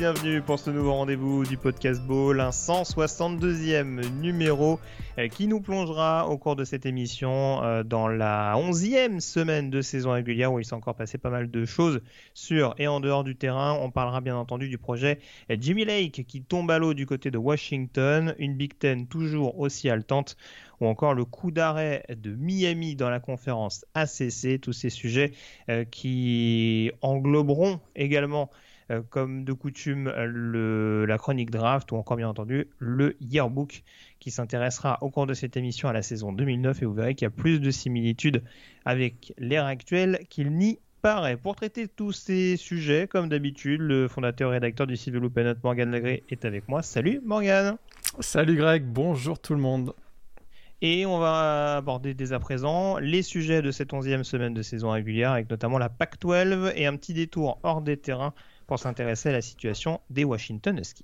Bienvenue pour ce nouveau rendez-vous du podcast Ball, un 162e numéro euh, qui nous plongera au cours de cette émission euh, dans la 11e semaine de saison régulière où il s'est encore passé pas mal de choses sur et en dehors du terrain. On parlera bien entendu du projet Jimmy Lake qui tombe à l'eau du côté de Washington, une Big Ten toujours aussi haletante ou encore le coup d'arrêt de Miami dans la conférence ACC, tous ces sujets euh, qui engloberont également euh, comme de coutume, le, la chronique draft ou encore bien entendu le yearbook qui s'intéressera au cours de cette émission à la saison 2009 et vous verrez qu'il y a plus de similitudes avec l'ère actuelle qu'il n'y paraît. Pour traiter tous ces sujets, comme d'habitude, le fondateur et rédacteur du site de Loopenote, Morgan Lagré, est avec moi. Salut Morgan Salut Greg, bonjour tout le monde et on va aborder dès à présent les sujets de cette onzième semaine de saison régulière, avec notamment la PAC-12 et un petit détour hors des terrains pour s'intéresser à la situation des Washington Huskies.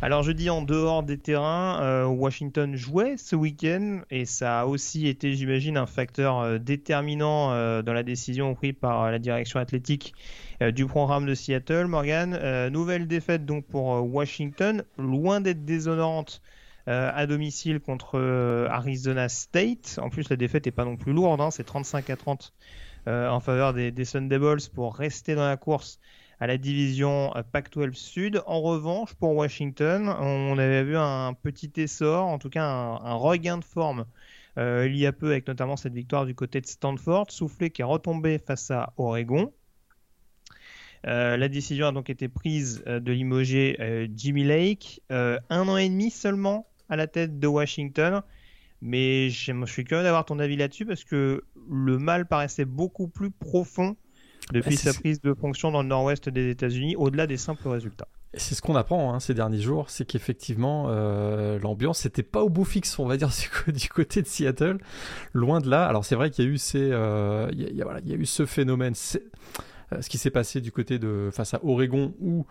Alors je dis en dehors des terrains, euh, Washington jouait ce week-end et ça a aussi été, j'imagine, un facteur euh, déterminant euh, dans la décision prise par la direction athlétique du programme de Seattle. Morgan, nouvelle défaite donc pour Washington, loin d'être déshonorante. à domicile contre Arizona State. En plus, la défaite n'est pas non plus lourde, hein, c'est 35 à 30 en faveur des, des Sun Devils pour rester dans la course à la division euh, Pac-12 Sud. En revanche, pour Washington, on avait vu un petit essor, en tout cas un, regain de forme euh, il y a peu avec notamment cette victoire du côté de Stanford, soufflé qui est retombé face à Oregon. Euh, la décision a donc été prise de limoger Jimmy Lake, un an et demi seulement à la tête de Washington. Mais je suis curieux d'avoir ton avis là-dessus parce que le mal paraissait beaucoup plus profond depuis sa prise de fonction dans le nord-ouest des États-Unis, au-delà des simples résultats. C'est ce qu'on apprend hein, ces derniers jours, c'est qu'effectivement euh, l'ambiance n'était pas au bout fixe, on va dire du côté de Seattle, loin de là. Alors c'est vrai qu'il y a eu ces, euh, il, y a, voilà, il y a eu ce phénomène. Euh, ce qui s'est passé du côté de face à Oregon où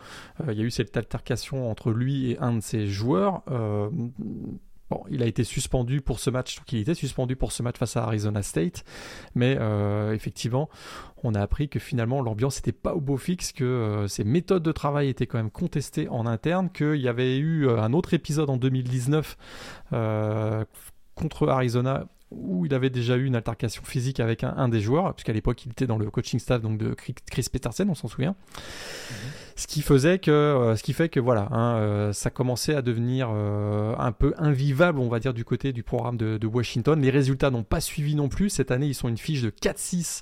il y a eu cette altercation entre lui et un de ses joueurs il a été suspendu pour ce match, qu'il était suspendu pour ce match face à Arizona State, mais euh, effectivement, on a appris que finalement l'ambiance n'était pas au beau fixe, que euh, ses méthodes de travail étaient quand même contestées en interne, qu'il y avait eu euh, un autre épisode en 2019 contre Arizona où il avait déjà eu une altercation physique avec un, des joueurs, puisqu'à l'époque il était dans le coaching staff donc de Chris Petersen, on s'en souvient. Mhm. Ce qui faisait que, euh, ce qui fait que voilà, hein, euh, ça commençait à devenir euh, un peu invivable, on va dire, du côté du programme de, Washington. Les résultats n'ont pas suivi non plus. Cette année, ils sont une fiche de 4-6,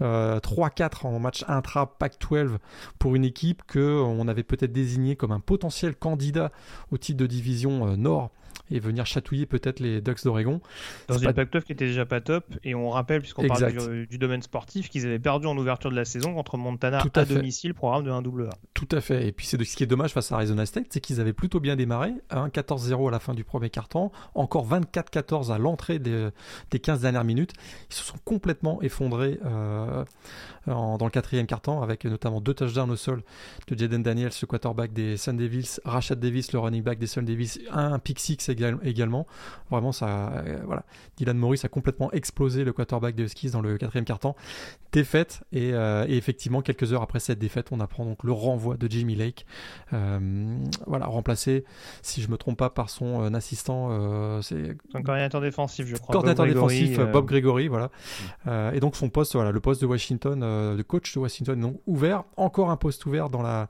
3-4 en match intra Pac-12 pour une équipe que on avait peut-être désigné comme un potentiel candidat au titre de division Nord et venir chatouiller peut-être les Ducks d'Oregon. Dans une pas... qui était déjà pas top, et on rappelle, puisqu'on parle du, domaine sportif, qu'ils avaient perdu en ouverture de la saison contre Montana à, domicile, programme de 1AA. Tout à fait, et puis c'est ce qui est dommage face à Arizona State, c'est qu'ils avaient plutôt bien démarré, 14-0 à la fin du premier quart-temps, encore 24-14 à l'entrée des, 15 dernières minutes. Ils se sont complètement effondrés euh, dans le quatrième quart-temps, avec notamment deux touchdowns au sol de Jaden Daniels, ce quarterback des Sun Devils, Rashad Davis, le running back des Sun Devils, un pick six également. Vraiment, ça, euh, voilà. Dylan Morris a complètement explosé le quarterback des Huskies dans le quatrième quart-temps. Défaite, euh, et, effectivement, quelques heures après cette défaite, on apprend donc le renvoi de Jimmy Lake. Euh, voilà, remplacé, si je me trompe pas, par son assistant. c'est un coordinateur défensif, je crois. Coordinateur défensif, Bob Gregory, voilà. et donc son poste, voilà, le poste de Washington, de coach de Washington, donc ouvert. Encore un poste ouvert dans la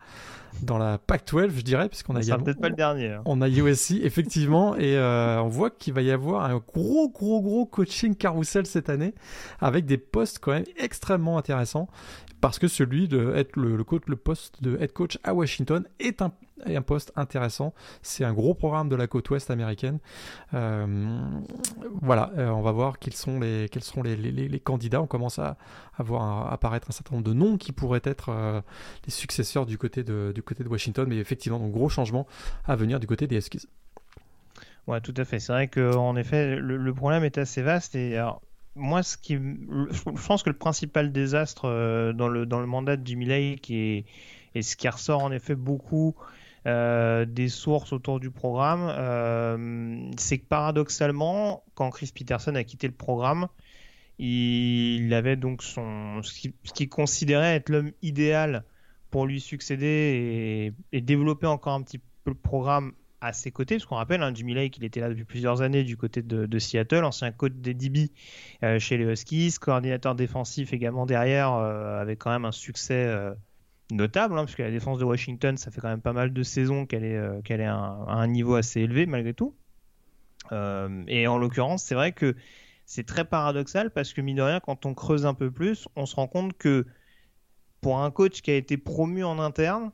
dans la Pac-12, je dirais, puisqu'on a peut-être pas le dernier. Hein. On a USC, effectivement, et euh, on voit qu'il va y avoir un gros, gros, gros coaching carousel cette année, avec des postes quand même extrêmement intéressants, parce que celui de être le, poste de head coach à Washington est un, poste intéressant. C'est un gros programme de la côte ouest américaine. Euh, voilà, euh, on va voir quels sont les, seront les, candidats. On commence à, voir apparaître un certain nombre de noms qui pourraient être euh, les successeurs du côté, de, Washington, mais effectivement, gros changement à venir du côté des Huskies. Ouais, tout à fait. C'est vrai qu'en effet, le, problème est assez vaste moi, ce qui, je pense que le principal désastre euh, dans le mandat de Jimmy Lake et, et ce qui ressort en effet beaucoup euh, des sources autour du programme, euh, c'est que paradoxalement, quand Chris Peterson a quitté le programme, il avait donc son ce qu'il qui considérait être l'homme idéal pour lui succéder et, et développer encore un petit peu le programme à ses côtés, parce qu'on rappelle, hein, Jimmy Lake, il était là depuis plusieurs années du côté de, Seattle, ancien coach des DB euh, chez les Huskies, coordinateur défensif également derrière, euh, avec quand même un succès euh, notable, hein, puisque la défense de Washington, ça fait quand même pas mal de saisons qu'elle est, qu'elle est à un niveau assez élevé malgré tout. et en l'occurrence, c'est vrai que c'est très paradoxal parce que mine de rien, quand on creuse un peu plus, on se rend compte que pour un coach qui a été promu en interne,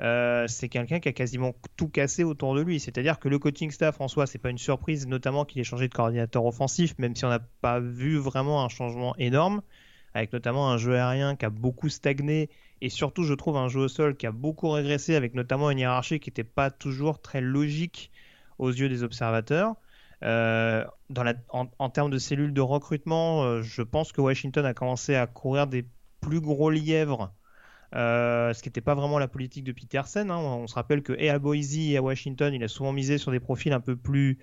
euh, c'est quelqu'un qui a quasiment tout cassé autour de lui. C'est-à-dire que le coaching staff en soi, c'est pas une surprise, notamment qu'il ait changé de coordinateur offensif, même si on n'a pas vu vraiment un changement énorme, avec notamment un jeu aérien qui a beaucoup stagné et surtout, je trouve, un jeu au sol qui a beaucoup régressé, avec notamment une hiérarchie qui n'était pas toujours très logique aux yeux des observateurs. Euh, en, termes de cellules de recrutement, euh, je pense que Washington a commencé à courir des plus gros lièvres euh, ce qui n'était pas vraiment la politique de Peterson. Hein. On se rappelle que et à Boise et à Washington, il a souvent misé sur des profils un peu plus,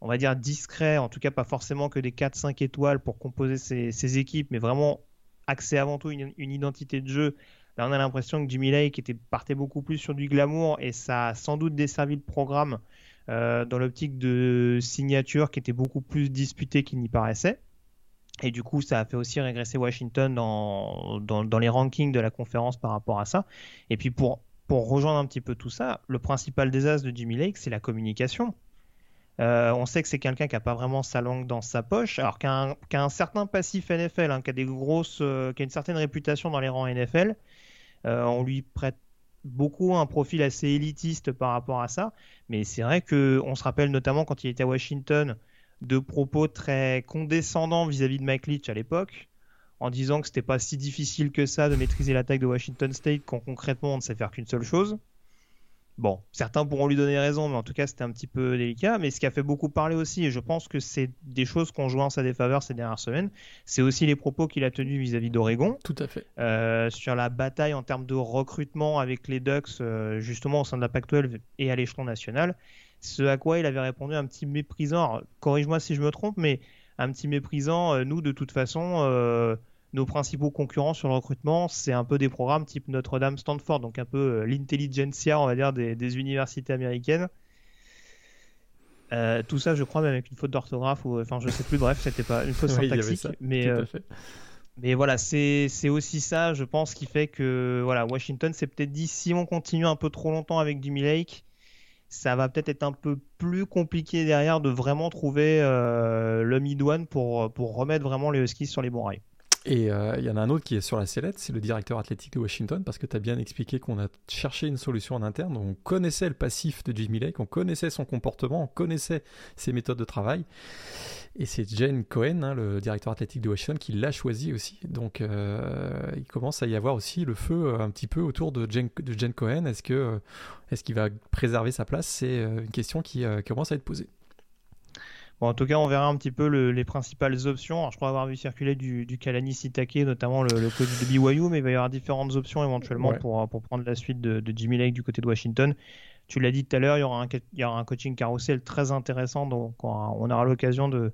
on va dire, discrets, en tout cas pas forcément que des 4-5 étoiles pour composer ses, équipes, mais vraiment axé avant tout une, une, identité de jeu. Là, on a l'impression que Jimmy Lake était, partait beaucoup plus sur du glamour et ça a sans doute desservi le programme euh, dans l'optique de signature qui était beaucoup plus disputée qu'il n'y paraissait. Et du coup, ça a fait aussi régresser Washington dans, dans, les rankings de la conférence par rapport à ça. Et puis pour, pour rejoindre un petit peu tout ça, le principal désastre de Jimmy Lake, c'est la communication. Euh, on sait que c'est quelqu'un qui n'a pas vraiment sa langue dans sa poche, alors qu'un un certain passif NFL, hein, qui a euh, qui a une certaine réputation dans les rangs NFL. Euh, on lui prête beaucoup un profil assez élitiste par rapport à ça, mais c'est vrai que on se rappelle notamment quand il était à Washington, de propos très condescendants vis-à-vis de Mike Leach à l'époque, en disant que c'était pas si difficile que ça de maîtriser l'attaque de Washington State quand concrètement on ne sait faire qu'une seule chose. Bon, certains pourront lui donner raison, mais en tout cas c'était un petit peu délicat. Mais ce qui a fait beaucoup parler aussi, et je pense que c'est des choses qu'on joue en sa défaveur ces dernières semaines, c'est aussi les propos qu'il a tenus vis-à-vis d'Oregon. Tout à fait. Euh, sur la bataille en termes de recrutement avec les Ducks, euh, justement au sein de la PAC-12 et à l'échelon national. Ce à quoi il avait répondu un petit méprisant. Corrige-moi si je me trompe, mais un petit méprisant. Euh, nous, de toute façon, euh, nos principaux concurrents sur le recrutement, c'est un peu des programmes type Notre-Dame, Stanford, donc un peu euh, l'intelligentsia, on va dire, des, universités américaines. tout ça, je crois, même avec une faute d'orthographe, ou enfin, je sais plus, bref, c'était pas une faute syntaxique, mais. Mais voilà, c'est aussi ça, je pense, qui fait que voilà, Washington s'est peut-être dit si on continue un peu trop longtemps avec Jimmy Lake, ça va peut-être être un peu plus compliqué derrière de vraiment trouver euh, le mid-one pour, pour remettre vraiment les Huskies sur les bons rails. Et euh, il y en a un autre qui est sur la sellette, c'est le directeur athlétique de Washington, parce que tu as bien expliqué qu'on a cherché une solution en interne. On connaissait le passif de Jimmy Lake, on connaissait son comportement, on connaissait ses méthodes de travail. Et c'est Jen Cohen, hein, le directeur athlétique de Washington, qui l'a choisi aussi. Donc euh, il commence à y avoir aussi le feu un petit peu autour de Jen, de Jen Cohen. Est-ce que est-ce qu'il va préserver sa place? C'est euh, une question qui commence à être posée en tout cas, on verra un petit peu les principales options. Alors, je crois avoir vu circuler du, du Kalani Sitake, notamment le, le coach de BYU, mais il va y avoir différentes options éventuellement pour, pour prendre la suite de, Jimmy Lake du côté de Washington. Tu l'as dit tout à l'heure, il, y aura un, il y aura un coaching carousel très intéressant, donc on aura l'occasion de,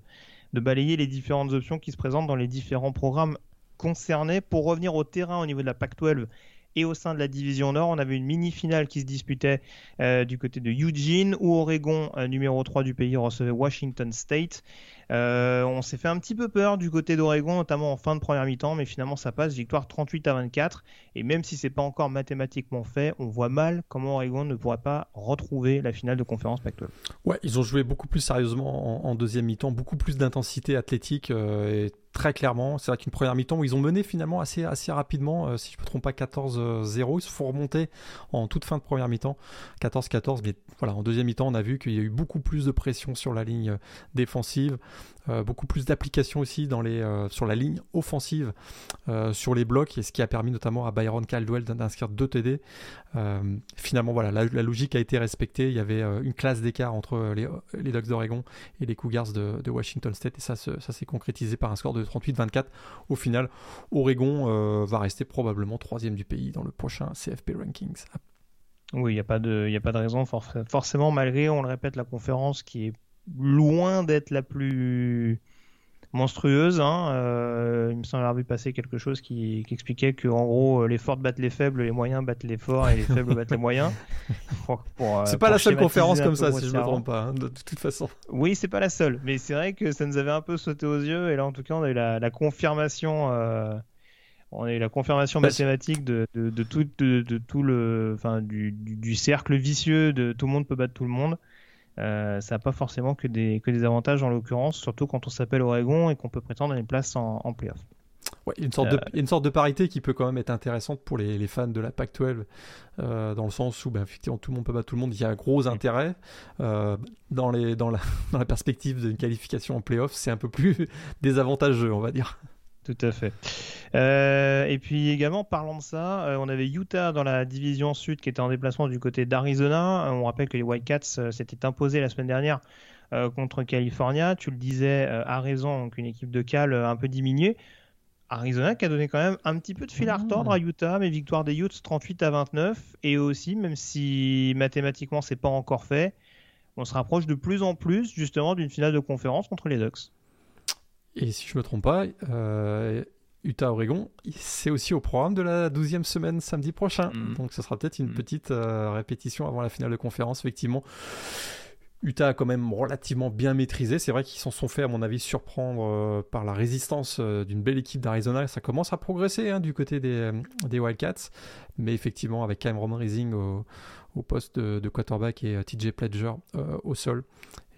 de balayer les différentes options qui se présentent dans les différents programmes concernés. Pour revenir au terrain au niveau de la PAC-12, et au sein de la division Nord, on avait une mini-finale qui se disputait euh, du côté de Eugene, où Oregon, euh, numéro 3 du pays, recevait Washington State. Euh, on s'est fait un petit peu peur du côté d'Oregon, notamment en fin de première mi-temps, mais finalement ça passe, victoire 38 à 24. Et même si c'est pas encore mathématiquement fait, on voit mal comment Oregon ne pourrait pas retrouver la finale de conférence Pac-12. Ouais, ils ont joué beaucoup plus sérieusement en, deuxième mi-temps, beaucoup plus d'intensité athlétique euh, et très clairement. C'est vrai qu'une première mi-temps où ils ont mené finalement assez, assez rapidement, euh, si je ne me trompe pas, 14-0. Ils se font remonter en toute fin de première mi-temps, 14-14. Mais voilà, en deuxième mi-temps, on a vu qu'il y a eu beaucoup plus de pression sur la ligne défensive. Euh, beaucoup plus d'applications aussi euh, sur la ligne offensive, euh, sur les blocs, et ce qui a permis notamment à Byron Caldwell d'inscrire deux TD. finalement, voilà, la, logique a été respectée. Il y avait une classe d'écart entre les, les Ducks d'Oregon et les Cougars de, Washington State, et ça, ça s'est concrétisé par un score de 38-24. Au final, Oregon va rester probablement troisième du pays dans le prochain CFP Rankings. Oui, il n'y a pas de raison. forcément, malgré, on le répète, la conférence qui est loin d'être la plus monstrueuse. Hein. Euh, il me semble avoir vu passer quelque chose qui, expliquait que en gros les forts battent les faibles, les moyens battent les forts et les faibles battent les moyens. Euh, c'est pas la seule conférence comme ça, si je me trompe pas, hein, de, toute façon. Oui, c'est pas la seule, mais c'est vrai que ça nous avait un peu sauté aux yeux et là en tout cas on a eu la, confirmation. Euh, on a eu la confirmation bah, mathématique de, de, tout, de, tout le, enfin, du, du, cercle vicieux de tout le monde peut battre tout le monde. Euh, ça n'a pas forcément que des, que des avantages en l'occurrence, surtout quand on s'appelle Oregon et qu'on peut prétendre à une place en, en playoff. Ouais, une sorte de, euh, une sorte de parité qui peut quand même être intéressante pour les, les fans de la PAC-12, euh, dans le sens où ben, effectivement tout le monde peut battre tout le monde, il y a un gros intérêt. dans, les, dans, la, dans la perspective d'une qualification en playoff, c'est un peu plus désavantageux, on va dire. Tout à fait. Euh, et puis également, parlant de ça, euh, on avait Utah dans la division sud qui était en déplacement du côté d'Arizona. Euh, on rappelle que les Wildcats s'étaient imposés la semaine dernière contre California. Tu le disais à raison, donc une équipe de Cal un peu diminuée. Arizona qui a donné quand même un petit peu de fil à retordre à Utah, mais victoire des Utes 38 à 29. Et aussi, même si mathématiquement c'est pas encore fait, on se rapproche de plus en plus justement d'une finale de conférence contre les Ducks. Et si je ne me trompe pas, euh, Utah-Oregon, c'est aussi au programme de la 12e semaine samedi prochain. Mm. Donc ce sera peut-être une mm. petite euh, répétition avant la finale de conférence, effectivement. Utah a quand même relativement bien maîtrisé. C'est vrai qu'ils s'en sont fait, à mon avis, surprendre euh, par la résistance d'une belle équipe d'Arizona. Ça commence à progresser hein, du côté des, des, Wildcats. Mais effectivement, avec Cameron Rising au, au poste de, de, quarterback et TJ Pledger au sol,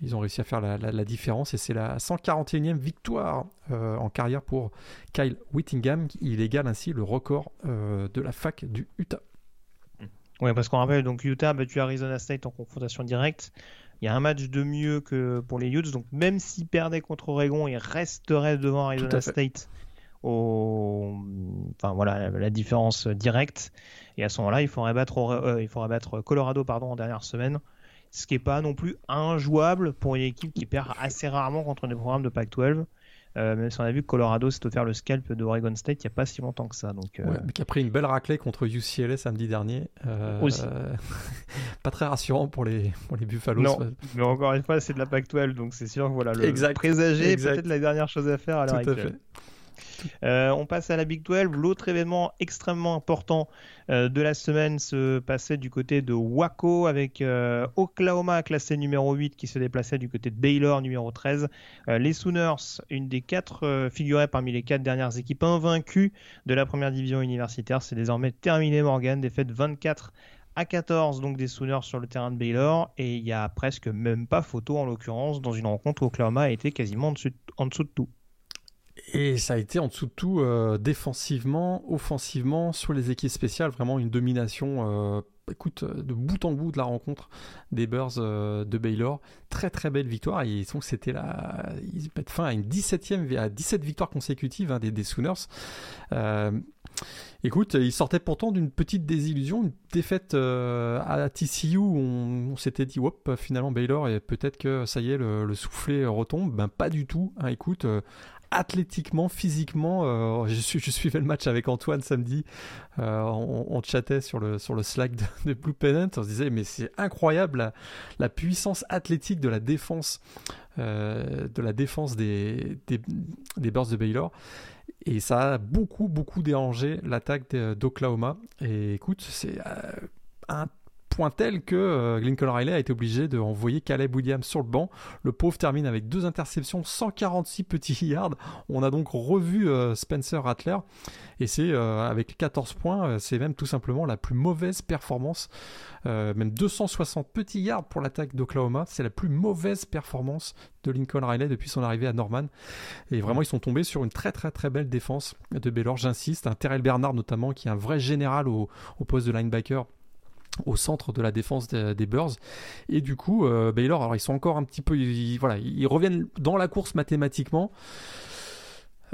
ils ont réussi à faire la, différence et c'est la 141e victoire euh, en carrière pour Kyle Whittingham. Il égale ainsi le record euh, de la fac du Utah. Oui, parce qu'on rappelle, donc Utah a battu Arizona State en confrontation directe. Il y a un match de mieux que pour les Utes, donc même s'ils perdaient contre Oregon, ils resteraient devant Arizona State. Au... Enfin voilà, la, différence directe. Et à ce moment-là, il faudrait battre, euh, il faudrait battre Colorado pardon, en dernière semaine ce qui n'est pas non plus injouable pour une équipe qui perd assez rarement contre des programmes de Pac-12. Euh, même si on a vu que Colorado s'est offert le scalp d'Oregon State il n'y a pas si longtemps que ça. Donc, euh, mais qui a pris une belle raclée contre UCLA samedi dernier. Aussi. pas très rassurant pour les, pour les Buffaloes. Non, mais encore une fois, c'est de la Pac-12, donc c'est sûr que voilà, le exact. présager peut-être la dernière chose à faire à l'heure actuelle. Euh, on passe à la Big 12. L'autre événement extrêmement important euh, de la semaine se passait du côté de Waco avec euh, Oklahoma classé numéro 8 qui se déplaçait du côté de Baylor numéro 13. les Sooners, une des quatre, figuraient parmi les quatre dernières équipes invaincues de la première division universitaire. C'est désormais terminé Morgan, défaite 24 à 14 donc des Sooners sur le terrain de Baylor et il y a presque même pas photo en l'occurrence dans une rencontre où Oklahoma a été quasiment en dessous de tout. Et ça a été en dessous de tout euh, défensivement, offensivement, sur les équipes spéciales, vraiment une domination. Euh, écoute, de bout en bout de la rencontre des Bears euh, de Baylor. Très très belle victoire. Et ils que c'était la. Ils mettent fin à une 17e, à 17 victoires consécutives hein, des, des, Sooners. écoute, ils sortaient pourtant d'une petite désillusion, une défaite à TCU où on, s'était dit, hop, finalement Baylor, et peut-être que ça y est, le, le soufflet retombe. Ben pas du tout. Hein, écoute, athlétiquement, physiquement. Euh, je, suivais le match avec Antoine samedi. Euh, on, chattait sur le, sur le Slack de, Blue Pennant. On se disait, mais c'est incroyable la, puissance athlétique de la défense, euh, de la défense des, des, des de Baylor. Et ça a beaucoup, beaucoup dérangé l'attaque d'Oklahoma. Et écoute, c'est un point tel que Lincoln Riley a été obligé de envoyer Caleb Williams sur le banc. Le pauvre termine avec deux interceptions, 146 petits yards. On a donc revu Spencer Rattler et c'est avec 14 points, c'est même tout simplement la plus mauvaise performance, même 260 petits yards pour l'attaque d'Oklahoma. C'est la plus mauvaise performance de Lincoln Riley depuis son arrivée à Norman. Et vraiment, ils sont tombés sur une très très très belle défense de Baylor. J'insiste, un Terrell Bernard notamment, qui est un vrai général au, poste de linebacker au centre de la défense des, des Et du coup, euh, Baylor, alors ils sont encore un petit peu, voilà, ils reviennent dans la course mathématiquement.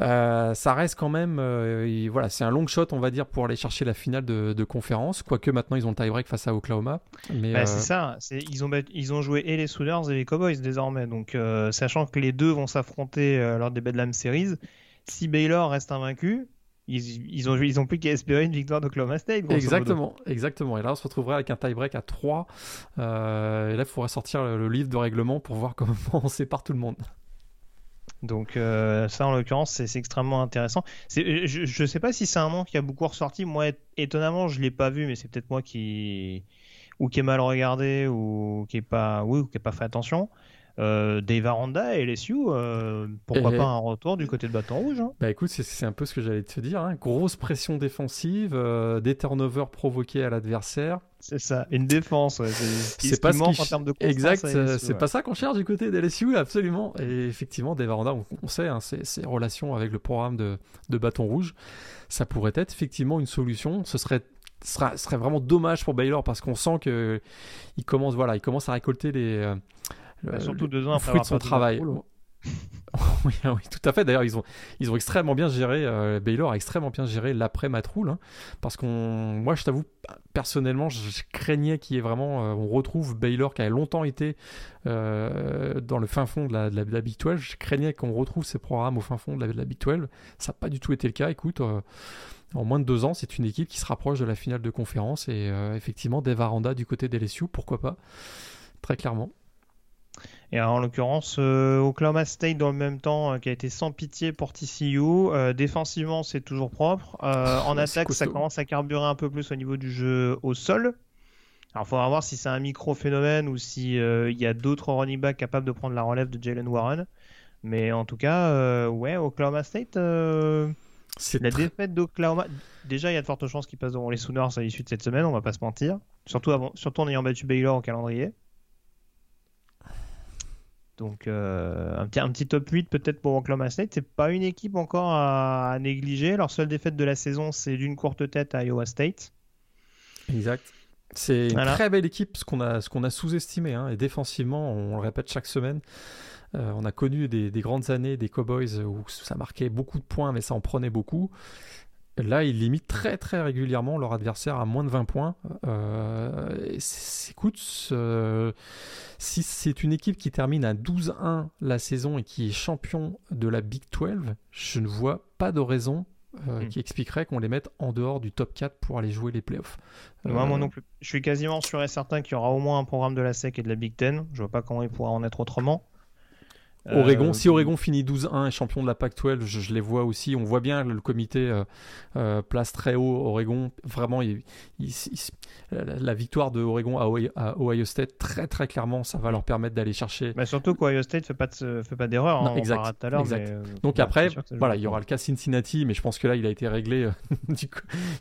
Euh, ça reste quand même, euh, voilà, c'est un long shot, on va dire, pour aller chercher la finale de, conférence. Quoique maintenant ils ont le tie-break face à Oklahoma. Mais bah, c'est ça, ils ont ils ont joué et les Sooners et les Cowboys désormais. Donc sachant que les deux vont s'affronter lors des Bedlam Series, si Baylor reste invaincu, ils, ils, ont, ils ont plus qu'à espérer une victoire d'Oklahoma State. Exactement, exactement. Et là, on se retrouverait avec un tie-break à 3. Euh, et là, il faudrait sortir le, livre de règlement pour voir comment on sépare tout le monde. Donc euh, ça, en l'occurrence, c'est extrêmement intéressant. Je ne sais pas si c'est un nom qui a beaucoup ressorti. Moi, étonnamment, je l'ai pas vu, mais c'est peut-être moi qui ou qui est mal regardé ou qui est pas, oui, ou qui est pas fait attention euh, Dave Aranda et LSU, euh, pourquoi pas un retour du côté de bâton rouge hein Bah écoute, c'est un peu ce que j'allais te dire. Hein. Grosse pression défensive, euh, des turnovers provoqués à l'adversaire. C'est ça, une défense. C'est pas ce qui en termes de Exact, c'est pas ça qu'on cherche du côté de LSU, absolument. Et effectivement, Dave Aranda, on, sait, hein, ses, relations avec le programme de, de bâton rouge, ça pourrait être effectivement une solution. Ce serait serait, serait vraiment dommage pour Baylor parce qu'on sent que il commence voilà il commence à récolter les bah, surtout deux ans après fruit de son travail. oui, oui, tout à fait. D'ailleurs, ils ont, ils ont extrêmement bien géré, euh, Baylor a extrêmement bien géré l'après Matroul. Hein, parce qu'on, moi, je t'avoue, personnellement, je, craignais qu'il y ait vraiment, euh, on retrouve Baylor qui a longtemps été euh, dans le fin fond de la, de, la, Big 12. Je craignais qu'on retrouve ces programmes au fin fond de la, de la Big 12. Ça n'a pas du tout été le cas. Écoute, en moins de deux ans, c'est une équipe qui se rapproche de la finale de conférence. Et effectivement, Dave Aranda du côté des LSU, pourquoi pas? Très clairement. Et en l'occurrence, euh, Oklahoma State dans le même temps, euh, qui a été sans pitié pour TCU. Euh, défensivement, c'est toujours propre. Ah, en attaque, ça commence à carburer un peu plus au niveau du jeu au sol. Alors, il faudra voir si c'est un micro-phénomène ou s'il il y a d'autres running backs capables de prendre la relève de Jalen Warren. Mais en tout cas, ouais, Oklahoma State. la défaite d'Oklahoma. Déjà, il y a de fortes chances qu'ils passent devant les Sooners à l'issue de cette semaine, on va pas se mentir. Surtout, avant... Surtout en ayant battu Baylor au calendrier. Donc euh, un, petit, un petit top 8 peut-être pour Oklahoma State. C'est pas une équipe encore à, négliger. Leur seule défaite de la saison, c'est d'une courte tête à Iowa State. Exact. C'est une très belle équipe, ce qu'on a, sous-estimé. Hein. Et défensivement, on le répète chaque semaine, euh, on a connu des, des, grandes années des Cowboys où ça marquait beaucoup de points, mais ça en prenait beaucoup. Là, ils limitent très très régulièrement leur adversaire à moins de 20 points. Euh, écoute, si c'est une équipe qui termine à 12-1 la saison et qui est champion de la Big 12, je ne vois pas de raison euh, hmm. qui expliquerait qu'on les mette en dehors du top 4 pour aller jouer les playoffs. moi euh, non plus. Je suis quasiment sûr et certain qu'il y aura au moins un programme de la SEC et de la Big 10. Je vois pas comment il pourra en être autrement. Oregon, euh, si Oregon finit 12-1 et champion de la PAC-12, je, les vois aussi. On voit bien le, comité euh, euh, place très haut Oregon. Vraiment, la victoire de Oregon à, Ohio State, très très clairement, ça va leur permettre d'aller chercher. Mais surtout qu'Ohio State fait pas fait pas d'erreur. Hein, exact. Tout à exact. Donc après, voilà, il y aura le cas Cincinnati, mais je pense que là, il a été réglé du,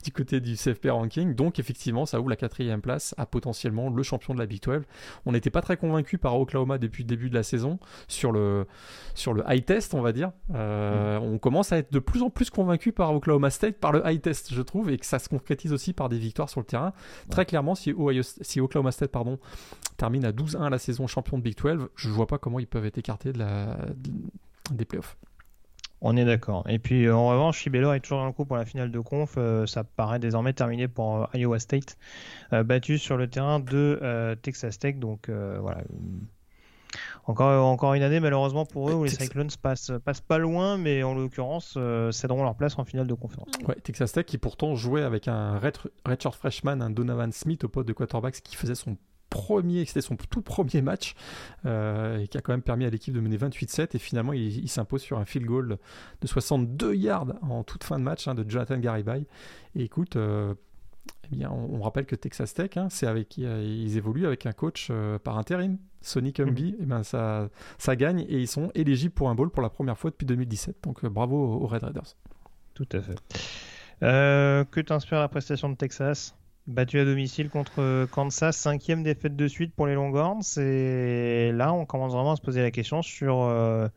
du, côté du CFP ranking. Donc effectivement, ça ouvre la quatrième place à potentiellement le champion de la Big 12. On n'était pas très convaincu par Oklahoma depuis le début de la saison sur le sur le high test, on va dire. Euh, mm. On commence à être de plus en plus convaincu par Oklahoma State par le high test, je trouve, et que ça se concrétise aussi par des victoires sur le terrain. Très clairement, si, si Oklahoma State pardon, termine à 12-1 la saison champion de Big 12, je ne vois pas comment ils peuvent être écartés de la, des playoffs. On est d'accord. Et puis en revanche, si est toujours dans le coup pour la finale de conf, euh, ça paraît désormais terminé pour euh, Iowa State, battu sur le terrain de Texas Tech. Donc voilà, encore, encore une année, malheureusement pour eux, où les Cyclones passent, passent pas loin, mais en l'occurrence, euh, céderont leur place en finale de conférence. Ouais, Texas Tech qui pourtant jouait avec un redshirt freshman, un Donovan Smith au poste de quarterback, qui faisait son premier, c'était son tout premier match, euh, et qui a quand même permis à l'équipe de mener 28-7, et finalement il, s'impose sur un field goal de 62 yards en toute fin de match hein, de Jonathan Garibay. Et écoute, euh, eh bien, on, rappelle que Texas Tech, hein, c'est avec qui ils évoluent avec un coach par intérim, Sonic Humby. Eh ben ça, ça gagne et ils sont éligibles pour un bowl pour la première fois depuis 2017. Donc bravo aux Red Raiders. Tout à fait. que t'inspire la prestation de Texas? Battu à domicile contre Kansas, cinquième défaite de suite pour les Longhorns. Et là, on commence vraiment à se poser la question sur euh,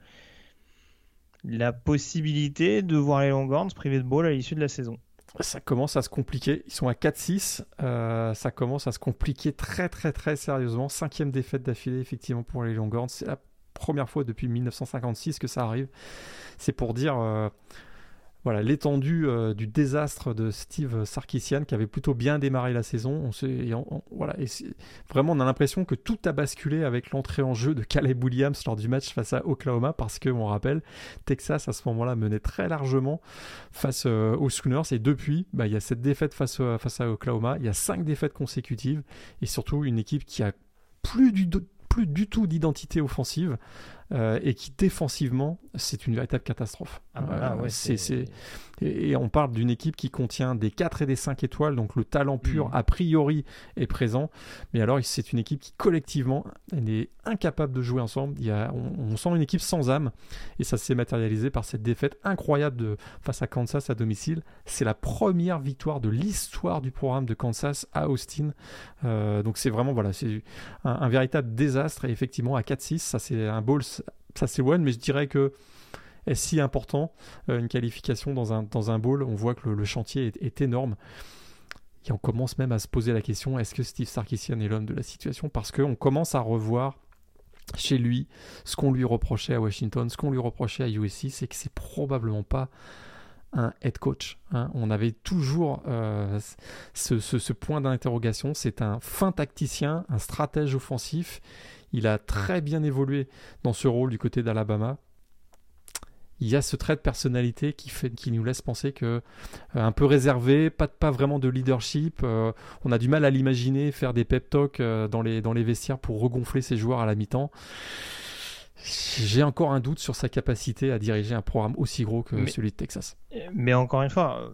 la possibilité de voir les Longhorns privés de ball à l'issue de la saison. Ça commence à se compliquer. Ils sont à 4-6. Euh, ça commence à se compliquer très, très, très sérieusement. Cinquième défaite d'affilée, effectivement, pour les Longhorns. C'est la première fois depuis 1956 que ça arrive. C'est pour dire. Euh, voilà l'étendue euh, du désastre de Steve Sarkisian qui avait plutôt bien démarré la saison. On voilà, et vraiment, on a l'impression que tout a basculé avec l'entrée en jeu de Caleb Williams lors du match face à Oklahoma parce que, on rappelle, Texas à ce moment-là menait très largement face euh, aux Schooners et depuis, bah, il y a cette défaite face, face à Oklahoma, il y a cinq défaites consécutives et surtout une équipe qui a plus du, plus du tout d'identité offensive. Euh, et qui défensivement, c'est une véritable catastrophe. Ah, euh, c'est, Et, on parle d'une équipe qui contient des 4 et des 5 étoiles, donc le talent pur, mm. a priori, est présent. Mais alors, c'est une équipe qui, collectivement, est incapable de jouer ensemble. Il y a, on, sent une équipe sans âme, et ça s'est matérialisé par cette défaite incroyable de, face à Kansas à domicile. C'est la première victoire de l'histoire du programme de Kansas à Austin. Euh, donc, c'est vraiment, voilà, c'est un, un, véritable désastre. Et effectivement, à 4-6, ça, c'est un bowl ça c'est one, mais je dirais que est si important euh, une qualification dans un, dans un bowl On voit que le, chantier est, énorme. Et on commence même à se poser la question est-ce que Steve Sarkisian est l'homme de la situation? Parce qu'on commence à revoir chez lui ce qu'on lui reprochait à Washington, ce qu'on lui reprochait à USC, c'est que c'est probablement pas un head coach. Hein. On avait toujours euh, ce, point d'interrogation. C'est un fin tacticien, un stratège offensif il a très bien évolué dans ce rôle du côté d'Alabama. Il y a ce trait de personnalité qui, fait, qui nous laisse penser que euh, un peu réservé, pas, pas vraiment de leadership. Euh, on a du mal à l'imaginer faire des pep talks euh, dans, les, dans les vestiaires pour regonfler ses joueurs à la mi-temps. J'ai encore un doute sur sa capacité à diriger un programme aussi gros que celui de Texas. Mais encore une fois,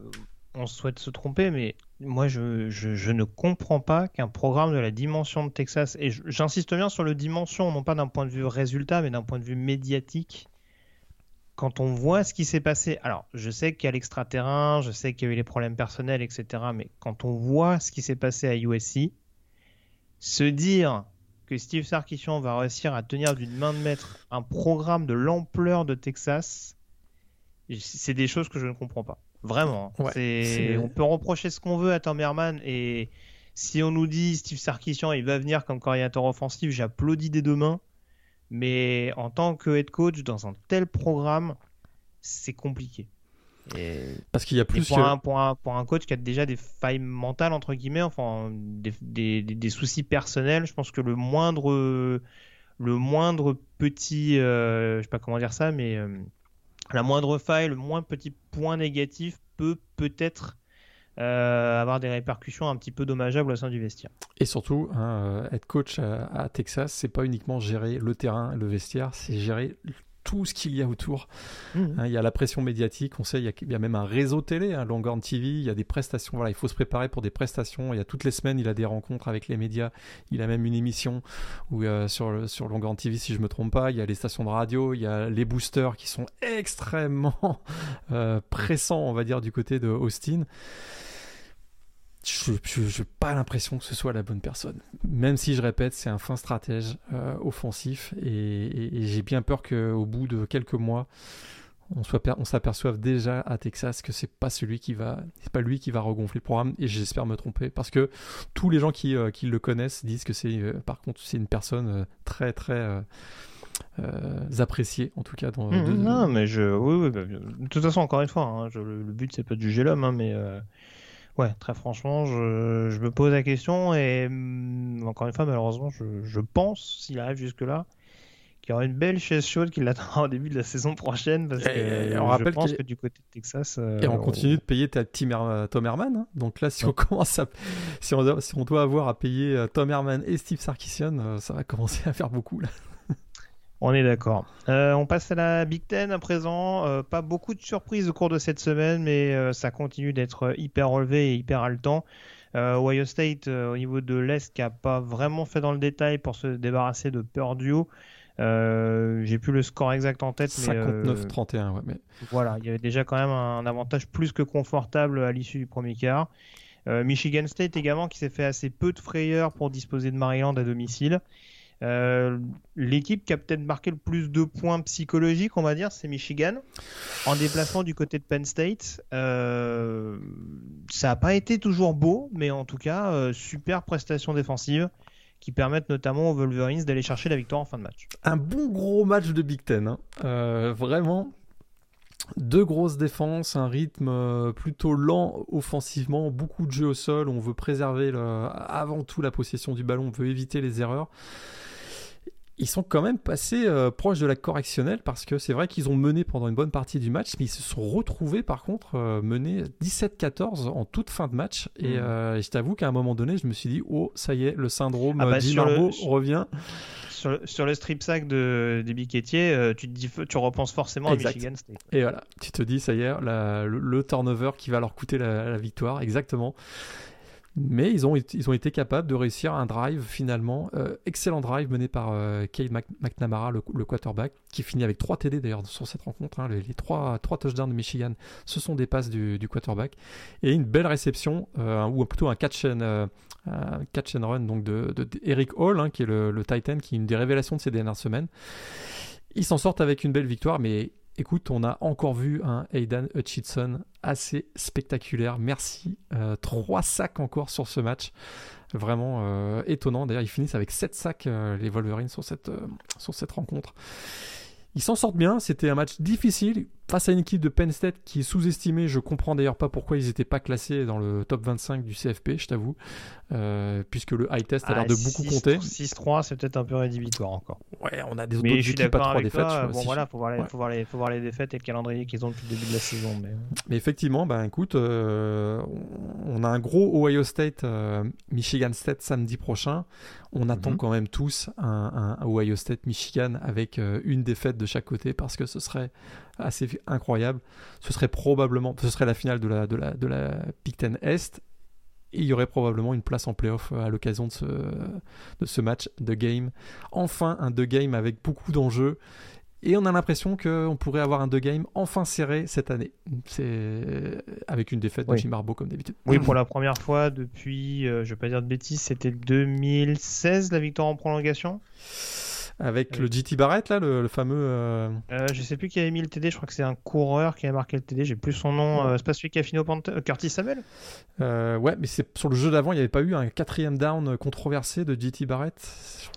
on souhaite se tromper, mais moi, je, ne comprends pas qu'un programme de la dimension de Texas, et j'insiste bien sur le dimension, non pas d'un point de vue résultat, mais d'un point de vue médiatique, quand on voit ce qui s'est passé, alors je sais qu'il y a l'extraterrain, je sais qu'il y a eu les problèmes personnels, etc., mais quand on voit ce qui s'est passé à USC, se dire que Steve Sarkisian va réussir à tenir d'une main de maître un programme de l'ampleur de Texas, c'est des choses que je ne comprends pas. Vraiment. On peut reprocher ce qu'on veut à Tom Herman et si on nous dit Steve Sarkisian il va venir comme coordinateur offensif, j'applaudis des deux mains. Mais en tant que head coach dans un tel programme, c'est compliqué. Parce qu'il y a plus pour, un, pour, un, pour, un, coach qui a déjà des failles mentales entre guillemets, enfin des, des, des, soucis personnels, je pense que le moindre le moindre petit, euh, je sais pas comment dire ça, mais euh, la moindre faille, le moins petit point négatif peut peut-être euh, avoir des répercussions un petit peu dommageables au sein du vestiaire. Et surtout, hein, euh, être coach à, Texas, c'est pas uniquement gérer le terrain, le vestiaire, c'est gérer tout ce qu'il y a autour. Mmh. Hein, il y a la pression médiatique, on sait, il y a, même un réseau télé, hein, Longhorn TV, il y a des prestations, voilà, il faut se préparer pour des prestations. Il y a toutes les semaines, il a des rencontres avec les médias. Il a même une émission où, euh, sur, sur Longhorn TV, si je me trompe pas, il y a les stations de radio, il y a les boosters qui sont extrêmement euh, pressants, on va dire, du côté de Austin je n'ai pas l'impression que ce soit la bonne personne. Même si je répète, c'est un fin stratège euh, offensif et, j'ai bien peur qu'au bout de quelques mois, on, soit on s'aperçoive déjà à Texas que c'est pas celui qui va, c'est pas lui qui va regonfler le programme et j'espère me tromper parce que tous les gens qui, euh, qui le connaissent disent que c'est, euh, par contre, c'est une personne très très appréciée en tout cas. Dans, mmh, Non, mais je, oui, oui bah, de toute façon, encore une fois, hein, le, but c'est pas de juger l'homme, hein, mais Ouais, très franchement, je, me pose la question et mm, encore une fois, malheureusement, je, pense, s'il arrive jusque-là, qu'il y aura une belle chaise chaude qui l'attendra au début de la saison prochaine parce que on je pense que du côté de Texas. et on, euh, continue de payer ta Tom Herman. Hein. Donc là, si on commence à, si on, si on doit avoir à payer euh, Tom Herman et Steve Sarkisian, euh, ça va commencer à faire beaucoup là. On est d'accord. Euh, on passe à la Big Ten à présent. Euh, pas beaucoup de surprises au cours de cette semaine, mais euh, ça continue d'être hyper relevé et hyper haletant. Euh, Ohio State, au niveau de l'Est, qui n'a pas vraiment fait dans le détail pour se débarrasser de Purdue. J'ai plus le score exact en tête. 59-31, ouais, mais... Voilà, il y avait déjà quand même un avantage plus que confortable à l'issue du premier quart. Michigan State également qui s'est fait assez peu de frayeur pour disposer de Maryland à domicile. Euh, l'équipe qui a peut-être marqué le plus de points psychologiques, on va dire, c'est Michigan. En déplacement du côté de Penn State, euh, ça n'a pas été toujours beau, mais en tout cas, euh, super prestation défensive qui permettent notamment aux Wolverines d'aller chercher la victoire en fin de match. Un bon gros match de Big Ten, hein. vraiment. Deux grosses défenses, un rythme plutôt lent offensivement, beaucoup de jeux au sol. On veut préserver avant tout la possession du ballon, on veut éviter les erreurs ils sont quand même passés euh, proches de la correctionnelle parce que c'est vrai qu'ils ont mené pendant une bonne partie du match, mais ils se sont retrouvés par contre euh, menés 17-14 en toute fin de match. Mmh. Euh, et, je t'avoue qu'à un moment donné, je me suis dit, oh, ça y est, le syndrome ah bah, revient. Sur le, strip sack de, des Biquetiers, tu, te dis, tu repenses forcément à Michigan State. Et voilà, tu te dis, ça y est, le, turnover qui va leur coûter la, la victoire, exactement. Mais ils ont, ils ont été capables de réussir un drive finalement, euh, excellent drive mené par euh, McNamara, le, quarterback, qui finit avec 3 TD d'ailleurs sur cette rencontre. Hein. les, 3, touchdowns de Michigan, ce sont des passes du, quarterback. Et une belle réception, euh, ou plutôt un catch and, catch and run donc de, Eric Hall, hein, qui est le, le, Titan, qui est une des révélations de ces dernières semaines. Ils s'en sortent avec une belle victoire, mais Écoute, on a encore vu un Aidan Hutchinson assez spectaculaire. Merci. Euh, trois sacs encore sur ce match. Vraiment euh, étonnant. D'ailleurs, ils finissent avec sept sacs, euh, les Wolverines, sur cette, sur cette rencontre. Ils s'en sortent bien. C'était un match difficile face à une équipe de Penn State qui est sous-estimée. Je comprends d'ailleurs pas pourquoi ils n'étaient pas classés dans le top 25 du CFP, je t'avoue, euh, puisque le high test a l'air de ah, beaucoup compter. 6-3, c'est peut-être un peu rédhibitoire encore. Ouais, on a des autres équipes à 3 défaites. bon voilà, faut voir, les, faut, voir les, faut voir les défaites et le calendrier qu'ils ont depuis le début de la saison. Mais, mais effectivement, ben écoute, euh, on a un gros Ohio State, euh, Michigan State samedi prochain. On attend mhm. quand même tous un, un Ohio State Michigan avec une défaite de chaque côté parce que ce serait assez incroyable. Ce serait probablement, ce serait la finale de la, de la, de la Big Ten Est. Et il y aurait probablement une place en playoff euh, à l'occasion de ce, de ce match de game. Enfin, un de game avec beaucoup d'enjeux. Et on a l'impression qu'on pourrait avoir un deux game enfin serré cette année. C'est avec une défaite de Jim Harbaugh comme d'habitude. Oui, pour la première fois depuis, euh, je vais pas dire de bêtises, c'était 2016 la victoire en prolongation? Avec le GT Barrett, là, le, fameux. Euh... Euh, je sais plus qui avait mis le TD, je crois que c'est un coureur qui a marqué le TD, j'ai plus son nom. Euh, c'est pas celui qui a fini au euh, Curtis Samuel? Ouais, mais c'est sur le jeu d'avant, il n'y avait pas eu un quatrième down controversé de GT Barrett?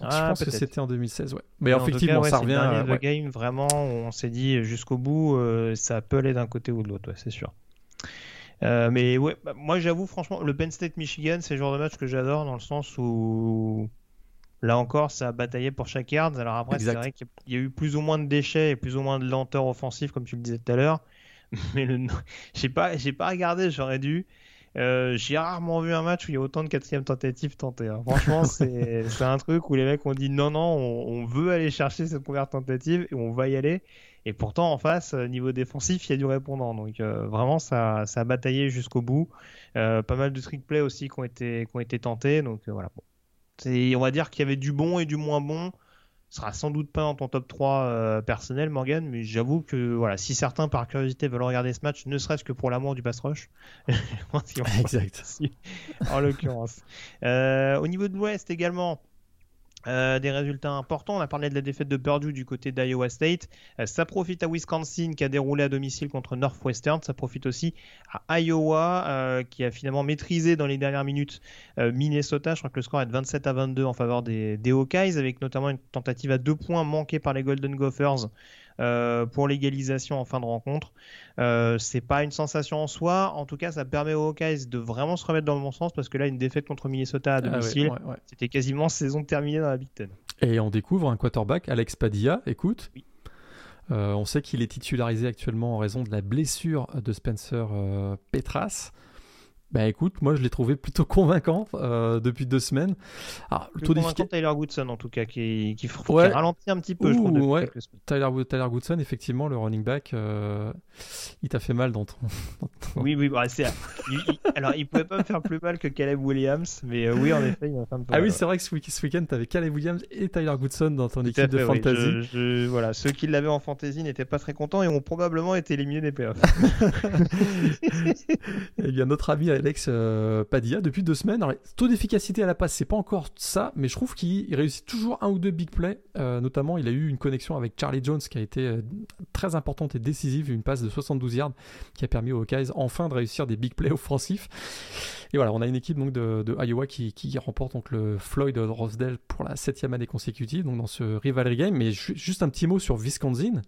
Je, ah, pense que c'était en 2016, ouais. Mais, effectivement, ça revient. Le ouais. game, vraiment, on s'est dit jusqu'au bout, ça peut aller d'un côté ou de l'autre, ouais, c'est sûr. mais ouais, bah, moi j'avoue franchement, le Penn State Michigan, c'est le genre de match que j'adore dans le sens où Là encore, ça a bataillé pour chaque yard. Alors après, c'est vrai qu'il y a eu plus ou moins de déchets et plus ou moins de lenteur offensive, comme tu le disais tout à l'heure. Mais le... j'ai pas, j'ai pas regardé, j'aurais dû. Euh, j'ai rarement vu un match où il y a autant de quatrième tentatives tentées. Hein. Franchement, c'est, un truc où les mecs ont dit non, non, on, veut aller chercher cette première tentative et on va y aller. Et pourtant, en face, euh, niveau défensif, il y a du répondant. Donc euh, vraiment, ça, ça a bataillé jusqu'au bout. pas mal de trick play aussi qui ont été, qui ont été tentés. Donc voilà. Bon on va dire qu'il y avait du bon et du moins bon. Ce sera sans doute pas dans ton top 3 euh, personnel, Morgan, mais j'avoue que voilà, si certains par curiosité veulent regarder ce match, ne serait-ce que pour l'amour du pass rush, exact. en l'occurrence. Euh, au niveau de l'Ouest également, euh, des résultats importants. On a parlé de la défaite de Purdue du côté d'Iowa State. Euh, ça profite à Wisconsin qui a déroulé à domicile contre Northwestern. Ça profite aussi à Iowa euh, qui a finalement maîtrisé dans les dernières minutes Minnesota. Je crois que le score est de 27 à 22 en faveur des, des Hawkeyes avec notamment une tentative à deux points manquée par les Golden Gophers euh, pour l'égalisation en fin de rencontre. Euh, c'est pas une sensation en soi. En tout cas, ça permet aux Hawkeyes de vraiment se remettre dans le bon sens parce que là, une défaite contre Minnesota à ah domicile, c'était quasiment saison terminée dans la Big Ten. Et on découvre un quarterback, Alex Padilla. Écoute. Euh, on sait qu'il est titularisé actuellement en raison de la blessure de Spencer Petras. Bah écoute, moi je l'ai trouvé plutôt convaincant euh, depuis deux semaines. Alors, le taux convaincant Tyler Goodson en tout cas, qui, qui, ralentit un petit peu, je trouve, ouais. Tyler, Tyler, Goodson, effectivement, le running back, euh, il t'a fait mal dans ton. Oui, oui, bah, c'est. alors il pouvait pas me faire plus mal que Caleb Williams, mais euh, oui, en effet, il m'a fait un peu Ah oui, c'est vrai que ce, week-end, t'avais Caleb Williams et Tyler Goodson dans ton équipe de fantasy. voilà, ceux qui l'avaient en fantasy n'étaient pas très contents et ont probablement été éliminés des playoffs. et bien, notre ami Alex euh, Padilla depuis deux semaines. Taux d'efficacité à la passe, c'est pas encore ça, mais je trouve qu'il réussit toujours un ou deux big plays. Euh, notamment, il a eu une connexion avec Charlie Jones qui a été euh, très importante et décisive, une passe de 72 yards qui a permis aux Hawkeyes enfin de réussir des big plays offensifs. Et voilà, on a une équipe donc de, Iowa qui, remporte donc le Floyd Rosedale pour la septième année consécutive, donc dans ce rivalry game. Mais juste un petit mot sur Wisconsin,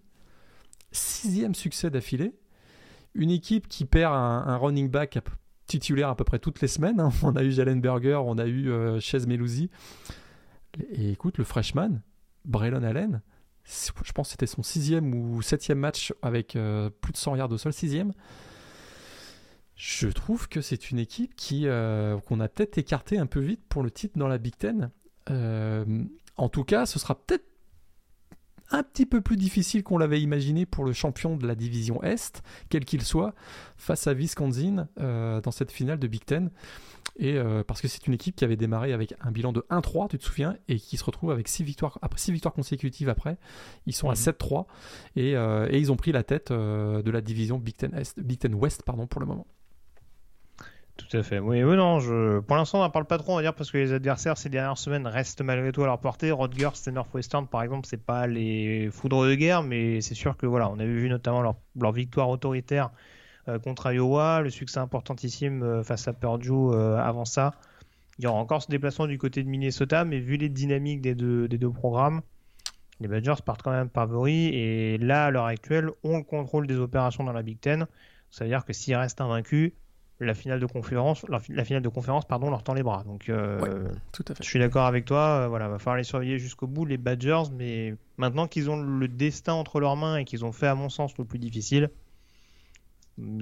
sixième succès d'affilée. Une équipe qui perd un, running back titulaire à peu près toutes les semaines. Hein. On a eu Jalen Berger, on a eu euh, Chez Melouzi. Et écoute, le freshman, Braylon Allen, je pense que c'était son sixième ou septième match avec euh, plus de 100 yards au sol, sixième. Je trouve que c'est une équipe qui euh, qu'on a peut-être écarté un peu vite pour le titre dans la Big Ten. en tout cas, ce sera peut-être un petit peu plus difficile qu'on l'avait imaginé pour le champion de la division Est, quel qu'il soit, face à Wisconsin euh, dans cette finale de Big Ten. Et euh, parce que c'est une équipe qui avait démarré avec un bilan de 1-3, tu te souviens, et qui se retrouve avec 6 victoires, après, 6 victoires consécutives après. Ils sont à 7-3 mhm. et, euh, et, ils ont pris la tête de la division Big Ten, Est, Big Ten West pardon, pour le moment. Tout à fait. Oui, oui non, je... pour l'instant, on n'en parle pas trop, on va dire, parce que les adversaires ces dernières semaines restent malgré tout à leur portée. Rodgers et Northwestern, par exemple, c'est pas les foudres de guerre, mais c'est sûr que voilà, on avait vu notamment leur, victoire autoritaire euh, contre Iowa, le succès importantissime euh, face à Purdue euh, avant ça. Il y aura encore ce déplacement du côté de Minnesota, mais vu les dynamiques des deux, programmes, les Badgers partent quand même favoris et là, à l'heure actuelle, ont le contrôle des opérations dans la Big Ten. Ça veut dire que s'ils restent invaincus, la finale de conférence, la, finale de conférence, pardon, leur tend les bras. Donc, euh, tout à fait. je suis d'accord avec toi. Euh, voilà, va falloir les surveiller jusqu'au bout, les Badgers. Mais maintenant qu'ils ont le destin entre leurs mains et qu'ils ont fait, à mon sens, le plus difficile,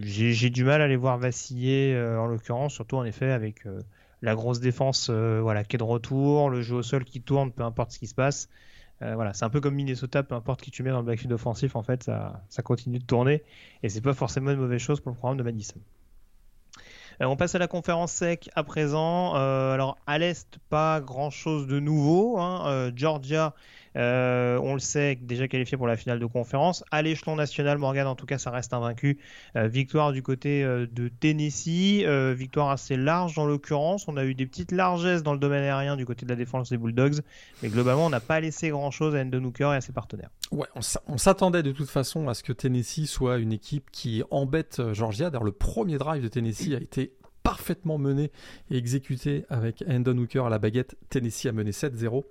j'ai du mal à les voir vaciller. Euh, en l'occurrence, surtout en effet avec la grosse défense, voilà, qui est de retour, le jeu au sol qui tourne, peu importe ce qui se passe. voilà, c'est un peu comme Minnesota, peu importe qui tu mets dans le backfield offensif, en fait, ça, ça continue de tourner et c'est pas forcément une mauvaise chose pour le programme de Madison. Euh, on passe à la conférence sec à présent. Euh, alors à l'est, pas grand chose de nouveau. Hein. Euh, on le sait, déjà qualifié pour la finale de conférence. À l'échelon national, Morgan, en tout cas, ça reste invaincu. victoire du côté de Tennessee, victoire assez large dans l'occurrence. On a eu des petites largesses dans le domaine aérien du côté de la défense des Bulldogs, mais globalement, on n'a pas laissé grand chose à Endon Hooker et à ses partenaires. Ouais, on s'attendait de toute façon à ce que Tennessee soit une équipe qui embête Georgia. D'ailleurs, le premier drive de Tennessee a été parfaitement mené et exécuté avec Endon Hooker à la baguette. Tennessee a mené 7-0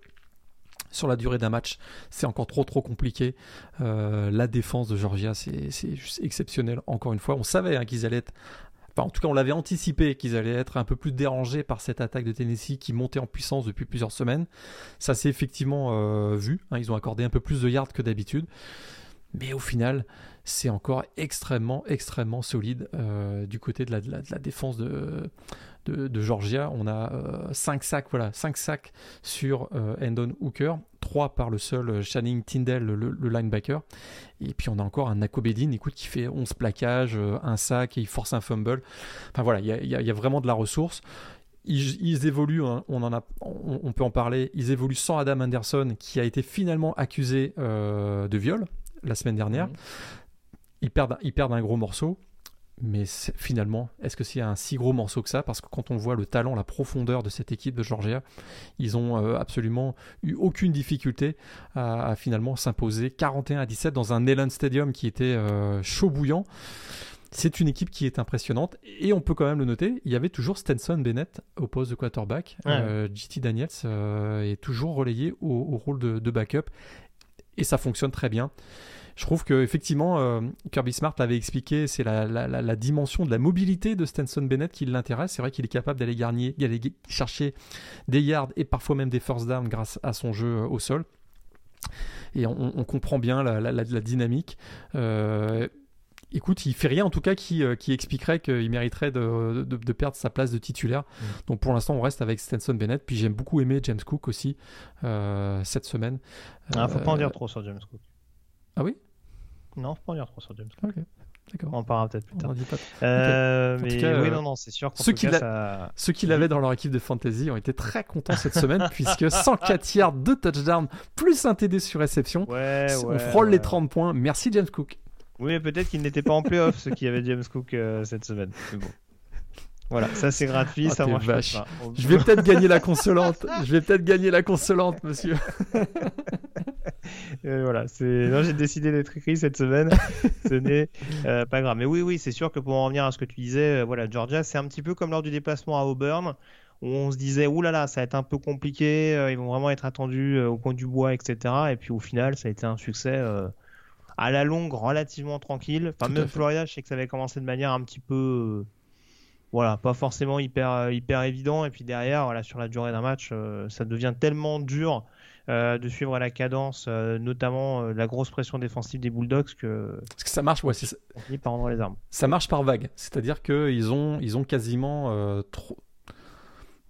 sur la durée d'un match, c'est encore trop trop compliqué. Euh, la défense de Georgia, c'est juste exceptionnel. Encore une fois, on savait hein, qu'ils allaient être, enfin en tout cas on l'avait anticipé qu'ils allaient être un peu plus dérangés par cette attaque de Tennessee qui montait en puissance depuis plusieurs semaines. Ça s'est effectivement euh, vu. Hein. ils ont accordé un peu plus de yards que d'habitude, mais au final, c'est encore extrêmement, extrêmement solide euh, du côté de la, défense de, Georgia. On a 5 euh, sacs, voilà, 5 sacs sur euh, Endon Hooker, 3 par le seul Channing Tyndall, le, linebacker. Et puis on a encore un Nakobedin, écoute, qui fait 11 plaquages, un sac et il force un fumble. Enfin voilà, il y a, vraiment de la ressource. Ils, évoluent, hein, on, peut en parler, ils évoluent sans Adam Anderson qui a été finalement accusé de viol la semaine dernière. Mmh ils perdent, ils perdent un gros morceau. Mais finalement, est-ce que c'est un si gros morceau que ça? Parce que quand on voit le talent, la profondeur de cette équipe de Georgia, ils ont euh, absolument eu aucune difficulté à, finalement s'imposer 41 à 17 dans un Neyland Stadium qui était euh, chaud bouillant. C'est une équipe qui est impressionnante et on peut quand même le noter. Il y avait toujours Stenson Bennett au poste de quarterback. Euh, JT Daniels est toujours relayé au, rôle de, de, backup et ça fonctionne très bien je trouve que effectivement euh, Kirby Smart l'avait expliqué, c'est la, dimension de la mobilité de Stenson Bennett qui l'intéresse. C'est vrai qu'il est capable d'aller gagner, d'aller chercher des yards et parfois même des first downs grâce à son jeu au sol. Et on, comprend bien la, dynamique. Euh, écoute, il fait rien en tout cas qui, qui expliquerait qu'il mériterait de, de, perdre sa place de titulaire. Mm. Donc pour l'instant, on reste avec Stenson Bennett. Puis j'aime beaucoup aimer James Cook aussi cette semaine. Ah, faut pas en dire trop sur James Cook. Ah oui? Non, faut pas en dire trop sur James Cook. Ok. On en parlera peut-être plus tard. Pas... Euh, mais oui, euh, non, non, c'est sûr. Ceux qui, ceux qui l'avaient dans leur équipe de fantasy ont été très contents cette semaine puisque 104 yards, 2 touchdowns, plus un TD sur réception. on frôle les 30 points. Merci James Cook. Oui, peut-être qu'ils n'étaient pas en playoff ceux qui avaient James Cook euh, cette semaine. bon. Voilà, ça c'est gratuit, ah, ça marche pas. Je vais peut-être gagner la consolante. Je vais peut-être gagner la consolante, monsieur. voilà, c'est. J'ai décidé d'être écrit cette semaine. Ce n'est euh, pas grave. Mais oui, oui, c'est sûr que pour en revenir à ce que tu disais, euh, voilà, Georgia, c'est un petit peu comme lors du déplacement à Auburn, où on se disait, oulala, là là, ça va être un peu compliqué, euh, ils vont vraiment être attendus au coin du bois, etc. Et puis au final, ça a été un succès à la longue, relativement tranquille. Enfin, même Florida, je sais que ça avait commencé de manière un petit peu voilà, pas forcément hyper, euh, hyper évident. Et puis derrière, voilà, sur la durée d'un match, euh, ça devient tellement dur euh, de suivre la cadence, notamment la grosse pression défensive des Bulldogs, que, Parce que ça marche, ouais, ça... par rendre les armes. Ça marche par vague, c'est-à-dire qu'ils ont, ils ont quasiment trop...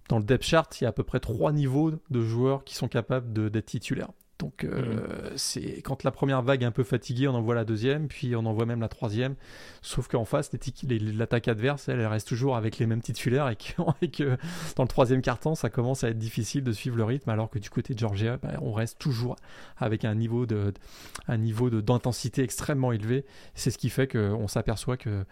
Dans le depth chart, il y a à peu près trois niveaux de joueurs qui sont capables d'être titulaires. Donc, euh, mhm. c'est quand la première vague est un peu fatiguée, on envoie la deuxième, puis on envoie même la troisième. Sauf qu'en face, l'attaque adverse, elle, reste toujours avec les mêmes titulaires et que, dans le troisième quart-temps, ça commence à être difficile de suivre le rythme, alors que du côté de Georgia, bah, on reste toujours avec un niveau de, un niveau d'intensité extrêmement élevé. C'est ce qui fait qu'on s'aperçoit que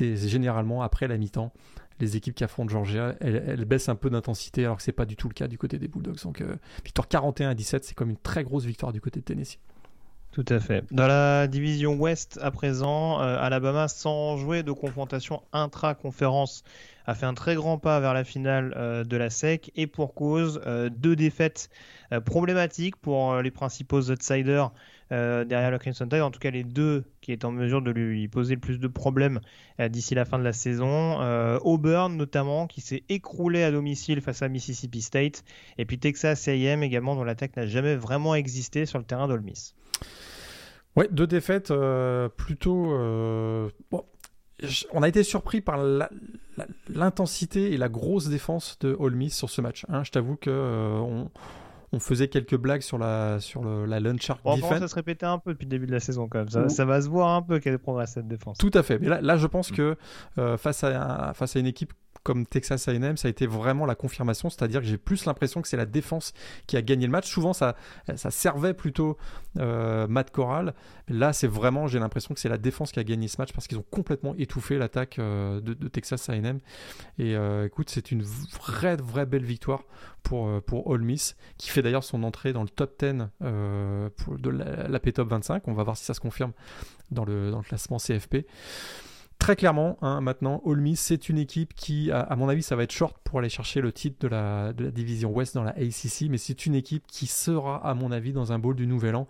généralement après la mi-temps, les équipes qui affrontent Georgia, elles, baissent un peu d'intensité alors que c'est pas du tout le cas du côté des Bulldogs. Donc euh, victoire 41 à 17, c'est comme une très grosse victoire du côté de Tennessee. Tout à fait. Dans la division Ouest à présent, euh, Alabama, sans jouer de confrontation intra-conférence, a fait un très grand pas vers la finale euh, de la SEC et pour cause, deux défaites problématiques pour les principaux outsiders euh, derrière le Crimson Tide, en tout cas les deux qui est en mesure de lui poser le plus de problèmes euh, d'ici la fin de la saison. Euh, Auburn notamment, qui s'est écroulé à domicile face à Mississippi State, et puis Texas A&M également, dont l'attaque n'a jamais vraiment existé sur le terrain d'Ole Miss. Deux défaites plutôt. On a été surpris par l'intensité et la grosse défense de Ole Miss sur ce match. Hein. Je t'avoue que on on faisait quelques blagues sur la, sur le, la Lunch Shark bon, Ça se répétait un peu depuis le début de la saison quand même. Ça, va se voir un peu quelle progresse cette défense. Tout à fait. Mais là, là je pense mm. que euh, face, à, face à une équipe comme Texas A&M, ça a été vraiment la confirmation, c'est-à-dire que j'ai plus l'impression que c'est la défense qui a gagné le match. Souvent, ça, ça servait plutôt euh, Matt Corral. Là, c'est vraiment, j'ai l'impression que c'est la défense qui a gagné ce match parce qu'ils ont complètement étouffé l'attaque euh, de, Texas A&M. Et euh, écoute, c'est une vraie, vraie belle victoire pour, pour Ole Miss, qui fait d'ailleurs son entrée dans le top 10 pour, de l'AP Top 25. On va voir si ça se confirme dans le, dans le classement CFP très clairement, hein, maintenant, All Miss, c'est une équipe qui, à, mon avis, ça va être short pour aller chercher le titre de la, division Ouest dans la ACC, mais c'est une équipe qui sera, à mon avis, dans un bowl du Nouvel An.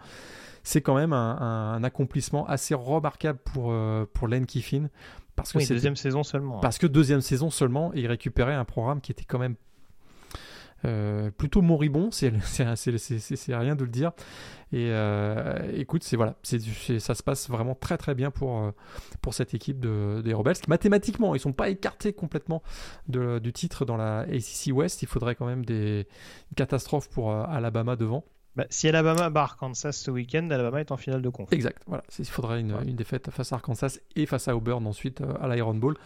C'est quand même un, accomplissement assez remarquable pour, euh, pour Len Kiffin. Parce que oui, deuxième saison seulement. Hein. Parce que deuxième saison seulement, il récupérait un programme qui était quand même euh, plutôt moribond, c'est rien de le dire. Et euh, écoute, c'est voilà, ça se passe vraiment très très bien pour, euh, pour cette équipe de, des Rebels. Mathématiquement, ils sont pas écartés complètement de, du titre dans la ACC West. Il faudrait quand même des catastrophes pour Alabama devant. Bah, si Alabama bat Arkansas ce week-end, Alabama est en finale de conf. Exact, voilà. Il faudrait une, une, défaite face à Arkansas et face à Auburn ensuite à l'Iron Bowl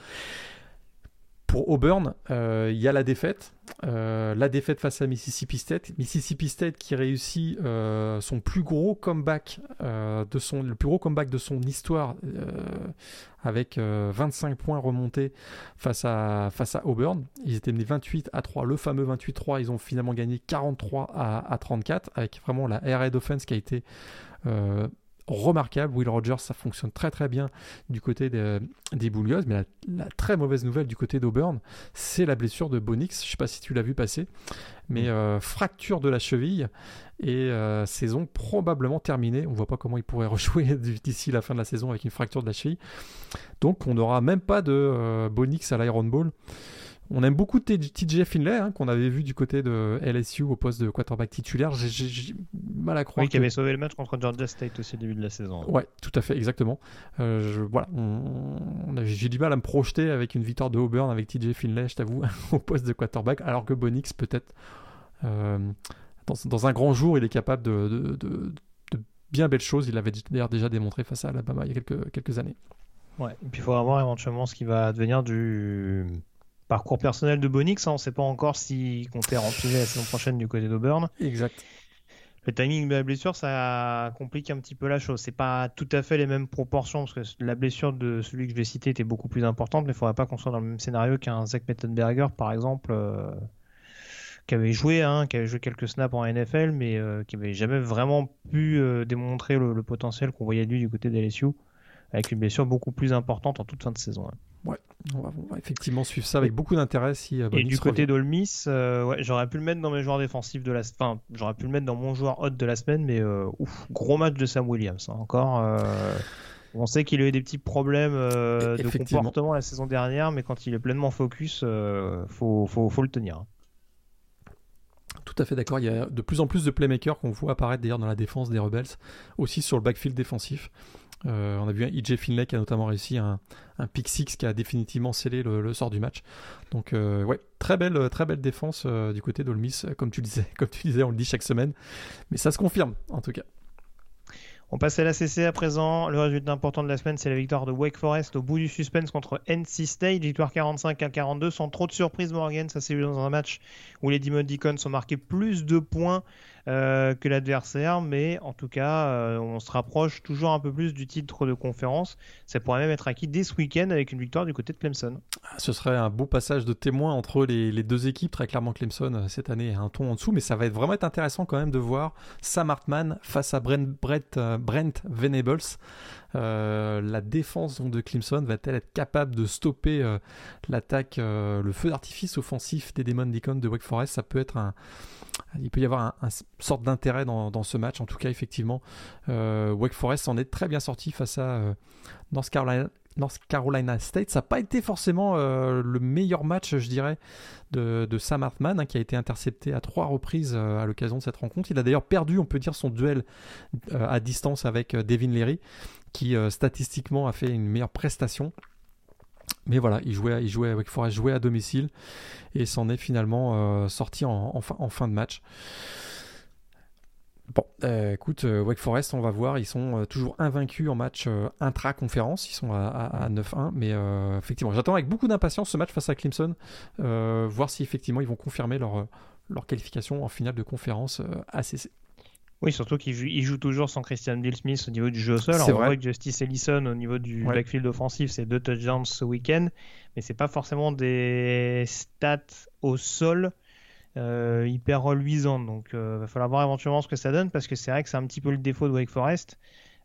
pour Auburn, euh, il y a la défaite. Euh, la défaite face à Mississippi State. Mississippi State qui réussit euh, son plus gros comeback de son, plus gros comeback de son histoire avec 25 points remontés face à, face à Auburn. Ils étaient menés 28 à 3, le fameux 28-3. Ils ont finalement gagné 43 à, à 34 avec vraiment la air raid offense qui a été remarquable. Will Rogers, ça fonctionne très très bien du côté des, des Bulldogs, mais la, très mauvaise nouvelle du côté d'Auburn, c'est la blessure de Bonix. Je ne sais pas si tu l'as vu passer, mais mm. euh, fracture de la cheville et euh, saison probablement terminée. On ne voit pas comment il pourrait rejouer d'ici la fin de la saison avec une fracture de la cheville. Donc on n'aura même pas de euh, Bonix à l'Iron Bowl. On aime beaucoup TJ Finlay, hein, qu'on avait vu du côté de LSU au poste de quarterback titulaire. mal à croire. Oui, qui avait sauvé le match contre Georgia State aussi au début de la saison. Ouais, tout à fait, exactement. Euh, voilà, j'ai du mal à me projeter avec une victoire de Auburn avec TJ Finlay, je t'avoue, au poste de quarterback, alors que Bonix peut-être euh, dans, un grand jour, il est capable de, de, bien belles choses. Il l'avait d'ailleurs déjà démontré face à Alabama il y a quelques, quelques années. Ouais, et puis il faudra voir éventuellement ce qui va devenir du parcours personnel de Bonix. Hein. On ne sait pas encore s'il comptait remplir la saison prochaine du côté d'Auburn. Exact. Le timing de la blessure, ça complique un petit peu la chose. C'est pas tout à fait les mêmes proportions parce que la blessure de celui que je vais citer était beaucoup plus importante, mais il faudrait pas qu'on soit dans le même scénario qu'un Zach Mettenberger, par exemple, euh, qui avait joué, hein, qui avait joué quelques snaps en NFL, mais euh, qui avait jamais vraiment pu euh, démontrer le, potentiel qu'on voyait de lui du côté des LSU, avec une blessure beaucoup plus importante en toute fin de saison. Hein. Ouais, on va, effectivement suivre ça avec beaucoup d'intérêt si. Euh, et du côté d'Olmis, euh, ouais, j'aurais pu le mettre dans mes joueurs défensifs de la, enfin, j'aurais pu le mettre dans mon joueur hot de la semaine, mais euh, ouf, gros match de Sam Williams. Hein, encore, on sait qu'il a eu des petits problèmes de comportement la saison dernière, mais quand il est pleinement focus, faut, faut, faut, le tenir. Hein. Tout à fait d'accord. Il y a de plus en plus de playmakers qu'on voit apparaître d'ailleurs dans la défense des Rebels, aussi sur le backfield défensif. Euh, on a vu un EJ Finlay qui a notamment réussi un, un pick six qui a définitivement scellé le, sort du match. Donc euh, ouais, très belle, très belle défense euh, du côté d'Olmis, comme tu disais, comme tu disais, on le dit chaque semaine, mais ça se confirme en tout cas. On passe à la CC à présent. Le résultat important de la semaine, c'est la victoire de Wake Forest au bout du suspense contre NC State. Victoire 45 à 42, sans trop de surprise, Morgan. Ça s'est vu dans un match où les Demon Deacons ont marqué plus de points euh, que l'adversaire, mais en tout cas, euh, on se rapproche toujours un peu plus du titre de conférence. Ça pourrait même être acquis dès ce week-end avec une victoire du côté de Clemson. Ah, ce serait un beau passage de témoin entre les, deux équipes. Très clairement, Clemson euh, cette année un ton en dessous, mais ça va être vraiment intéressant quand même de voir Sam Hartman face à Brent, Brent, Venables. la défense de Clemson va-t-elle être capable de stopper l'attaque, le feu d'artifice offensif des Demon Deacon de Wake Forest? Ça peut être un, il peut y avoir un, sorte d'intérêt dans, ce match. En tout cas, effectivement, euh, Wake Forest en est très bien sorti face à euh, North, Carolina, State. Ça n'a pas été forcément euh, le meilleur match, je dirais, de, Sam Hartman, hein, qui a été intercepté à trois reprises à l'occasion de cette rencontre. Il a d'ailleurs perdu, on peut dire, son duel à distance avec Devin Leary, qui statistiquement a fait une meilleure prestation. Mais voilà, il jouait, il jouait Forest jouait à domicile et s'en est finalement euh, sorti en, fin, de match. Bon, euh, écoute, euh, Wake Forest, on va voir, ils sont toujours invaincus en match intra-conférence, ils sont à, 9-1, mais effectivement, j'attends avec beaucoup d'impatience ce match face à Clemson, voir si effectivement ils vont confirmer leur, leur qualification en finale de conférence ACC. Oui, surtout qu'il joue, toujours sans Christian Bill Smith au niveau du jeu au sol. on voit que Justice Ellison au niveau du backfield offensif, c'est deux touchdowns ce week-end, mais c'est pas forcément des stats au sol euh, hyper reluisantes. Donc, il euh, va falloir voir éventuellement ce que ça donne parce que c'est vrai que c'est un petit peu le défaut de Wake Forest.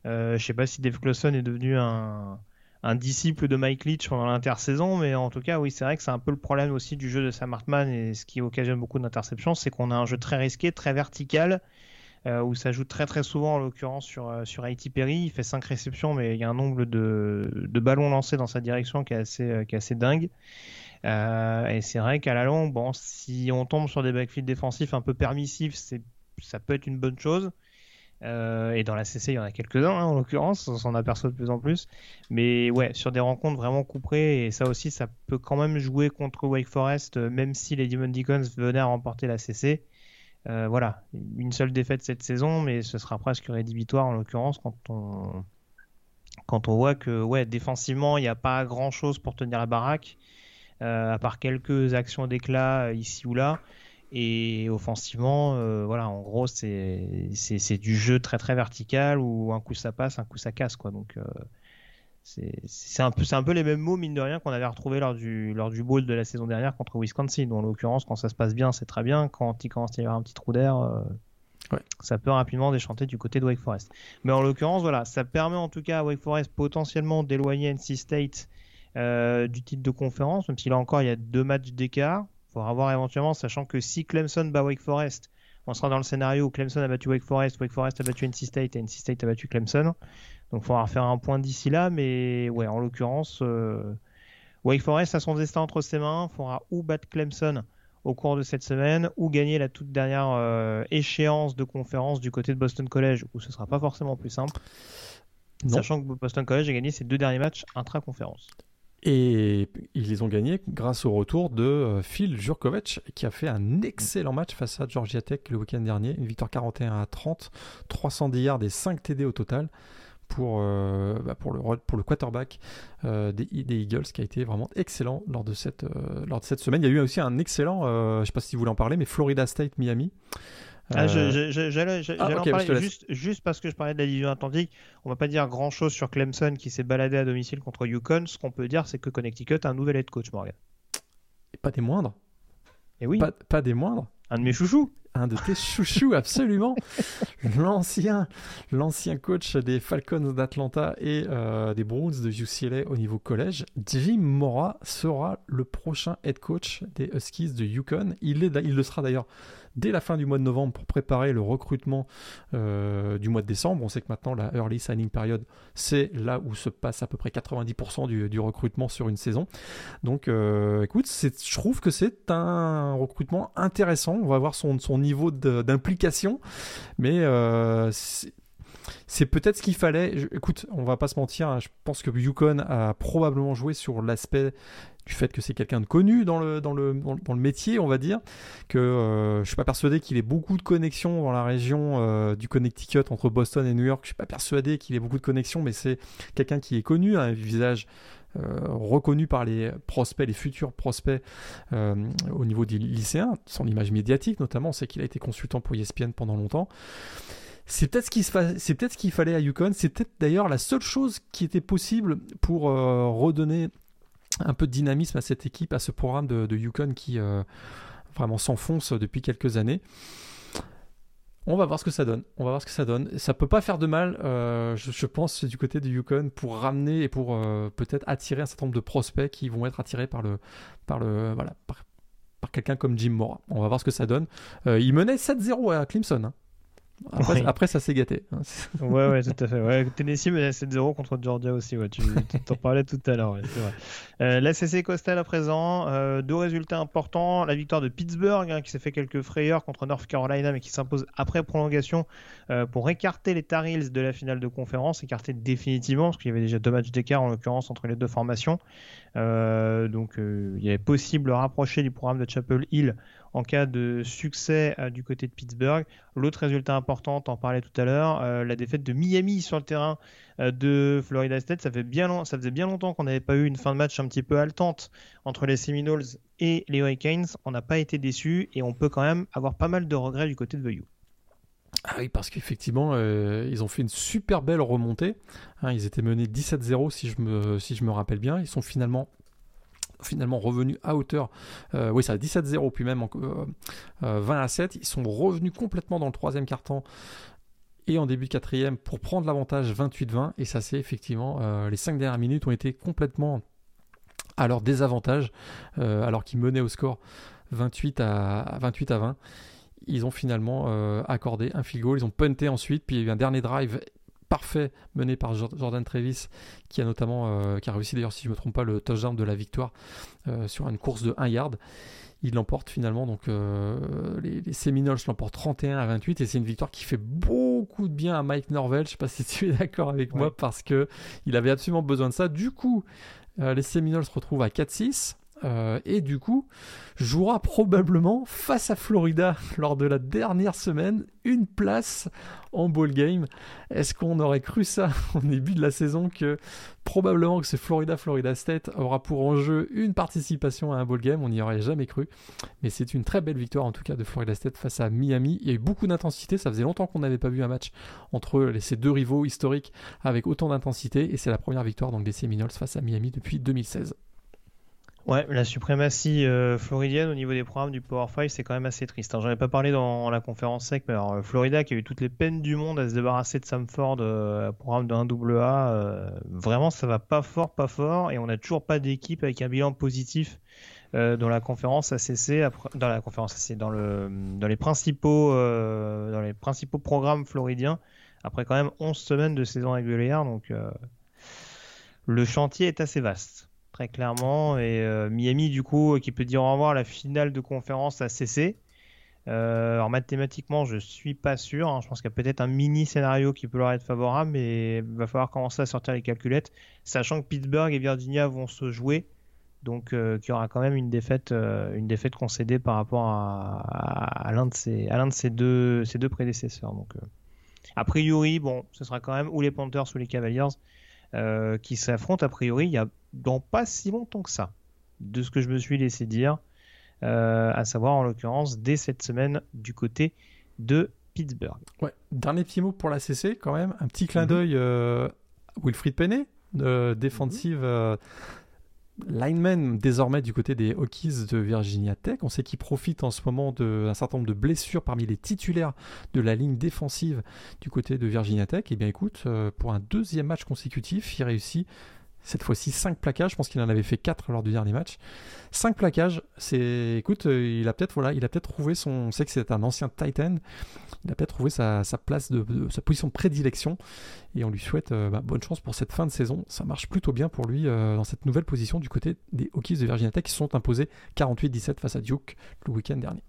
Euh, je sais pas si Dave Clawson est devenu un, un disciple de Mike Leach pendant l'intersaison, mais en tout cas, oui, c'est vrai que c'est un peu le problème aussi du jeu de Sam Hartman et ce qui occasionne beaucoup d'interceptions, c'est qu'on a un jeu très risqué, très vertical où ça joue très très souvent en l'occurrence sur, euh, sur Perry. Il fait 5 réceptions, mais il y a un nombre de, de ballons lancés dans sa direction qui est assez, euh, qui est assez dingue. et c'est vrai qu'à la longue, bon, si on tombe sur des backfields défensifs un peu permissifs, ça peut être une bonne chose. et dans la CC, il y en a quelques-uns hein, en l'occurrence, on s'en aperçoit de plus en plus. Mais ouais, sur des rencontres vraiment couperées, et ça aussi, ça peut quand même jouer contre Wake Forest, même si les Demon Deacons venaient à remporter la CC. Euh, voilà, une seule défaite cette saison, mais ce sera presque rédhibitoire en l'occurrence quand on quand on voit que ouais défensivement il n'y a pas grand chose pour tenir la baraque, euh, à part quelques actions d'éclat euh, ici ou là. Et offensivement, voilà, en gros, c'est du jeu très très vertical où un coup ça passe, un coup ça casse, quoi. Donc, c'est un, peu, un peu les mêmes mots, mine de rien, qu'on avait retrouvé lors du, lors du bowl de la saison dernière contre Wisconsin. En l'occurrence, quand ça se passe bien, c'est très bien. Quand il commence à y avoir un petit trou d'air, euh, ça peut rapidement déchanter du côté de Wake Forest. Mais en l'occurrence, voilà, ça permet en tout cas à Wake Forest potentiellement d'éloigner NC State euh, du titre de conférence, même si là encore il y a deux matchs d'écart. Il faudra voir éventuellement, sachant que si Clemson bat Wake Forest, on sera dans le scénario où Clemson a battu Wake Forest, Wake Forest a battu NC State et NC State a battu Clemson. Donc il faudra faire un point d'ici là, mais ouais, en l'occurrence, euh, Wake Forest a son destin entre ses mains. Il faudra ou battre Clemson au cours de cette semaine ou gagner la toute dernière euh, échéance de conférence du côté de Boston College où ce sera pas forcément plus simple. Sachant que Boston College a gagné ses deux derniers matchs intra-conférence. Et ils les ont gagnés grâce au retour de euh, Phil Jurkovic qui a fait un excellent match face à Georgia Tech le week-end dernier. Une victoire 41 à 30, 310 yards et 5 TD au total pour, euh, bah, pour, le, pour le quarterback euh, des, Eagles qui a été vraiment excellent lors de cette, lors de cette semaine. Il y a eu aussi un excellent, je ne sais pas si vous voulez en parler, mais Florida State Miami. Ah, J'allais ah, en parler juste, juste, parce que je parlais de la division atlantique. On va pas dire grand chose sur Clemson qui s'est baladé à domicile contre Yukon. Ce qu'on peut dire, c'est que Connecticut a un nouvel head coach, Morgan. Et pas des moindres. Et oui. Pas, pas des moindres. Un de mes chouchous un de tes chouchous, absolument. L'ancien, l'ancien coach des Falcons d'Atlanta et euh, des Browns de UCLA au niveau collège, Jim Mora sera le prochain head coach des Huskies de Yukon. Il, est, il le sera d'ailleurs dès la fin du mois de novembre pour préparer le recrutement euh, du mois de décembre. On sait que maintenant la early signing period, c'est là où se passe à peu près 90% du, recrutement sur une saison. Donc euh, écoute, je trouve que c'est un recrutement intéressant. On va voir son, niveau d'implication, mais euh, c'est peut-être ce qu'il fallait. écoute, on va pas se mentir, hein, je pense que Yukon a probablement joué sur l'aspect du fait que c'est quelqu'un de connu dans le, dans, le, dans le métier, on va dire, que euh, je suis pas persuadé qu'il ait beaucoup de connexions dans la région euh, du Connecticut entre Boston et New York. Je suis pas persuadé qu'il ait beaucoup de connexions, mais c'est quelqu'un qui est connu, un visage euh, reconnu par les prospects, les futurs prospects au niveau des lycéens, son image médiatique notamment. On sait qu'il a été consultant pour ESPN pendant longtemps. C'est peut-être ce qu'il fallait à Yukon. C'est peut-être d'ailleurs la seule chose qui était possible pour redonner un peu de dynamisme à cette équipe, à ce programme de, Yukon qui euh, vraiment s'enfonce depuis quelques années. On va voir ce que ça donne. On va voir ce que ça donne. Ça peut pas faire de mal, euh, je, pense, du côté de Yukon pour ramener et pour euh, peut-être attirer un certain nombre de prospects qui vont être attirés par, quelqu'un comme Jim Mora. On va voir ce que ça donne. il menait 7-0 à Clemson. Hein. Après, ça s'est gâté. Ouais, ouais, tout à fait. Ouais, Tennessee menait 7-0 contre Georgia aussi. Ouais, tu t'en parlais tout à l'heure. Ouais, euh, la CC Coastal à présent, euh, deux résultats importants. La victoire de Pittsburgh hein, qui s'est fait quelques frayeurs contre North Carolina mais qui s'impose après prolongation euh, pour écarter les Tar Heels de la finale de conférence, écarter définitivement parce qu'il y avait déjà deux matchs d'écart en l'occurrence entre les deux formations. Donc il y avait possible rapprocher du programme de Chapel Hill en cas de succès euh, du côté de Pittsburgh. L'autre résultat important, en parlais tout à l'heure, euh, la défaite de Miami sur le terrain euh, de Florida State. Ça, faisait bien longtemps qu'on n'avait pas eu une fin de match un petit peu haletante entre les Seminoles et les Hurricanes. On n'a pas été déçus et on peut quand même avoir pas mal de regrets du côté de Bayou. Ah oui, parce qu'effectivement, ils ont fait une super belle remontée. Hein, ils étaient menés 17-0 si je, me, rappelle bien. Ils sont finalement revenus à hauteur, euh, oui, ça a 17-0, puis même 20 euh, euh, à 7. Ils sont revenus complètement dans le troisième quart-temps et en début de quatrième pour prendre l'avantage 28-20. Et ça, c'est effectivement, les cinq dernières minutes ont été complètement à leur désavantage, alors qu'ils menaient au score 28 à, 28 à 20 ils ont finalement accordé un field goal. Ils ont punté ensuite, puis il y a eu un dernier drive parfait mené par Jordan Travis qui a notamment euh, qui a réussi d'ailleurs si je ne me trompe pas le touchdown de la victoire euh, sur une course de 1 yard. Il l'emporte finalement donc euh, les, les, Seminoles l'emportent 31 à 28 et c'est une victoire qui fait beaucoup de bien à Mike Norvell. Je sais pas si tu es d'accord avec moi parce que il avait absolument besoin de ça. Du coup les Seminoles se retrouvent à 4-6 euh, et du coup jouera probablement face à Florida lors de la dernière semaine une place en ball game. Est-ce qu'on aurait cru ça au début de la saison que probablement que ce Florida Florida State aura pour enjeu une participation à un ball game? On n'y aurait jamais cru. Mais c'est une très belle victoire en tout cas de Florida State face à Miami. Il y a eu beaucoup d'intensité. Ça faisait longtemps qu'on n'avait pas vu un match entre ces deux rivaux historiques avec autant d'intensité. Et c'est la première victoire donc des Seminoles face à Miami depuis 2016. Ouais, la suprématie euh, floridienne au niveau des programmes du Power 5, c'est quand même assez triste. Hein. J'en ai pas parlé dans la conférence sec, mais alors, euh, Florida qui a eu toutes les peines du monde à se débarrasser de Samford, euh, programme de 1AA, euh, vraiment ça va pas fort, pas fort, et on n'a toujours pas d'équipe avec un bilan positif dans la conférence ACC, dans la conférence ACC, dans, le, dans, les principaux, dans les principaux programmes floridiens, après quand même 11 semaines de saison régulière, donc le chantier est assez vaste très clairement. Et Miami, du coup, qui peut dire au revoir la finale de conférence a cessé. alors mathématiquement, je suis pas sûr. Hein. Je pense qu'il y a peut-être un mini scénario qui peut leur être favorable, mais il va falloir commencer à sortir les calculettes, sachant que Pittsburgh et Virginia vont se jouer donc euh, qui aura quand même une défaite, euh, une défaite concédée par rapport à, l'un de ses, à l'un de ses deux, ses deux prédécesseurs. Donc, euh, a priori, bon, ce sera quand même ou les Panthers ou les Cavaliers qui s'affrontent. A priori, il y a dans pas si longtemps que ça, de ce que je me suis laissé dire, à savoir en l'occurrence dès cette semaine du côté de Pittsburgh. Ouais. Dernier petit mot pour la CC quand même, un petit clin mhm. d'œil Wilfried Penney, défensive. Mhm lineman désormais du côté des Hokies de Virginia Tech. On sait qu'il profite en ce moment d'un certain nombre de blessures parmi les titulaires de la ligne défensive du côté de Virginia Tech. Et eh bien écoute, euh, pour un deuxième match consécutif, il réussit cette fois-ci 5 plaquages. Je pense qu'il en avait fait 4 lors du dernier match. 5 plaquages, c'est. Écoute, euh, il a peut-être voilà, il a peut-être trouvé son. On sait que c'est un ancien Titan. Il a peut-être trouvé sa, place de, sa position de prédilection. Et on lui souhaite euh, bah, bonne chance pour cette fin de saison. Ça marche plutôt bien pour lui euh, dans cette nouvelle position du côté des Hokies de Virginia Tech qui sont imposés 48-17 face à Duke le week-end dernier.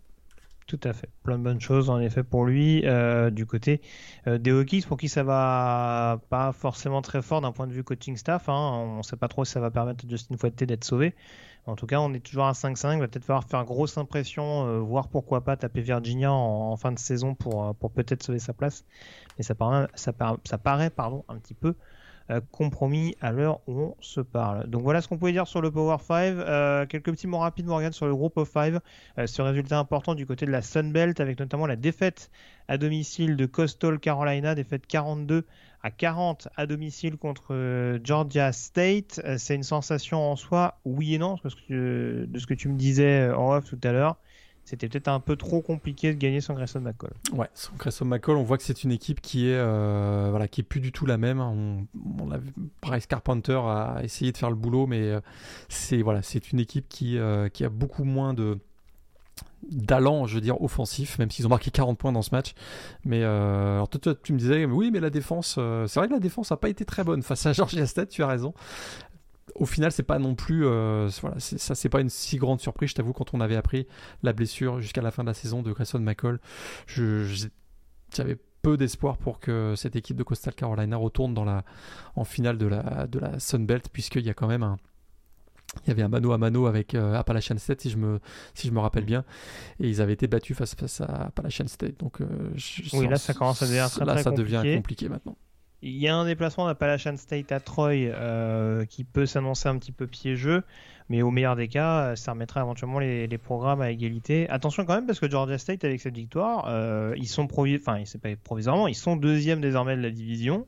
Tout à fait. Plein de bonnes choses en effet pour lui euh, du côté euh, des Hokies pour qui ça va pas forcément très fort d'un point de vue coaching staff. Hein. On ne sait pas trop si ça va permettre à Justin Fouetté d'être sauvé. En tout cas, on est toujours à 5-5. Il va peut-être falloir faire grosse impression, euh, voir pourquoi pas taper Virginia en, fin de saison pour, peut-être sauver sa place. Mais ça paraît, ça, paraît pardon, un petit peu compromis à l'heure où on se parle. Donc voilà ce qu'on pouvait dire sur le Power 5. Euh, quelques petits mots rapides, Morgan, sur le groupe of 5. Euh, ce résultat important du côté de la Sunbelt avec notamment la défaite à domicile de Coastal Carolina, défaite 42 à 40 à domicile contre Georgia State. c'est une sensation en soi, oui et non, de ce que tu me disais en off tout à l'heure c'était peut-être un peu trop compliqué de gagner sans Grayson McCall. Ouais, sans Grayson McCall, on voit que c'est une équipe qui est, euh, voilà, qui est plus du tout la même. On, on Bryce Carpenter a essayé de faire le boulot, mais euh, c'est voilà, c'est une équipe qui, euh, qui a beaucoup moins de d'allant, je veux dire, offensif, même s'ils ont marqué 40 points dans ce match. Mais alors toi, tu me disais, oui, mais la défense, c'est vrai que la défense n'a pas été très bonne face à Georgia State, tu as raison au final, c'est pas non plus, euh, voilà, ça c'est pas une si grande surprise. Je t'avoue, quand on avait appris la blessure jusqu'à la fin de la saison de Grayson McCall, j'avais peu d'espoir pour que cette équipe de Coastal Carolina retourne dans la, en finale de la, de la Sun Belt, puisqu'il y a quand même un, il y avait un mano à mano avec euh, Appalachian State, si je, me, si je me rappelle bien. Et ils avaient été battus face, face à Appalachian State. Donc, euh, oui, là, ça commence à devenir très, là, ça devient compliqué maintenant. Il y a un déplacement d'Appalachian State à Troy euh, qui peut s'annoncer un petit peu piégeux, mais au meilleur des cas, euh, ça remettrait éventuellement les, programmes à égalité. Attention quand même parce que Georgia State, avec cette victoire, euh, ils sont enfin, c'est pas provisoirement, ils sont deuxième désormais de la division.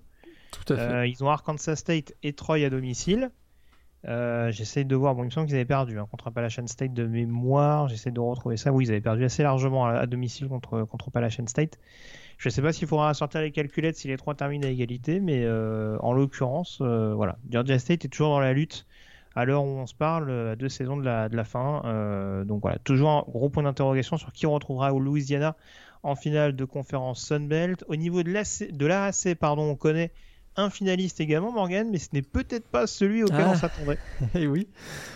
Tout à fait. ils ont Arkansas State et Troy à domicile. j'essaie de voir, bon, il me semble qu'ils avaient perdu hein, contre Appalachian State de mémoire. J'essaie de retrouver ça. Oui, ils avaient perdu assez largement à, domicile contre, contre Appalachian State. Je ne sais pas s'il faudra sortir les calculettes si les trois terminent à égalité, mais euh, en l'occurrence, euh, voilà. Georgia State est toujours dans la lutte à l'heure où on se parle, à deux saisons de la, de la fin. Euh, donc voilà, toujours un gros point d'interrogation sur qui on retrouvera au Louisiana en finale de conférence Sunbelt. Au niveau de l'AAC, pardon, on connaît un finaliste également, Morgan, mais ce n'est peut-être pas celui auquel on ah. s'attendait. Et eh oui.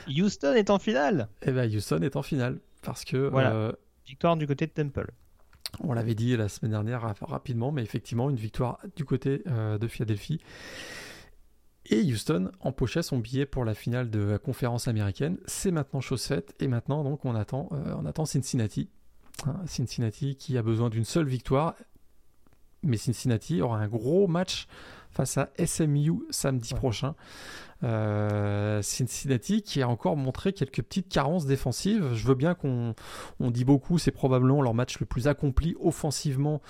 Houston est en finale. Eh bien, Houston est en finale. Parce que. Voilà. Victoire du côté de Temple. On l'avait dit la semaine dernière rapidement, mais effectivement, une victoire du côté euh, de Philadelphie. Et Houston empochait son billet pour la finale de la conférence américaine. C'est maintenant chose faite. Et maintenant, donc, on attend, euh, on Cincinnati. Hein, Cincinnati qui a besoin d'une seule victoire. Mais Cincinnati aura un gros match face à SMU samedi prochain. Euh, Cincinnati qui a encore montré quelques petites carences défensives. Je veux bien qu'on on dit beaucoup, c'est probablement leur match le plus accompli offensivement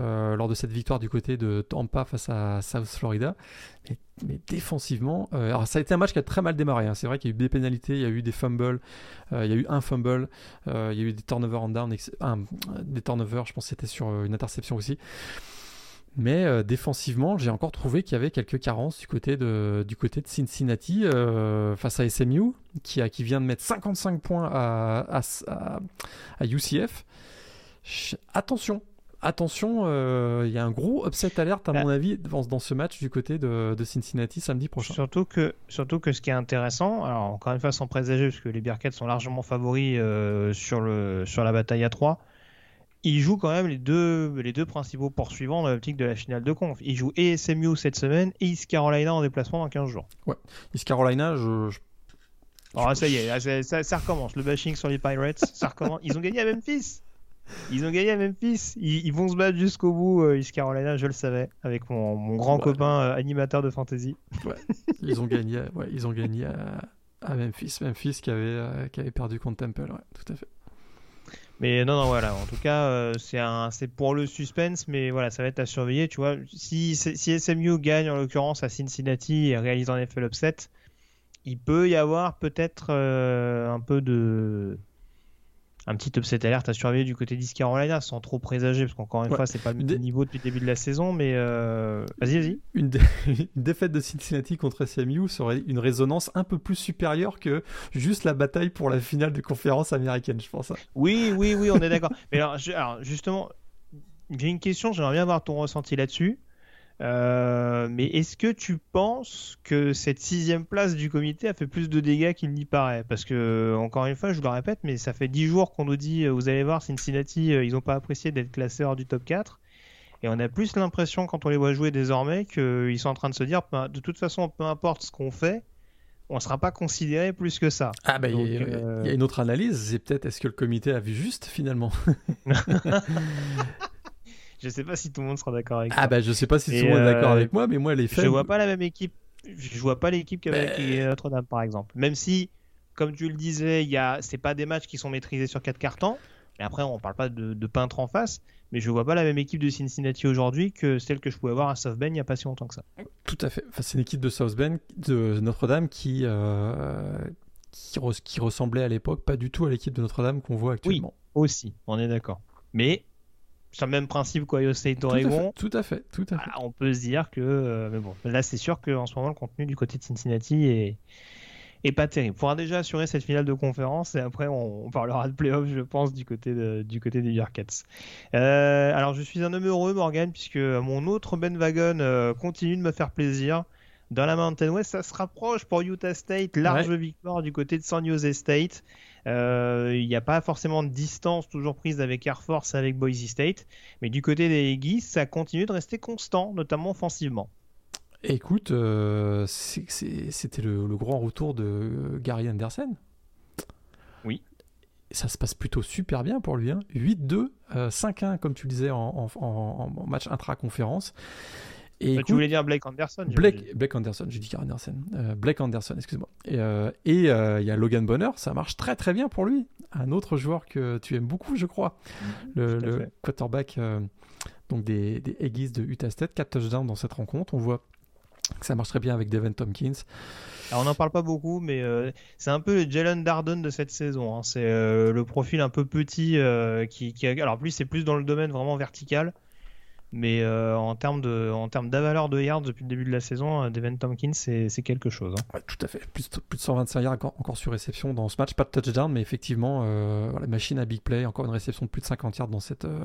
euh, lors de cette victoire du côté de Tampa face à South Florida. Mais, défensivement, euh, alors ça a été un match qui a très mal démarré. Hein. C'est vrai qu'il y a eu des pénalités, il y a eu des fumbles, il y a eu un fumble, il y a eu des turnovers en down, des turnovers, je pense que c'était sur une interception aussi. Mais euh, défensivement, j'ai encore trouvé qu'il y avait quelques carences du côté de, du côté de Cincinnati euh, face à SMU, qui, a, qui vient de mettre 55 points à, à, à, UCF. attention, attention, euh, il y a un gros upset alerte à mon avis dans, dans ce match du côté de, de Cincinnati samedi prochain. Surtout que, surtout que ce qui est intéressant, alors encore une fois sans présager, parce que les Bearcats sont largement favoris sur, le, sur la bataille à 3, ils jouent quand même les deux, les deux principaux poursuivants dans l'optique de la finale de conf. Ils jouent et SMU cette semaine et East Carolina en déplacement dans 15 jours. East Carolina, je, je- Alors ça y est, là, ça, ça- ça recommence. Le bashing sur les Pirates, ça recommence. Ils ont gagné à Memphis. Ils ont gagné à Memphis. Ils, ils vont se battre jusqu'au bout, euh, East Carolina, je le savais, avec mon, mon grand Ouais. copain euh, animateur de fantasy. ils ont gagné, ouais, ils ont gagné à, à Memphis. Memphis qui avait, euh, qui avait perdu contre Temple, ouais, tout à fait. Mais non, non, voilà. En tout cas, euh, c'est pour le suspense, mais voilà, ça va être à surveiller. Tu vois, si, si SMU gagne en l'occurrence à Cincinnati et réalise en effet l'upset, il peut y avoir peut-être euh, un peu de un petit upset alerte à surveiller du côté d'East Carolina sans trop présager parce qu'encore une Ouais. fois c'est pas le même niveau depuis le début de la saison mais euh, vas-y vas-y Une, dé- une défaite de Cincinnati contre SMU serait une résonance un peu plus supérieure que juste la bataille pour la finale de conférence américaine, je pense. hein. oui oui oui on est d'accord mais alors, je- alors, justement j'ai une question j'aimerais bien avoir ton ressenti là-dessus Euh, mais est-ce que tu penses que cette sixième place du comité a fait plus de dégâts qu'il n'y paraît? Parce que, encore une fois, je vous le répète, mais ça fait 10 jours qu'on nous dit, euh, vous allez voir, Cincinnati, euh, ils n'ont pas apprécié d'être classés hors du top 4. Et on a plus l'impression, quand on les voit jouer désormais, qu'ils sont en train de se dire, de toute façon, peu importe ce qu'on fait, on ne sera pas considéré plus que ça. Ah bah y, euh, il y a une autre analyse, c'est peut-être est-ce que le comité a vu juste finalement? Je sais pas si tout le monde sera d'accord avec Ah bah je sais pas si Et, tout le monde est d'accord euh, avec moi, mais moi les faits... Je vois pas la même équipe. Je vois pas l'équipe qu'avec Mais- Notre-Dame, par exemple. Même si, comme tu le disais, il y a, c'est pas des matchs qui sont maîtrisés sur quatre cartons. Mais après, on parle pas de, de peintre en face. Mais je vois pas la même équipe de Cincinnati aujourd'hui que celle que je pouvais voir à South Bend il y a pas si longtemps que ça. Tout à fait. Enfin, c'est une équipe de South Bend, de Notre-Dame, qui, euh, qui, res- qui ressemblait à l'époque pas du tout à l'équipe de Notre-Dame qu'on voit actuellement. Aussi, on est d'accord. Mais sur le même principe qu'Ohio State Tout à fait, Oregon, tout à fait, tout à fait. on peut se dire que. euh, mais bon, là, c'est sûr qu'en ce moment, le contenu du côté de Cincinnati est, est pas terrible. Il faudra déjà assurer cette finale de conférence et après, on, on parlera de playoff, je pense, du côté, de- du côté des Bearcats. Euh, alors, je suis un homme heureux, Morgan, puisque mon autre Ben Wagon euh, continue de me faire plaisir. Dans la Mountain West, ça se rapproche pour Utah State. Large victoire du côté de San Jose State. Euh, Il n'y a pas forcément de distance toujours prise avec Air Force avec Boise State. Mais du côté des Aggies, ça continue de rester constant, notamment offensivement. Écoute, euh, c'était le, le grand retour de euh, Gary Anderson. Oui. Ça se passe plutôt super bien pour lui. hein. 8-2, euh, 5-1, comme tu le disais, en, en- en- en match intra-conférence. Et Bah, écoute, tu voulais dire Blake Anderson Blake, Anderson, j'ai dit Gary Anderson. Euh, Blake Anderson, excuse-moi. Et euh, euh, il y a Logan Bonner, ça marche très très bien pour lui. Un autre joueur que tu aimes beaucoup, je crois. Le, à le quarterback donc des, des Aggies de Utah State, 4 touchdowns dans cette rencontre. On voit que ça marche très bien avec Devin Tompkins. Alors, on n'en parle pas beaucoup, mais euh, c'est un peu le Jalen Darden de cette saison. hein. C'est euh, le profil un peu petit euh, qui, Alors, lui, c'est plus dans le domaine vraiment vertical. Mais euh, en termes de, en termes d'avaleur de yards depuis le début de la saison, euh, Devin Tompkins, c'est c'est quelque chose. hein. Ouais, tout à fait. Plus, plus de 125 yards encore, encore sur réception dans ce match. Pas de touchdown, mais effectivement, euh, voilà, machine à big play. Encore une réception de plus de 50 yards dans, cette, euh,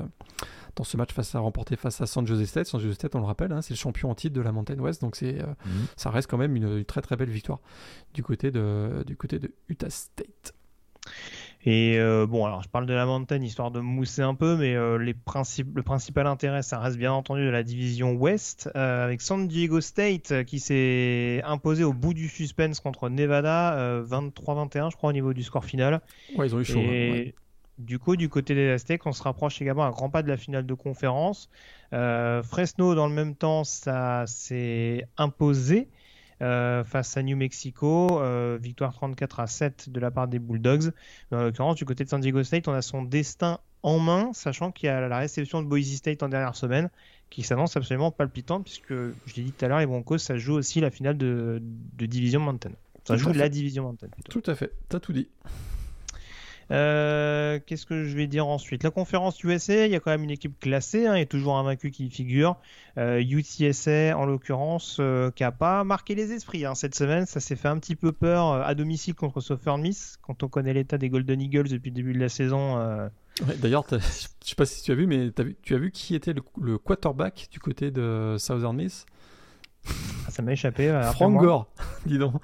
dans ce match face à remporter face à San Jose State. San Jose State, on le rappelle, hein, c'est le champion en titre de la Mountain West. Donc c'est, euh, Mhm. ça reste quand même une, une très très belle victoire du côté de, du côté de Utah State. Et euh, bon, alors je parle de la Mountain histoire de mousser un peu, mais euh, les le principal intérêt, ça reste bien entendu de la division Ouest, euh, avec San Diego State qui s'est imposé au bout du suspense contre Nevada, euh, 23-21, je crois, au niveau du score final. Ouais, ils ont eu chaud. Et hein, ouais. du coup, du côté des Aztecs, on se rapproche également un grand pas de la finale de conférence. Fresno, dans le même temps, ça s'est imposé euh, face à New Mexico. euh, victoire 34 à 7 de la part des Bulldogs. En l'occurrence, du côté de San Diego State, on a son destin en main, sachant qu'il y a la réception de Boise State en dernière semaine qui s'annonce absolument palpitante, puisque je l'ai dit tout à l'heure, les Broncos, ça joue aussi la finale de, de Division Mountain. Ça Tout joue la Division Mountain plutôt. Tout à fait. T'as tout dit. Euh, Qu'est-ce que je vais dire ensuite? La conférence USA, il y a quand même une équipe classée, hein, il y a toujours un vaincu qui y figure. Euh, UTSA, en l'occurrence, euh, qui a pas marqué les esprits hein, cette semaine. Ça s'est fait un petit peu peur euh, à domicile contre Southern Miss. Quand on connaît l'état des Golden Eagles depuis le début de la saison, euh, D'ailleurs, je sais pas si tu as vu, mais as vu, tu as vu qui était le, quarterback du côté de Southern Miss? Ah, Ça m'a échappé. Frank Gore, dis donc.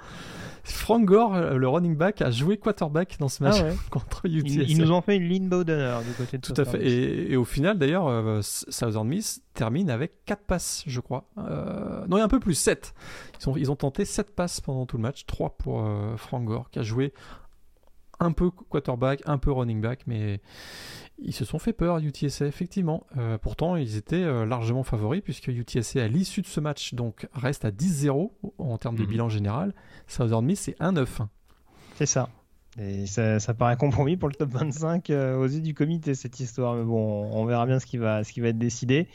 Frank Gore, euh, le running back, a joué quarterback dans ce match ah contre UTSA. Ils, nous ont fait une lean Bowden du côté de Tout à fait. Et, au final, d'ailleurs, euh, Southern Miss termine avec 4 passes, je crois. Euh, non, il y a un peu plus, 7. Ils ont, ils ont tenté 7 passes pendant tout le match, 3 pour Frank Gore, qui a joué un peu quarterback, un peu running back, mais ils se sont fait peur, UTSA, effectivement. Euh, pourtant, ils étaient euh, largement favoris, puisque UTSA, à l'issue de ce match, donc, reste à 10-0 en termes de mhm. bilan général. Southern Miss, c'est 1-9. C'est ça. Et ça, ça, paraît compromis pour le top 25 euh, aux yeux du comité, cette histoire. Mais bon, on verra bien ce qui va, ce qui va être décidé.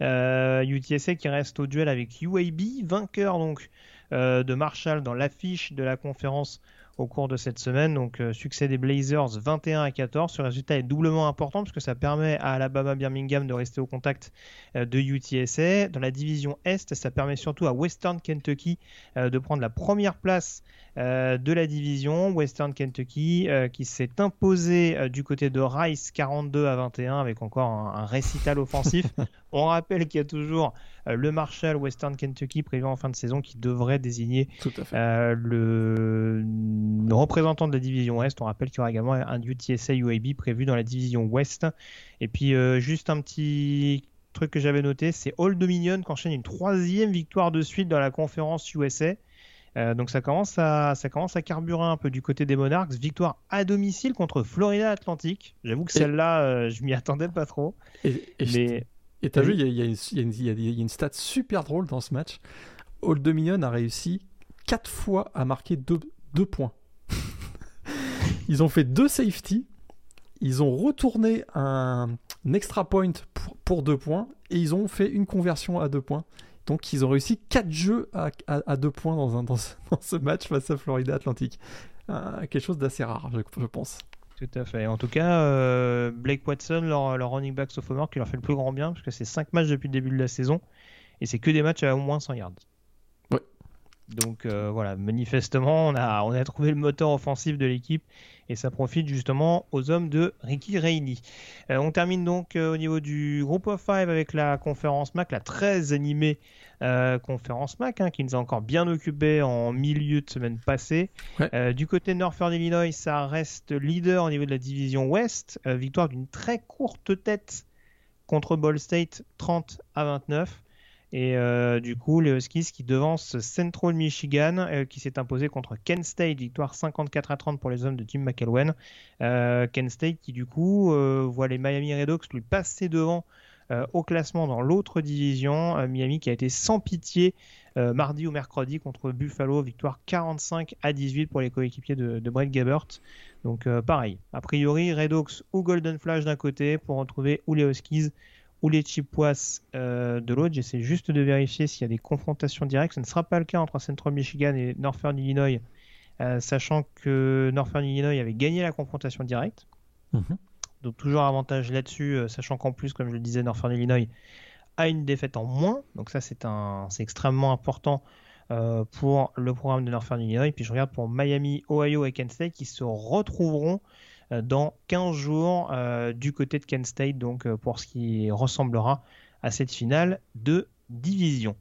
UTSA qui reste au duel avec UAB, vainqueur donc de Marshall dans l'affiche de la conférence au cours de cette semaine. Donc euh, succès des Blazers 21 à 14. Ce résultat est doublement important parce que ça permet à Alabama Birmingham de rester au contact euh, de UTSA. Dans la division Est, ça permet surtout à Western Kentucky euh, de prendre la première place de la division. Western Kentucky qui s'est imposé du côté de Rice 42 à 21 avec encore un récital offensif. On rappelle qu'il y a toujours euh, le Marshall Western Kentucky prévu en fin de saison qui devrait désigner euh, le... représentant de la division Ouest. On rappelle qu'il y aura également un UTSA UAB prévu dans la division Ouest. Et puis euh, juste un petit truc que j'avais noté, c'est Old Dominion qui enchaîne une troisième victoire de suite dans la conférence USA. Donc ça commence à ça commence à carburer un peu du côté des Monarchs. Victoire à domicile contre Florida Atlantic. J'avoue que celle-là, je m'y attendais pas trop. mais et t'as vu, il y, a une stat super drôle dans ce match. Old Dominion a réussi 4 fois à marquer 2 points. ils ont fait 2 safety, ils ont retourné un, extra point pour 2 points, et ils ont fait une conversion à 2 points. Donc ils ont réussi 4 jeux à 2 points dans, ce, match face à Florida Atlantic. Euh, quelque chose d'assez rare, je pense. Tout à fait. En tout cas, euh, Blake Watson, leur, running back sophomore, qui leur fait le plus grand bien, parce que c'est 5 matchs depuis le début de la saison, et c'est que des matchs à au moins 100 yards. Donc euh, voilà, manifestement, on a, on a trouvé le moteur offensif de l'équipe, et ça profite justement aux hommes de Ricky Rainey. Euh, on termine donc au niveau du groupe of 5 avec la conférence MAC, la très animée euh, conférence MAC, hein, qui nous a encore bien occupé en milieu de semaine passée. Euh, du côté de Northern Illinois, ça reste leader au niveau de la division Ouest. Euh, victoire d'une très courte tête contre Ball State, 30 à 29. Et du coup, les Huskies qui devancent Central Michigan, qui s'est imposé contre Kent State, victoire 54 à 30 pour les hommes de Tim McElwain. Kent State qui du coup voit les Miami Redhawks lui passer devant euh, au classement dans l'autre division. Euh, Miami qui a été sans pitié euh, mardi ou mercredi contre Buffalo, victoire 45 à 18 pour les coéquipiers de, Brett Gabbert. Donc pareil, a priori Red Hawks ou Golden Flash d'un côté pour retrouver ou les Huskies ou les Chippewas de l'autre. J'essaie juste de vérifier s'il y a des confrontations directes. Ce ne sera pas le cas entre Central Michigan et Northern Illinois, sachant que Northern Illinois avait gagné la confrontation directe. Mhm. Donc toujours avantage là-dessus, euh, sachant qu'en plus, comme je le disais, Northern Illinois a une défaite en moins. Donc ça, c'est un, c'est extrêmement important euh, pour le programme de Northern Illinois. Puis je regarde pour Miami, Ohio et Kent State qui se retrouveront euh, dans 15 jours du côté de Kent State, donc pour ce qui ressemblera à cette finale de division.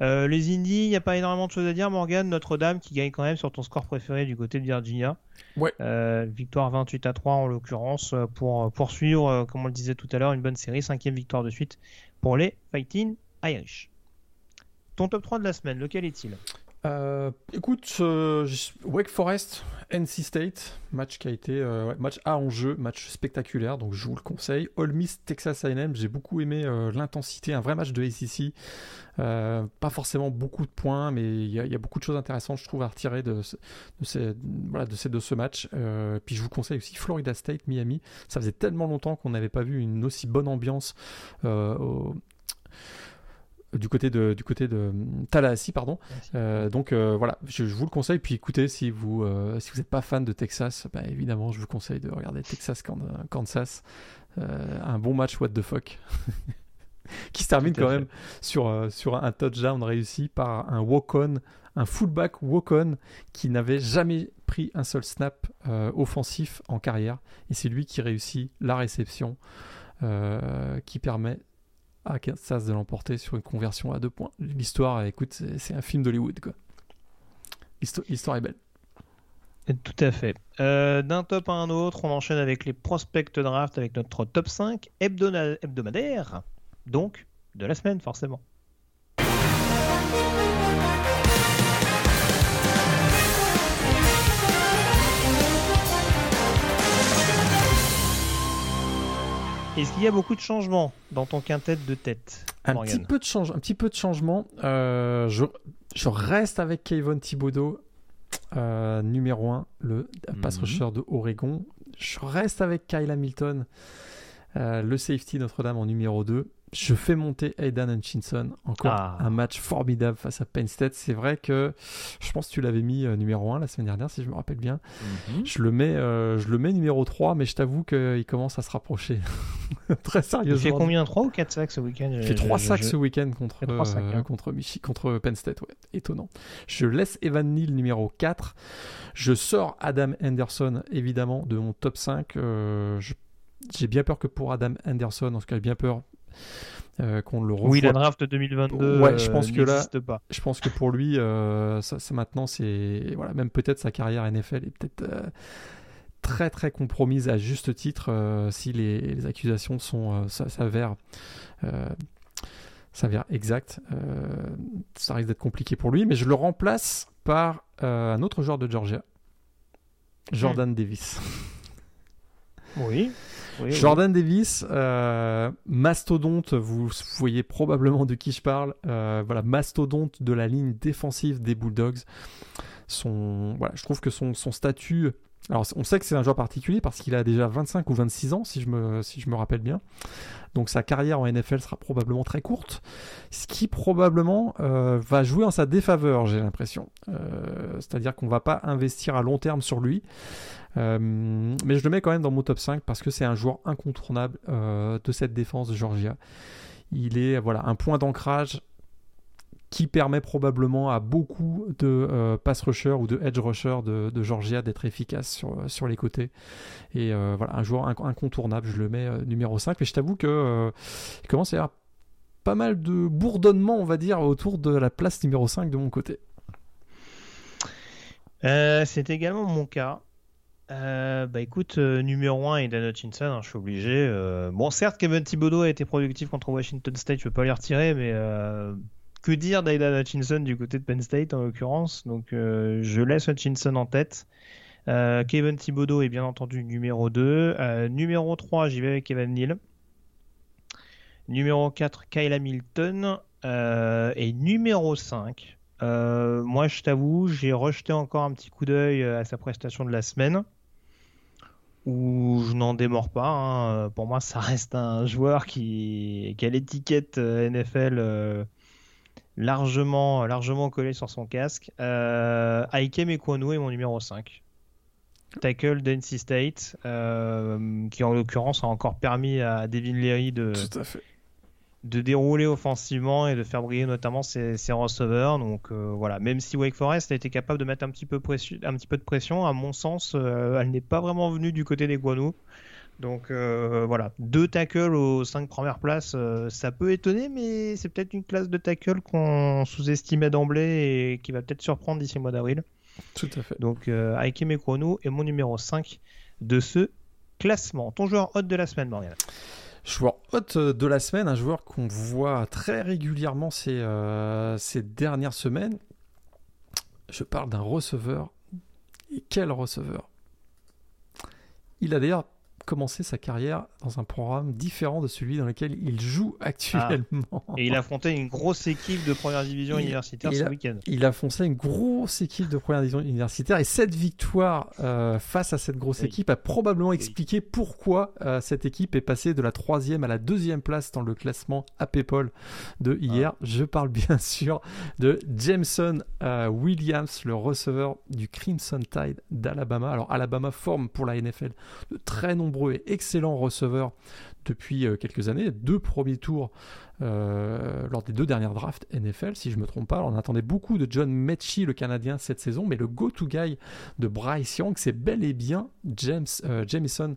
les Indies, il n'y a pas énormément de choses à dire. Morgan, Notre-Dame qui gagne quand même sur ton score préféré du côté de Virginia. Ouais. Euh, victoire 28 à 3 en l'occurrence euh, pour euh, poursuivre, comme on le disait tout à l'heure, une bonne série. Cinquième victoire de suite pour les Fighting Irish. Ton top 3 de la semaine, lequel est-il? Euh, écoute, euh, Wake Forest, NC State, match qui a été euh, match à enjeu, match spectaculaire, donc je vous le conseille. All Miss, Texas A&M, j'ai beaucoup aimé l'intensité, un vrai match de ACC. pas forcément beaucoup de points, mais il y, a beaucoup de choses intéressantes, je trouve, à retirer de, de, ces, de ce match. puis je vous conseille aussi Florida State, Miami. Ça faisait tellement longtemps qu'on n'avait pas vu une aussi bonne ambiance au, du côté de du côté de Tallahassee pardon. Euh, donc euh, voilà je, vous le conseille. Puis écoutez si vous euh, si vous n'êtes pas fan de Texas bah, évidemment je vous conseille de regarder Texas Kansas. Un bon match what the fuck. Qui se termine quand même sur sur un touchdown réussi par un walk-on un fullback walk-on qui n'avait jamais pris un seul snap offensif en carrière. Et c'est lui qui réussit la réception qui permet à Kansas de l'emporter sur une conversion à deux points. L'histoire, écoute, c'est un film d'Hollywood. quoi. L'histoire est belle. Tout à fait. Euh, d'un top à un autre, on enchaîne avec les prospects draft avec notre top 5 hebdomadaire, donc de la semaine forcément. Est-ce qu'il y a beaucoup de changements dans ton quintet de tête un petit, peu de change, un petit peu de changement. Euh, je, je, reste avec Kevin Thibodeau euh, numéro 1, le pass mhm. rusher de Oregon. Je reste avec Kyle Hamilton, euh, le safety Notre-Dame en numéro 2 je fais monter Aidan Hutchinson. Encore ah. un match formidable face à Penn State. C'est vrai que je pense que tu l'avais mis numéro 1 la semaine dernière, si je me rappelle bien. Mhm. je, le mets, euh, je le mets numéro 3, mais je t'avoue qu'il commence à se rapprocher. Très sérieusement. Il fait combien? 3 ou 4 sacs ce week-end? Il fait 3 sacs ce week-end contre, euh, hein. contre, contre Penn State. Ouais. Étonnant. Je laisse Evan Neal numéro 4. Je sors Adam Anderson, évidemment, de mon top 5. j'ai bien peur que pour Adam Anderson, en tout cas, j'ai bien peur euh, qu'on le revoit. Oui, la draft 2022 ouais, je pense que là, pas. Je pense que pour lui, euh, ça, maintenant, c'est voilà, même peut-être sa carrière NFL est peut-être euh, très très compromise à juste titre si les, accusations sont s'avèrent s'avèrent exactes. ça risque d'être compliqué pour lui, mais je le remplace par un autre joueur de Georgia, Jordan Davis. Oui. Jordan Davis, euh, mastodonte, vous, voyez probablement de qui je parle. Euh, voilà, mastodonte de la ligne défensive des Bulldogs. Son, voilà, je trouve que son, son statut. Alors, on sait que c'est un joueur particulier parce qu'il a déjà 25 ou 26 ans, si je me, rappelle bien. Donc sa carrière en NFL sera probablement très courte, ce qui probablement euh, va jouer en sa défaveur, j'ai l'impression. C'est-à-dire qu'on ne va pas investir à long terme sur lui. Euh, mais je le mets quand même dans mon top 5 parce que c'est un joueur incontournable euh, de cette défense de Georgia. Il est voilà, un point d'ancrage qui permet probablement à beaucoup de euh, pass rushers ou de edge rushers de, Georgia d'être efficace sur, sur les côtés. Et voilà, un joueur incontournable, je le mets numéro 5. Mais je t'avoue que il commence à y avoir pas mal de bourdonnement, on va dire, autour de la place numéro 5 de mon côté. c'est également mon cas. Euh, bah écoute, euh, numéro 1 et Dan Hutchinson, hein, je suis obligé. Euh, bon, certes, Kevin Thibodeau a été productif contre Washington State, je peux pas les retirer, mais que dire d'Aidan Hutchinson du côté de Penn State en l'occurrence Donc je laisse Hutchinson en tête. Kevin Thibodeau est bien entendu numéro 2. numéro 3, j'y vais avec Kevin Neal. Numéro 4, Kyle Hamilton. et numéro 5, moi, je t'avoue, j'ai rejeté encore un petit coup d'œil à sa prestation de la semaine où je n'en démords pas. Hein. Pour moi, ça reste un joueur qui, a l'étiquette euh, NFL euh, largement, largement collée sur son casque. Euh, Aikem Ekwonu est mon numéro 5. Tackle d'NC State, euh, qui en l'occurrence a encore permis à Devin Leary de, Tout à fait de dérouler offensivement et de faire briller notamment ses, receveurs. Donc euh, voilà, même si Wake Forest a été capable de mettre un petit peu, un petit peu de pression, à mon sens, euh, elle n'est pas vraiment venue du côté des Guano. Donc euh, voilà, deux tackles aux cinq premières places, ça peut étonner, mais c'est peut-être une classe de tackle qu'on sous-estimait d'emblée et qui va peut-être surprendre d'ici le mois d'avril. Tout à fait. Donc Aike Mekrono est mon numéro 5 de ce classement. Ton joueur hot de la semaine, Morgan Joueur hot de la semaine, un joueur qu'on voit très régulièrement ces, euh, ces dernières semaines. Je parle d'un receveur. Et quel receveur? Il a d'ailleurs commencé sa carrière dans un programme différent de celui dans lequel il joue actuellement. Ah. Et il a affronté une grosse équipe de première division universitaire ce week-end. Il a affronté une grosse équipe de première division universitaire et cette victoire euh, face à cette grosse équipe a probablement expliqué pourquoi euh, cette équipe est passée de la troisième à la deuxième place dans le classement PayPal de hier. Ah. Je parle bien sûr de Jameson euh, Williams, le receveur du Crimson Tide d'Alabama. Alors Alabama forme pour la NFL de très nombreux et excellents receveurs depuis quelques années, deux premiers tours lors des deux dernières drafts NFL, si je ne me trompe pas. on attendait beaucoup de John Mechie, le Canadien, cette saison, mais le go-to guy de Bryce Young, c'est bel et bien James, Jamison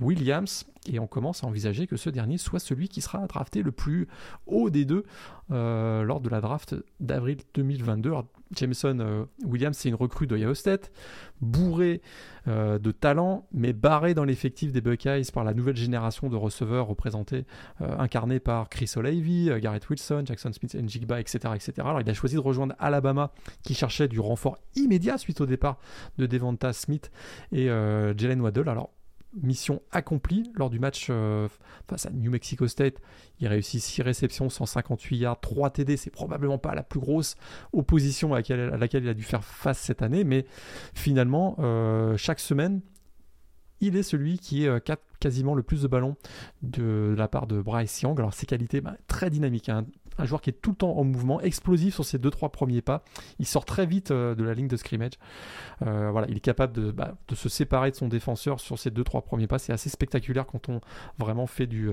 Williams et on commence à envisager que ce dernier soit celui qui sera drafté le plus haut des deux euh, lors de la draft d'avril 2022. Jameson euh, Williams, c'est une recrue d'Ohio State, bourré euh, de talent, mais barré dans l'effectif des Buckeyes par la nouvelle génération de receveurs représentés, incarnés par Chris O'Leary, Garrett Wilson, Jackson Smith, Njigba, etc., etc. Alors il a choisi de rejoindre Alabama, qui cherchait du renfort immédiat suite au départ de Devonta Smith et Jalen Waddle. Alors mission accomplie lors du match euh, face à New Mexico State. Il réussit 6 réceptions, 158 yards, 3 TD. C'est probablement pas la plus grosse opposition à laquelle, il a dû faire face cette année, mais finalement, euh, chaque semaine, il est celui qui est euh, quasiment le plus de ballons de, la part de Bryce Young. Alors ses qualités, bah, très dynamiques, hein un joueur qui est tout le temps en mouvement, explosif sur ses deux trois premiers pas. Il sort très vite euh, de la ligne de scrimmage. Euh, voilà, il est capable bah, de, se séparer de son défenseur sur ses deux trois premiers pas. C'est assez spectaculaire quand on vraiment fait du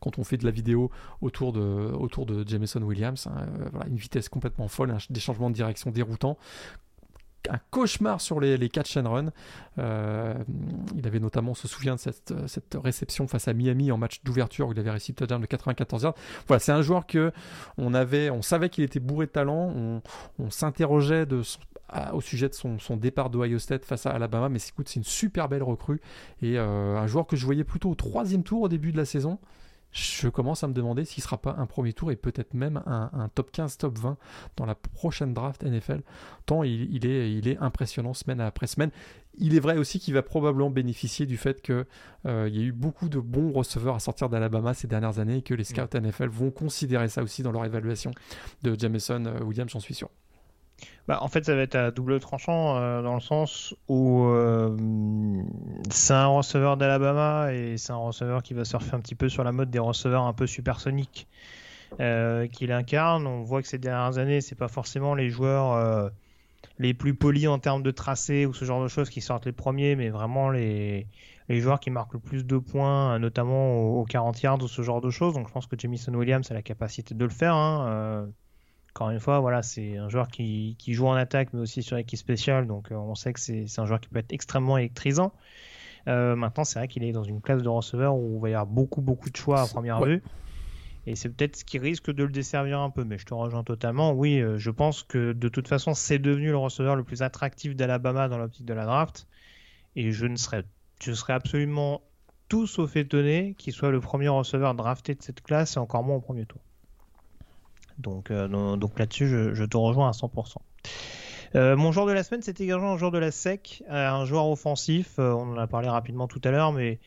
quand on fait de la vidéo autour de, autour Jameson Williams. Hein, voilà, une vitesse complètement folle, des changements de direction déroutants un cauchemar sur les, catch and run. Euh, il avait notamment, on se souvient de cette, cette réception face à Miami en match d'ouverture où il avait réussi le touchdown de 94 yards. Voilà, c'est un joueur que on avait, on savait qu'il était bourré de talent. On, s'interrogeait au sujet de son, son départ d'Ohio State face à Alabama, mais écoute, c'est une super belle recrue et euh, un joueur que je voyais plutôt au troisième tour au début de la saison je commence à me demander s'il ne sera pas un premier tour et peut-être même un, top 15, top 20 dans la prochaine draft NFL, tant il, est, il est impressionnant semaine après semaine. Il est vrai aussi qu'il va probablement bénéficier du fait qu'il euh, y a eu beaucoup de bons receveurs à sortir d'Alabama ces dernières années et que les scouts NFL vont considérer ça aussi dans leur évaluation de Jameson euh, Williams, j'en suis sûr. Bah, en fait, ça va être à double tranchant euh, dans le sens où euh, c'est un receveur d'Alabama et c'est un receveur qui va surfer un petit peu sur la mode des receveurs un peu supersoniques euh, qu'il incarne. On voit que ces dernières années, c'est pas forcément les joueurs les plus polis en termes de tracé ou ce genre de choses qui sortent les premiers, mais vraiment les, joueurs qui marquent le plus de points, notamment aux, 40 yards ou ce genre de choses. Donc je pense que Jamison Williams a la capacité de le faire. Hein, encore une fois, voilà, c'est un joueur qui, joue en attaque, mais aussi sur équipe spéciale, donc euh, on sait que c'est un joueur qui peut être extrêmement électrisant. Euh, maintenant, c'est vrai qu'il est dans une classe de receveur où il va y avoir beaucoup, beaucoup de choix à première vue. Et c'est peut-être ce qui risque de le desservir un peu, mais je te rejoins totalement. Oui, euh, je pense que de toute façon, c'est devenu le receveur le plus attractif d'Alabama dans l'optique de la draft. Et je ne serais, je serais absolument tout sauf étonné qu'il soit le premier receveur drafté de cette classe et encore moins au premier tour. Donc, euh, donc là-dessus, je, te rejoins à 100%. Euh, mon joueur de la semaine, c'était également un joueur de la SEC, euh, un joueur offensif. on en a parlé rapidement tout à l'heure, mais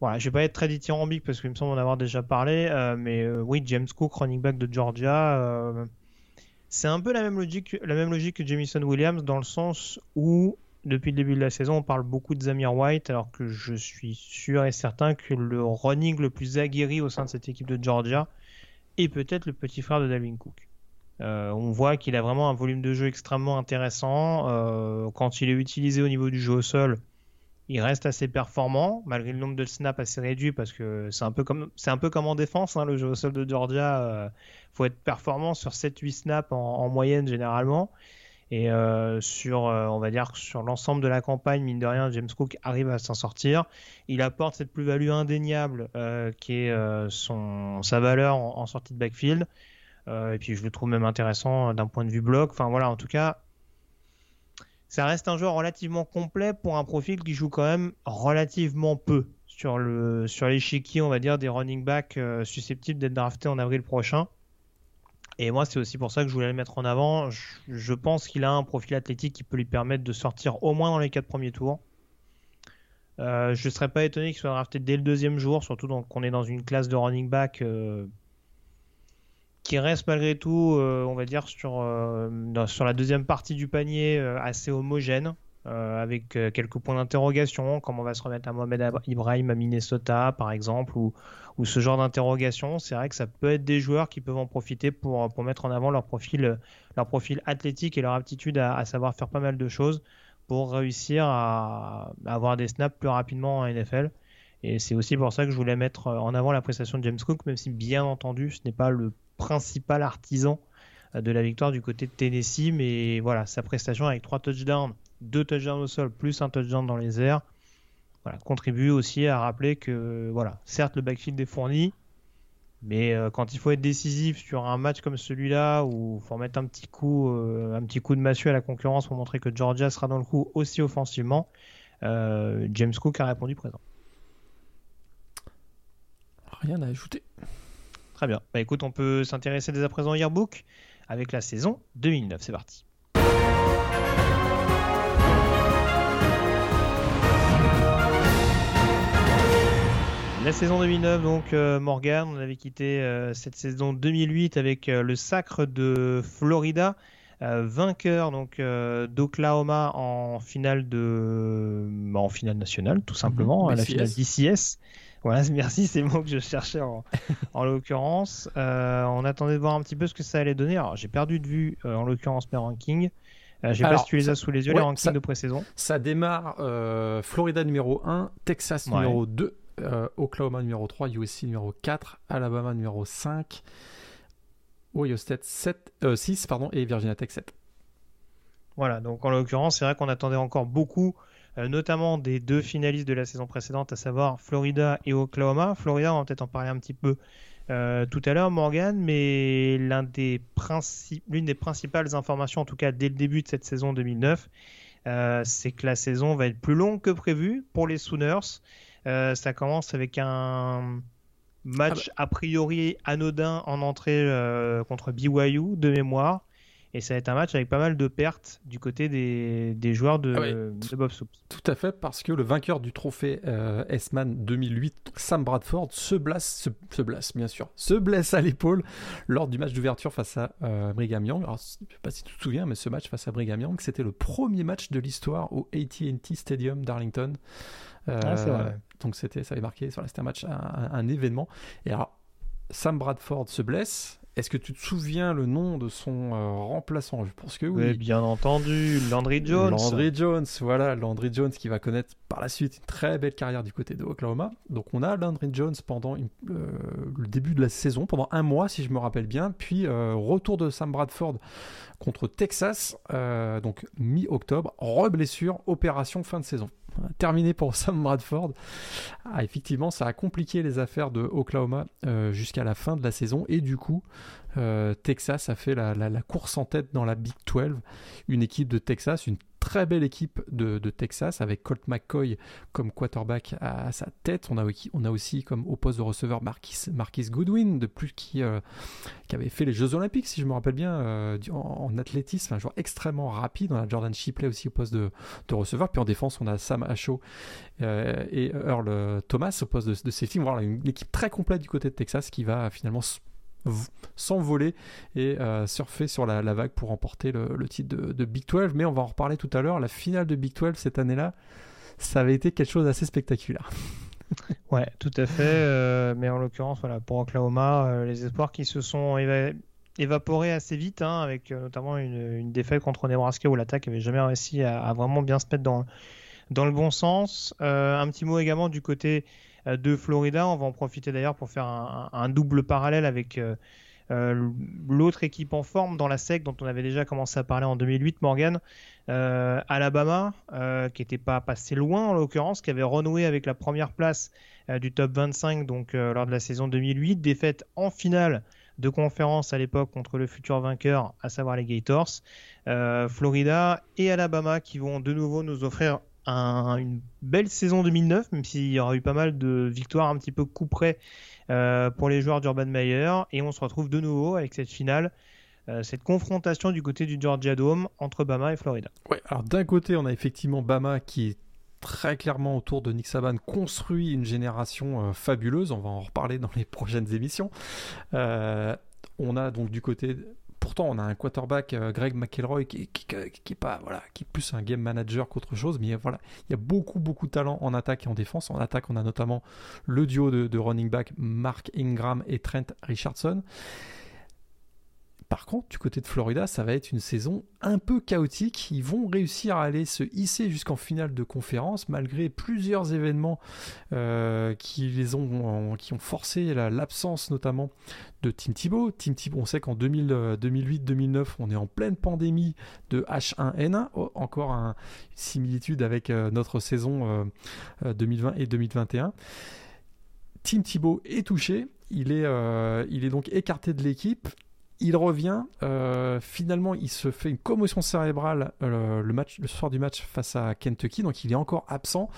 voilà, je vais pas être très dithyrambique parce qu'il me semble en avoir déjà parlé. mais oui, James Cook, running back de Georgia, c'est un peu la même logique, la même logique que Jamison Williams dans le sens où depuis le début de la saison, on parle beaucoup de Zamir White, alors que je suis sûr et certain que le running le plus aguerri au sein de cette équipe de Georgia, et peut-être le petit frère de Dalvin Cook. Euh, on voit qu'il a vraiment un volume de jeu extrêmement intéressant. Euh, quand il est utilisé au niveau du jeu au sol, il reste assez performant, malgré le nombre de snaps assez réduit, parce que c'est un peu comme, en défense, hein, le jeu au sol de Georgia. Il euh, faut être performant sur 7-8 snaps en, moyenne généralement. Et euh, sur, euh, on va dire, sur l'ensemble de la campagne, mine de rien, James Cook arrive à s'en sortir. Il apporte cette plus-value indéniable euh, qui est son, sa valeur en, sortie de backfield. et puis je le trouve même intéressant d'un point de vue bloc. Enfin voilà, en tout cas, ça reste un joueur relativement complet pour un profil qui joue quand même relativement peu sur sur l'échiquier, on va dire, des running backs susceptibles d'être draftés en avril prochain. Et moi, c'est aussi pour ça que je voulais le mettre en avant. Je, pense qu'il a un profil athlétique qui peut lui permettre de sortir au moins dans les quatre premiers tours. Euh, je ne serais pas étonné qu'il soit drafté dès le deuxième jour, surtout qu'on est dans une classe de running back euh, qui reste malgré tout, euh, on va dire, sur, sur la deuxième partie du panier assez homogène. Euh, avec euh, quelques points d'interrogation, comme on va se remettre à Mohamed Ibrahim à Minnesota, par exemple, ou, ce genre d'interrogation. C'est vrai que ça peut être des joueurs qui peuvent en profiter pour, mettre en avant leur profil, leur profil athlétique et leur aptitude à, savoir faire pas mal de choses pour réussir à, avoir des snaps plus rapidement en NFL. Et c'est aussi pour ça que je voulais mettre en avant la prestation de James Cook, même si bien entendu ce n'est pas le principal artisan de la victoire du côté de Tennessee. Mais voilà, sa prestation avec trois touchdowns, deux touchdowns au sol, plus un touchdown dans les airs, voilà, contribue aussi à rappeler que, voilà, certes, le backfield est fourni, mais euh, quand il faut être décisif sur un match comme celui-là, où il faut mettre un petit coup, euh, un petit coup de massue à la concurrence pour montrer que Georgia sera dans le coup aussi offensivement, euh, James Cook a répondu présent. Rien à ajouter. Très bien. Bah écoute, on peut s'intéresser dès à présent au yearbook avec la saison 2009. C'est parti. La saison 2009, donc euh, Morgan, on avait quitté euh, cette saison 2008 avec euh, le sacre de Florida, vainqueur donc d'Oklahoma en finale de, bah, en finale nationale, tout simplement, à la finale d'ICS. Voilà, merci, c'est le mot que je cherchais en, l'occurrence. on attendait de voir un petit peu ce que ça allait donner. Alors, j'ai perdu de vue, en l'occurrence, mes rankings. Je sais pas si tu les as sous les yeux, les rankings de pré-saison. Ça démarre Florida numéro 1, Texas numéro 2, euh, Oklahoma numéro 3, USC numéro 4, Alabama numéro 5, Ohio State 7, 6 euh, pardon, et Virginia Tech 7. Voilà, donc en l'occurrence, c'est vrai qu'on attendait encore beaucoup, euh, notamment des deux finalistes de la saison précédente, à savoir Florida et Oklahoma. Florida, on va peut-être en parler un petit peu tout à l'heure, Morgan, mais l'une des, des principales informations, en tout cas dès le début de cette saison 2009, c'est que la saison va être plus longue que prévu pour les Sooners. Euh, ça commence avec un match ah bah. a priori anodin en entrée euh, contre BYU de mémoire. Et ça va être un match avec pas mal de pertes du côté des, joueurs de, ah Bob Soups. Tout à fait, parce que le vainqueur du trophée euh, S-Man 2008, Sam Bradford, se blesse, se, blesse, bien sûr, se blesse à l'épaule lors du match d'ouverture face à Brigham Young. Alors, je ne sais pas si tu te souviens, mais ce match face à Brigham Young, c'était le premier match de l'histoire au AT&T Stadium d'Arlington. Ah, c'est vrai. Donc c'était, ça avait marqué, c'était un match, un, événement. Et alors, Sam Bradford se blesse. Est-ce que tu te souviens le nom de son euh, remplaçant? Je pense que oui. bien entendu, Landry Jones. Landry Jones, voilà, Landry Jones qui va connaître par la suite une très belle carrière du côté de Oklahoma. Donc on a Landry Jones pendant euh, le début de la saison, pendant un mois si je me rappelle bien, puis euh, retour de Sam Bradford contre Texas, donc mi-octobre, re-blessure, opération fin de saison terminé pour Sam Bradford. Ah, effectivement, ça a compliqué les affaires de Oklahoma euh, jusqu'à la fin de la saison et du coup, euh, Texas a fait la, course en tête dans la Big 12. Une équipe de Texas, une très belle équipe de, Texas avec Colt McCoy comme quarterback à, sa tête. On a, aussi comme au poste de receveur Marquis, Goodwin, de plus qui, euh, qui avait fait les Jeux Olympiques, si je me rappelle bien, euh, en, athlétisme, un joueur extrêmement rapide. On a Jordan Shipley aussi au poste de, receveur. Puis en défense, on a Sam Asho euh, et Earl Thomas au poste de, de safety. Voilà, une équipe très complète du côté de Texas qui va finalement s'envoler et euh, surfer sur la, vague pour remporter le, titre de, Big 12. Mais on va en reparler tout à l'heure. La finale de Big 12 cette année-là, ça avait été quelque chose d'assez spectaculaire. ouais, tout à fait. Euh, mais en l'occurrence, voilà, pour Oklahoma, euh, les espoirs qui se sont évaporés assez vite, hein, avec notamment une, défaite contre Nebraska où l'attaque avait jamais réussi à, vraiment bien se mettre dans, le bon sens. un petit mot également du côté de Florida. On va en profiter d'ailleurs pour faire un, double parallèle avec euh, euh, l'autre équipe en forme dans la SEC dont on avait déjà commencé à parler en 2008, Morgan. Alabama, qui n'était pas passé loin en l'occurrence, qui avait renoué avec la première place du top 25 donc lors de la saison 2008, défaite en finale de conférence à l'époque contre le futur vainqueur, à savoir les Gators. Florida et Alabama qui vont de nouveau nous offrir une belle saison 2009, même s'il y aura eu pas mal de victoires un petit peu coup euh, pour les joueurs d'Urban Meyer. Et on se retrouve de nouveau avec cette finale, euh, cette confrontation du côté du Georgia Dome entre Bama et Florida. Ouais, alors d'un côté, on a effectivement Bama qui est très clairement autour de Nick Saban construit une génération euh, fabuleuse. On va en reparler dans les prochaines émissions. on a donc du côté pourtant, on a un quarterback, euh, Greg McElroy, qui, est voilà, qui est plus un game manager qu'autre chose, mais voilà, il y a beaucoup, beaucoup de talent en attaque et en défense. En attaque, on a notamment le duo de, running back Mark Ingram et Trent Richardson. Par contre, du côté de Florida, ça va être une saison un peu chaotique. Ils vont réussir à aller se hisser jusqu'en finale de conférence malgré plusieurs événements euh, qui ont, forcé l'absence notamment de Tim Thibault. Tim Thibault, on sait qu'en 2008-2009, on est en pleine pandémie de H1N1. encore une similitude avec euh, notre saison 2020 et 2021. Tim Thibault est touché. Il est donc écarté de l'équipe il revient. Euh, finalement, il se fait une commotion cérébrale euh, le, match, soir du match face à Kentucky, donc il est encore absent.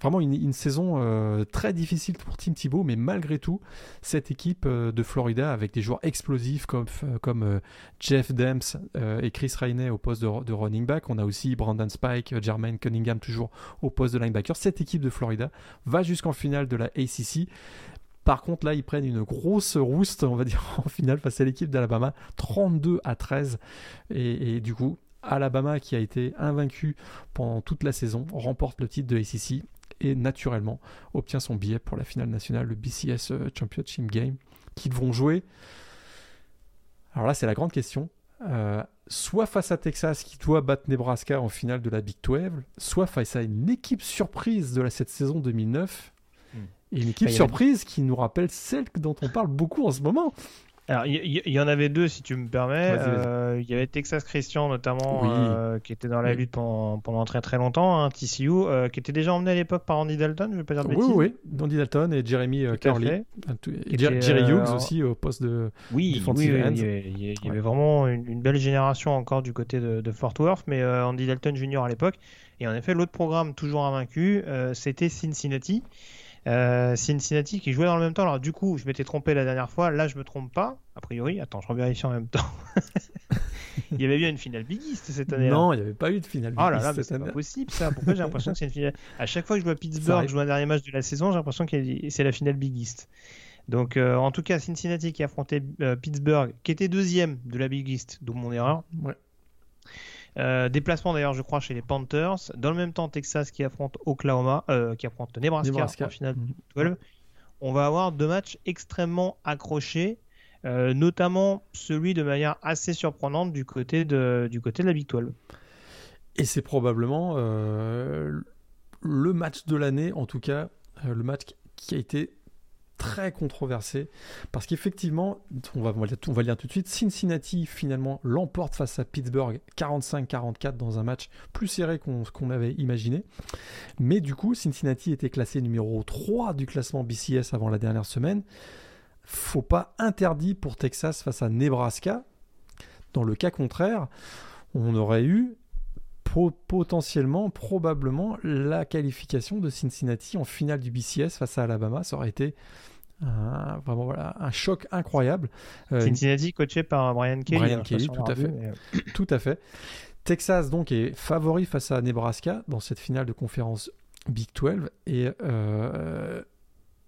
Vraiment une, saison euh, très difficile pour Tim Thibault, mais malgré tout, cette équipe de Florida avec des joueurs explosifs comme, Jeff Demps et Chris Rainey au poste de, de, running back. On a aussi Brandon Spike, Jermaine Cunningham toujours au poste de linebacker. Cette équipe de Florida va jusqu'en finale de la ACC. Par contre, là, ils prennent une grosse rouste, on va dire, en finale face à l'équipe d'Alabama, 32 à 13. Et, du coup, Alabama, qui a été invaincu pendant toute la saison, remporte le titre de ACC et naturellement obtient son billet pour la finale nationale, le BCS euh, Championship Game, qu'ils vont jouer. Alors là, c'est la grande question. Euh, soit face à Texas qui doit battre Nebraska en finale de la Big 12, soit face à une équipe surprise de la, cette saison 2009 et une équipe surprise qui nous rappelle celle dont on parle beaucoup en ce moment. Alors, il y, en avait deux, si tu me permets. Euh, il y avait Texas Christian, notamment, euh, qui était dans la lutte pendant, très très longtemps, hein, TCU, euh, qui était déjà emmené à l'époque par Andy Dalton, je vais pas dire de bêtises. Oui, oui, Andy Dalton et Jeremy Curley. Et, Jerry Hughes aussi au poste de oui, oui, il y, avait vraiment une, belle génération encore du côté de, Fort Worth, mais Andy Dalton Jr. à l'époque. Et en effet, l'autre programme toujours invaincu, c'était Cincinnati. Euh, Cincinnati qui jouait dans le même temps. Alors du coup, je m'étais trompé la dernière fois. Là, je me trompe pas. A priori, attends, je revérifie en même temps. il y avait bien une finale Big East cette année. Non, il n'y avait pas eu de finale Big oh là là, c'est pas possible ça. Pourquoi j'ai l'impression que c'est une finale À chaque fois que je vois Pittsburgh jouer un dernier match de la saison, j'ai l'impression que c'est la finale Big East. Donc, euh, en tout cas, Cincinnati qui affrontait euh, Pittsburgh, qui était deuxième de la Big East, d'où mon erreur. Ouais. Euh, déplacement d'ailleurs, je crois, chez les Panthers. Dans le même temps, Texas qui affronte Oklahoma, euh, qui affronte Nebraska, en finale 12. Mhm. On va avoir deux matchs extrêmement accrochés, euh, notamment celui de manière assez surprenante du côté de, du côté de la Big 12. Et c'est probablement le match de l'année, en tout cas, le match qui a été très controversé parce qu'effectivement, on va, on va lire tout de suite, Cincinnati finalement l'emporte face à Pittsburgh 45-44 dans un match plus serré qu'on avait imaginé. Mais du coup, Cincinnati était classé numéro 3 du classement BCS avant la dernière semaine. Faut pas interdit pour Texas face à Nebraska. Dans le cas contraire, on aurait eu potentiellement, probablement, la qualification de Cincinnati en finale du BCS face à Alabama. Ça aurait été un, vraiment voilà, un choc incroyable. Euh, Cincinnati coaché par Brian Kelly. Brian Kelly, tout à fait. Euh, tout à fait. Texas donc est favori face à Nebraska dans cette finale de conférence Big 12 et euh,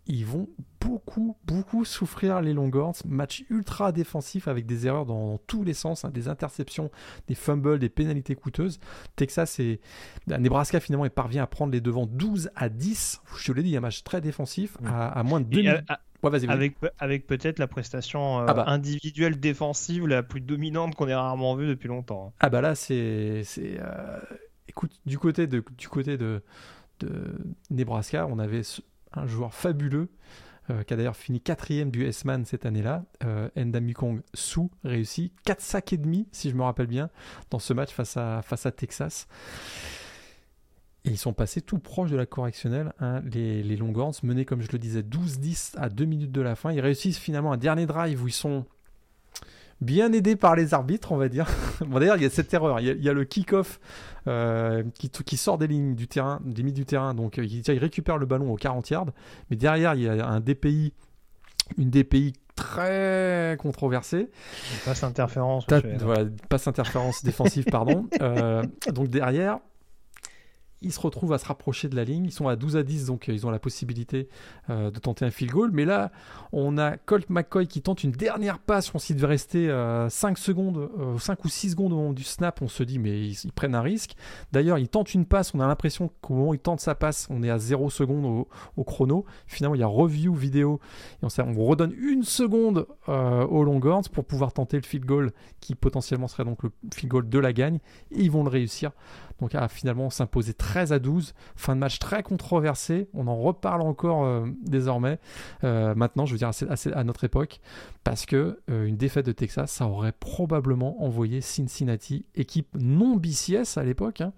ils vont beaucoup, beaucoup souffrir les Longhorns. Match ultra défensif avec des erreurs dans, tous les sens, hein, des interceptions, des fumbles, des pénalités coûteuses. Texas et Nebraska finalement il parvient à prendre les devants 12 à 10. Je te l'ai dit, un match très défensif à, moins de 2 minutes. avec, avec peut-être la prestation euh, ah bah. individuelle défensive la plus dominante qu'on ait rarement vue depuis longtemps. Hein. Ah bah là c'est, euh, écoute du côté de du côté de, de Nebraska, on avait un joueur fabuleux euh, qui a d'ailleurs fini quatrième du S-Man cette année-là, euh, Endamukong Su, réussi 4 sacs et demi, si je me rappelle bien, dans ce match face à, face à Texas. Et ils sont passés tout proche de la correctionnelle, hein, les, les Longhorns, menés comme je le disais 12-10 à 2 minutes de la fin. Ils réussissent finalement un dernier drive où ils sont bien aidé par les arbitres, on va dire. bon, d'ailleurs, il y a cette erreur. Il y a, le kick-off euh, qui, qui, sort des lignes du terrain, des lignes du terrain. Donc, euh, il, récupère le ballon aux 40 yards. Mais derrière, il y a un DPI, une DPI très controversée. Passe interférence. Voilà, passe interférence défensive, pardon. Euh, donc, derrière, ils se retrouvent à se rapprocher de la ligne. Ils sont à 12 à 10, donc euh, ils ont la possibilité euh, de tenter un field goal. Mais là, on a Colt McCoy qui tente une dernière passe. On s'il devait rester 5 secondes, 5 ou 6 secondes au moment du snap, on se dit, mais ils, prennent un risque. D'ailleurs, ils tentent une passe. On a l'impression qu'au moment où ils tentent sa passe, on est à 0 secondes au, chrono. Finalement, il y a review vidéo. Et on, on redonne une seconde aux Longhorns pour pouvoir tenter le field goal qui potentiellement serait donc le field goal de la gagne. Et ils vont le réussir. Donc à finalement s'imposer 13 à 12. Fin de match très controversé. On en reparle encore euh, désormais. Euh, maintenant, je veux dire à, notre époque, parce que euh, une défaite de Texas, ça aurait probablement envoyé Cincinnati, équipe non BCS à l'époque. Hein,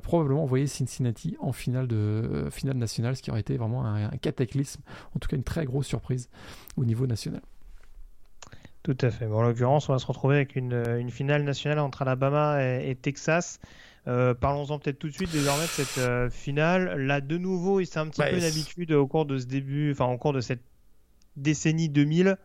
probablement envoyé Cincinnati en finale de finale nationale, ce qui aurait été vraiment un, cataclysme, en tout cas une très grosse surprise au niveau national. Tout à fait. en l'occurrence, on va se retrouver avec une, finale nationale entre Alabama et Texas. Euh, parlons-en peut-être tout de suite désormais de cette euh, finale. Là, de nouveau, il s'est un petit peu d'habitude au cours de ce début, enfin au cours de cette décennie 2000.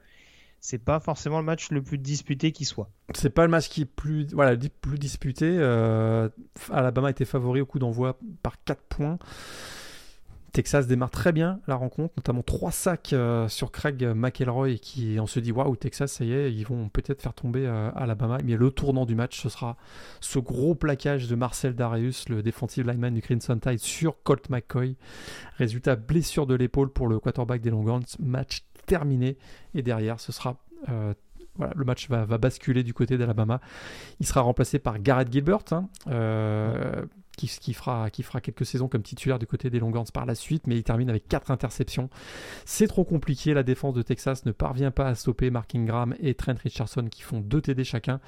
C'est pas forcément le match le plus disputé qui soit. C'est pas le match qui est plus, voilà, plus disputé. Euh, Alabama était favori au coup d'envoi par 4 points. Texas démarre très bien la rencontre, notamment trois sacs euh, sur Craig McElroy qui on se dit waouh Texas ça y est ils vont peut-être faire tomber euh, Alabama. Mais le tournant du match ce sera ce gros plaquage de Marcel Darius le défensif lineman du Crimson Tide sur Colt McCoy. Résultat blessure de l'épaule pour le quarterback des Longhorns. Match terminé. Et derrière ce sera euh, voilà, le match va, basculer du côté d'Alabama. Il sera remplacé par Garrett Gilbert, hein, qui, fera, quelques saisons comme titulaire du côté des Longhorns par la suite, mais il termine avec 4 interceptions. C'est trop compliqué, la défense de Texas ne parvient pas à stopper Mark Ingram et Trent Richardson qui font 2 TD chacun.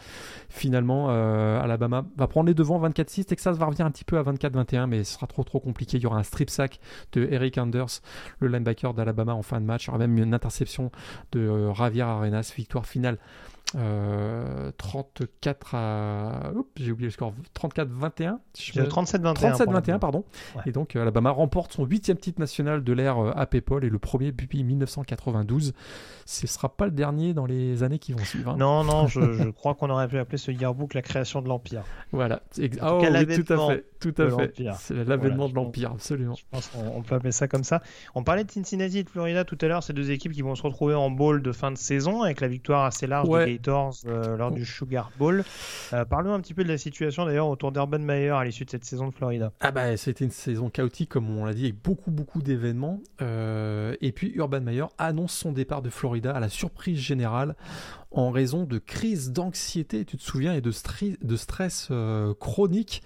Finalement, euh, Alabama va prendre les devants 24-6, Texas va revenir un petit peu à 24-21, mais ce sera trop trop compliqué. Il y aura un strip sack de Eric Anders, le linebacker d'Alabama en fin de match. Il y aura même une interception de euh, Javier Arenas, victoire finale 34 euh, à. j'ai oublié le score. 34-21. 37-21. 37-21, pardon. Et donc, Alabama remporte son huitième titre national de l'ère à euh, Paul et le premier depuis 1992. Ce ne sera pas le dernier dans les années qui vont suivre. Hein. Non, non, je, crois qu'on aurait pu appeler ce yearbook la création de l'Empire. Voilà. Oh, tout à fait. Tout à fait. C'est l'avènement de l'Empire, absolument. Je pense qu'on peut appeler ça comme ça. On parlait de Cincinnati et de Florida tout à l'heure, ces deux équipes qui vont se retrouver en bowl de fin de saison avec la victoire assez large des Gators euh, lors du Sugar Bowl. Euh, parlons un petit peu de la situation d'ailleurs autour d'Urban Meyer à l'issue de cette saison de Florida. Ah bah c'était une saison chaotique comme on l'a dit avec beaucoup beaucoup d'événements. Euh, et puis Urban Meyer annonce son départ de Florida à la surprise générale en raison de crise d'anxiété, tu te souviens, et de, stress euh, chronique.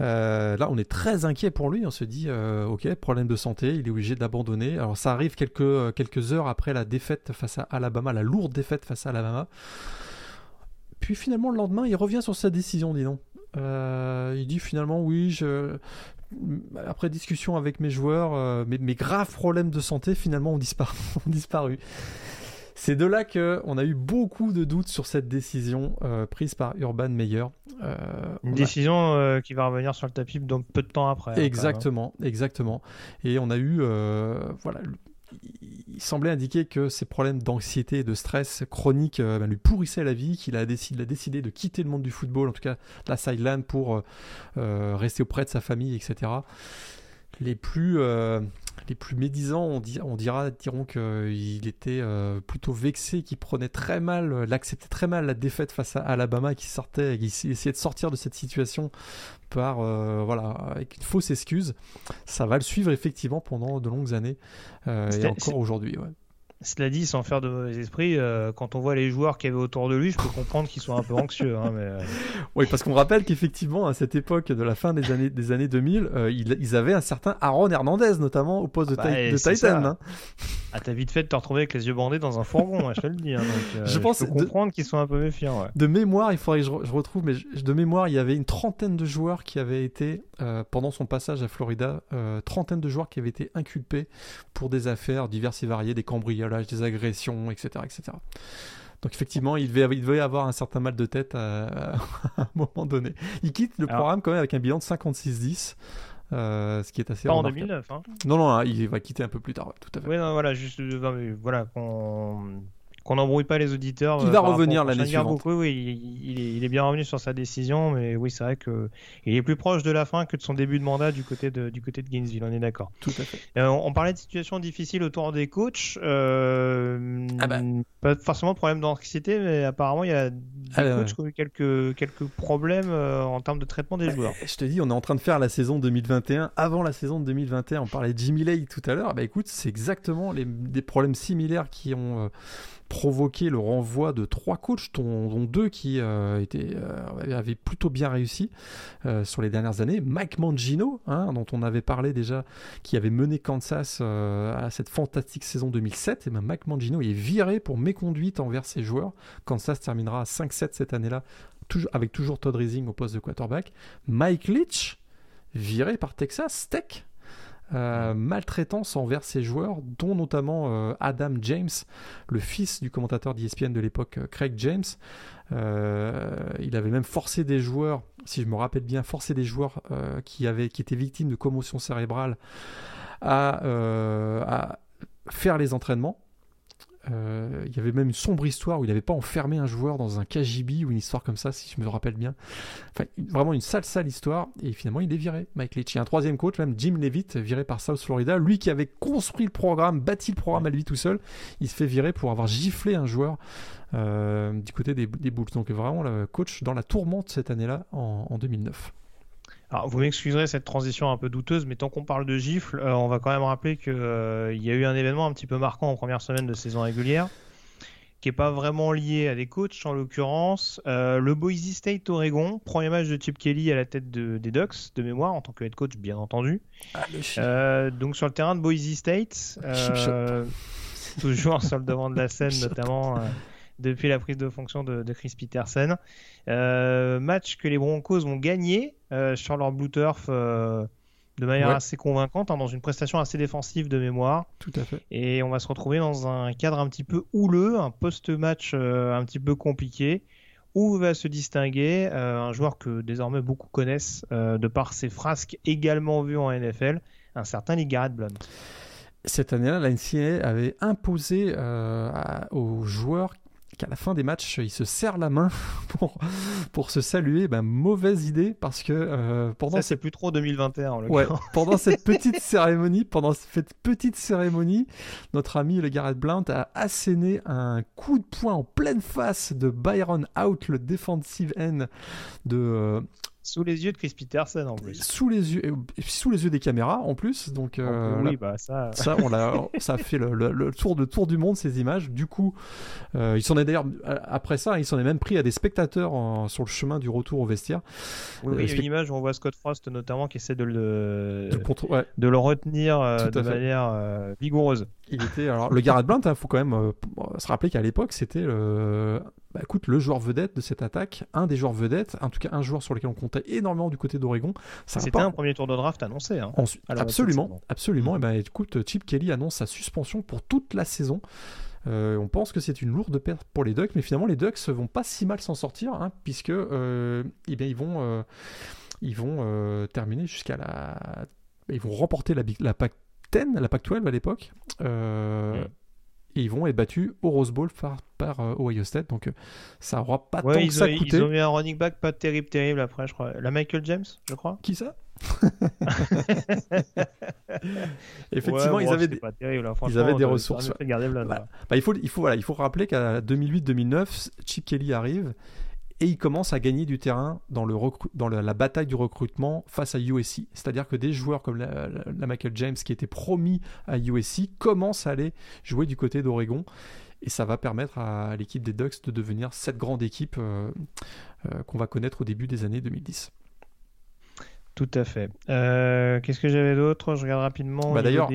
Euh, là, on est très inquiet pour lui. On se dit, euh, ok, problème de santé, il est obligé d'abandonner. Alors, ça arrive quelques, heures après la défaite face à Alabama, la lourde défaite face à Alabama. Puis finalement, le lendemain, il revient sur sa décision, dis donc. il dit finalement, oui, après discussion avec mes joueurs, mes, graves problèmes de santé finalement ont disparu. C'est de là qu'on a eu beaucoup de doutes sur cette décision euh, prise par Urban Meyer. Euh, Une décision euh, qui va revenir sur le tapis donc peu de temps après. Hein, exactement, exactement. Et on a eu, voilà, il semblait indiquer que ces problèmes d'anxiété et de stress chronique ben, lui pourrissaient la vie, qu'il a décidé, a décidé de quitter le monde du football, en tout cas la sideline, pour rester auprès de sa famille, etc. Les plus les plus médisants, on, on dira, diront qu'il était euh, plutôt vexé, qu'il prenait très mal, euh, l'acceptait très mal la défaite face à Alabama, qu'il sortait, qu'il essayait de sortir de cette situation par, euh, voilà, avec une fausse excuse. Ça va le suivre effectivement pendant de longues années et encore aujourd'hui. Ouais. Cela dit, sans faire de mauvais esprit, euh, quand on voit les joueurs qu'il y avait autour de lui, je peux comprendre qu'ils soient un peu anxieux. Hein, mais... Euh. Oui, parce qu'on rappelle qu'effectivement, à cette époque de la fin des années, des années 2000, euh, ils, avaient un certain Aaron Hernandez, notamment au poste de, bah, de Titan. Hein. Ah, t'as vite fait de te retrouver avec les yeux bandés dans un fourgon, hein, je te le dis. Je, pense peux comprendre qu'ils sont un peu méfiants. De mémoire, il faudrait que je, retrouve, mais de mémoire, il y avait une trentaine de joueurs qui avaient été, pendant son passage à Florida, trentaine de joueurs qui avaient été inculpés pour des affaires diverses et variées, des cambriolages, des agressions etc. etc. Donc effectivement, il devait, il devait avoir un certain mal de tête à, un moment donné. Il quitte le programme quand même avec un bilan de 56-10. Euh, ce qui est assez pas en 2009 hein. non non hein, il va quitter un peu plus tard tout à fait oui non, voilà juste euh, voilà qu'on n'embrouille pas les auditeurs. Il va revenir l'année suivante. Oui, il, est, il, est, bien revenu sur sa décision, mais oui, c'est vrai que il est plus proche de la fin que de son début de mandat du côté de, du côté de Gainesville, on est d'accord. Tout à fait. on, parlait de situations difficiles autour des coachs. Ah bah. Pas forcément de problème d'anxiété, mais apparemment, il y a des ah coachs qui ont eu quelques, quelques problèmes en termes de traitement des bah, joueurs. Je te dis, on est en train de faire la saison 2021 avant la saison de 2021. On parlait de Jimmy Lake tout à l'heure. Bah écoute, c'est exactement les, des problèmes similaires qui ont euh, provoqué le renvoi de trois coachs, dont, deux qui euh, euh, avaient plutôt bien réussi sur les dernières années. Mike Mangino, hein, dont on avait parlé déjà, qui avait mené Kansas à cette fantastique saison 2007. Et ben Mike Mangino est viré pour méconduite envers ses joueurs. Kansas terminera à 5-7 cette année-là avec toujours Todd Rising au poste de quarterback. Mike Leach, viré par Texas Tech. Euh, maltraitance envers ses joueurs, dont notamment euh, Adam James, le fils du commentateur d'ESPN de l'époque, euh, Craig James. il avait même forcé des joueurs, si je me rappelle bien, forcé des joueurs qui, avaient, qui étaient victimes de commotion cérébrale à, à faire les entraînements. Euh, il y avait même une sombre histoire où il n'avait pas enfermé un joueur dans un KGB ou une histoire comme ça, si je me rappelle bien. Enfin, vraiment une sale, sale histoire. Et finalement, il est viré, Mike Leach. A un troisième coach, même Jim Levitt, viré par South Florida. Lui qui avait construit le programme, bâti le programme à lui tout seul, il se fait virer pour avoir giflé un joueur euh, du côté des, des Bulls. Donc vraiment, le coach dans la tourmente cette année-là, en, en 2009. Alors, vous m'excuserez cette transition un peu douteuse, mais tant qu'on parle de gifles, euh, on va quand même rappeler qu'il euh, y a eu un événement un petit peu marquant en première semaine de saison régulière, qui n'est pas vraiment lié à des coachs en l'occurrence. Euh, le Boise State Oregon, premier match de Chip Kelly à la tête des Ducks, de mémoire, en tant que head coach, bien entendu. Ah, donc sur le terrain de Boise State, toujours sur le devant de la scène notamment depuis la prise de fonction de, Chris Peterson. Euh, match que les Broncos ont gagné euh, sur leur Blue Turf euh, de manière assez convaincante, hein, dans une prestation assez défensive de mémoire. Tout à fait. Et on va se retrouver dans un cadre un petit peu houleux, un post-match un petit peu compliqué, où va se distinguer un joueur que désormais beaucoup connaissent de par ses frasques également vues en NFL, un certain Lee Garrett Blunt cette année-là, la NCAA avait imposé aux joueurs qu'à la fin des matchs, il se serre la main pour, pour se saluer. Ben, mauvaise idée parce que euh, pendant. Ça, c'est plus trop 2021 ouais, pendant cette petite cérémonie, pendant cette petite cérémonie, notre ami le Garrett Blount a asséné un coup de poing en pleine face de Byron Out, le defensive end de, euh, sous les yeux de Chris Peterson en plus. Sous les yeux, sous les yeux des caméras en plus. Donc euh, oui, bah ça. Ça, on l'a, ça a fait le, tour de tour du monde ces images. Du coup, euh, il s'en est d'ailleurs après ça, il s'en est même pris à des spectateurs sur le chemin du retour au vestiaire. Oui, il y a une image où on voit Scott Frost notamment qui essaie de le, de, le retenir euh, de manière vigoureuse. Il était alors le Garrett Blunt, il hein, faut quand même se rappeler qu'à l'époque c'était le bah, écoute, le joueur vedette de cette attaque, un des joueurs vedettes, en tout cas un joueur sur lequel on comptait énormément du côté d'Oregon. C'était un premier tour de draft annoncé. Hein, absolument, absolument. Et ben, écoute, Chip Kelly annonce sa suspension pour toute la saison. Euh, on pense que c'est une lourde perte pour les Ducks, mais finalement les Ducks vont pas si mal s'en sortir, hein, puisque euh, eh bien, ils vont, euh, ils vont terminer jusqu'à la, ils vont remporter la, la 10, la PAC 12 à l'époque. Mm et ils vont être battus au Rose Bowl par, euh, Ohio State. Donc euh, ça aura pas tant que ça coûté. Ils ont mis un running back pas terrible, terrible après, je crois. La Michael James, je crois. Qui ça? Effectivement, ils, avaient des... Terrible, ils avaient des ressources. Bah, il, faut, il, faut, voilà, il faut rappeler qu'à 2008-2009, Chip Kelly arrive et il commence à gagner du terrain dans, la, bataille du recrutement face à USC. C'est-à-dire que des joueurs comme la, Michael James qui était promis à USC commencent à aller jouer du côté d'Oregon. Et ça va permettre à l'équipe des Ducks de devenir cette grande équipe euh, euh, qu'on va connaître au début des années 2010. Tout à fait. Euh, qu'est-ce que j'avais d'autre? Je regarde rapidement. Bah d'ailleurs,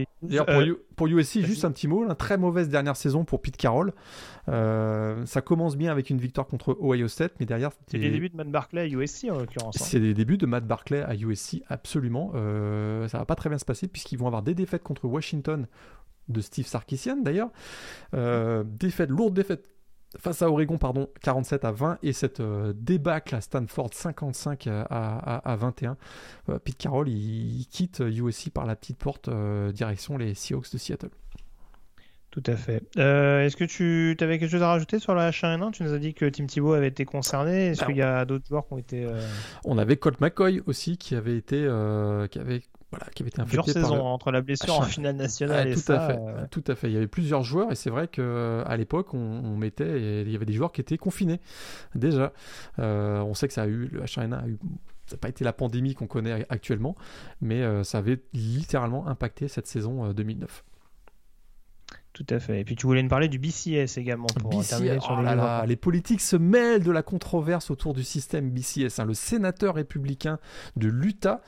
pour, USC, euh, juste un petit mot. Très mauvaise dernière saison pour Pete Carroll. Euh, ça commence bien avec une victoire contre Ohio State, mais derrière. C'est les débuts de Matt Barclay à USC en l'occurrence. Hein. C'est les débuts de Matt Barclay à USC, absolument. Ça va pas très bien se passer puisqu'ils vont avoir des défaites contre Washington de Steve Sarkisian d'ailleurs. Euh, défaite, lourde défaite face à Oregon, pardon, 47 à 20, et cette euh, débâcle à Stanford, 55 à, 21. Euh, Pete Carroll, il, quitte USC par la petite porte, euh, direction les Seahawks de Seattle. Tout à fait. Euh, est-ce que tu avais quelque chose à rajouter sur la H1N1 Tu nous as dit que Tim Thibault avait été concerné. Est-ce qu'il y a d'autres joueurs qui ont été. Euh, On avait Colt McCoy aussi qui avait été, euh, qui avait voilà, qui avait été infecté Dure saison entre la blessure en finale nationale et tout ça. À fait, Tout à fait. Il y avait plusieurs joueurs et c'est vrai qu'à l'époque, on, mettait, il y avait des joueurs qui étaient confinés déjà. on sait que ça a eu, le H1N1 a eu ça n'a pas été la pandémie qu'on connaît actuellement, mais ça avait littéralement impacté cette saison 2009. Tout à fait. Et puis tu voulais nous parler du BCS également pour terminer sur oh les politiques se mêlent de la controverse autour du système BCS. Hein. Le sénateur républicain de l'Utah,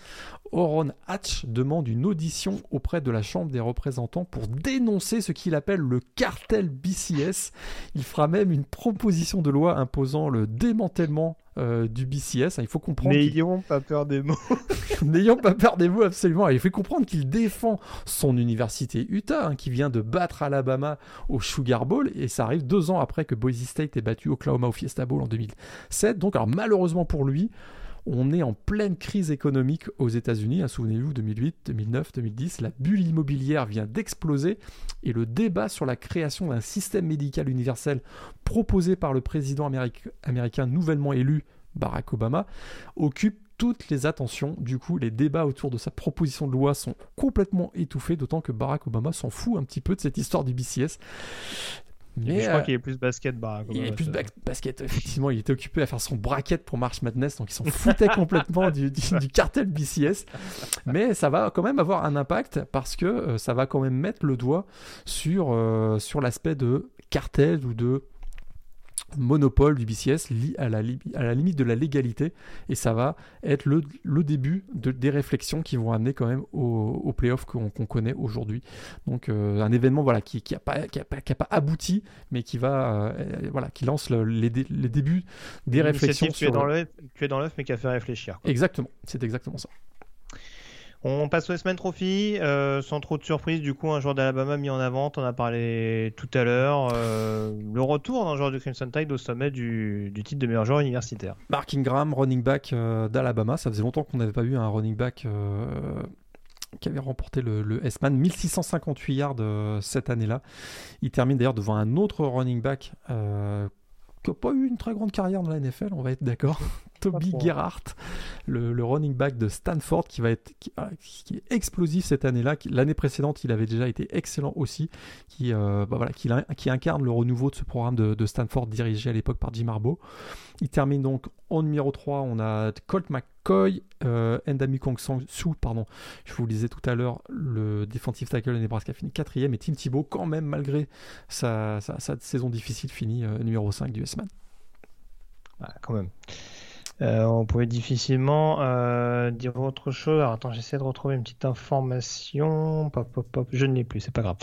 Oron Hatch, demande une audition auprès de la Chambre des représentants pour dénoncer ce qu'il appelle le cartel BCS. Il fera même une proposition de loi imposant le démantèlement euh, du BCS. Il faut comprendre. N'ayons pas peur des mots. N'ayons pas peur des mots, absolument. Il faut comprendre qu'il défend son université Utah, hein, qui vient de battre Alabama au Sugar Bowl, et ça arrive deux ans après que Boise State ait battu Oklahoma au Fiesta Bowl en 2007. Donc, alors malheureusement pour lui, on est en pleine crise économique aux États-Unis. Hein, souvenez-vous, 2008, 2009, 2010, la bulle immobilière vient d'exploser et le débat sur la création d'un système médical universel proposé par le président américain nouvellement élu, Barack Obama, occupe toutes les attentions. Du coup, les débats autour de sa proposition de loi sont complètement étouffés, d'autant que Barack Obama s'en fout un petit peu de cette histoire du BCS. Mais je crois euh, qu'il est plus basket, Barack Il est plus basket, effectivement. Il était occupé à faire son bracket pour March Madness, donc il s'en foutait complètement du, cartel BCS. Mais ça va quand même avoir un impact parce que euh, ça va quand même mettre le doigt sur, euh, sur l'aspect de cartel ou de monopole du BCS à la, à la limite de la légalité et ça va être le, le début de, des réflexions qui vont amener quand même au, au playoff qu'on connaît aujourd'hui. Donc euh, un événement voilà, qui n'a qui a pas, qui a pas, abouti mais qui, va, euh, voilà, qui lance le, les, les, débuts des réflexions. Tu es dans l'œuf mais qui a fait réfléchir. Exactement, c'est exactement ça. On passe aux semaines trophy, euh, sans trop de surprise. Du coup, un joueur d'Alabama mis en avant, on a parlé tout à l'heure. Euh, le retour d'un joueur du Crimson Tide au sommet du, titre de meilleur joueur universitaire. Mark Ingram, running back euh, d'Alabama. Ça faisait longtemps qu'on n'avait pas vu un running back qui avait remporté le, le S-Man. 1658 yards cette année-là. Il termine d'ailleurs devant un autre running back qui n'a pas eu une très grande carrière dans la NFL, on va être d'accord. Toby Gerhardt, le, running back de Stanford, qui va être ah, qui, est explosif cette année-là. L'année précédente, il avait déjà été excellent aussi, qui, euh, bah voilà, qui, qui, incarne le renouveau de ce programme de, Stanford dirigé à l'époque par Jim Harbaugh. Il termine donc en numéro 3, on a Colt McCoy, euh, Endami Kong Su, pardon, je vous le disais tout à l'heure, le defensive tackle de Nebraska finit quatrième et Tim Thibault, quand même, malgré sa, saison difficile, finit euh, numéro 5 du S-Man. quand même. Euh, on pouvait difficilement euh, dire autre chose. Alors attends, j'essaie de retrouver une petite information. Pop, pop, pop. Je ne l'ai plus, c'est pas grave.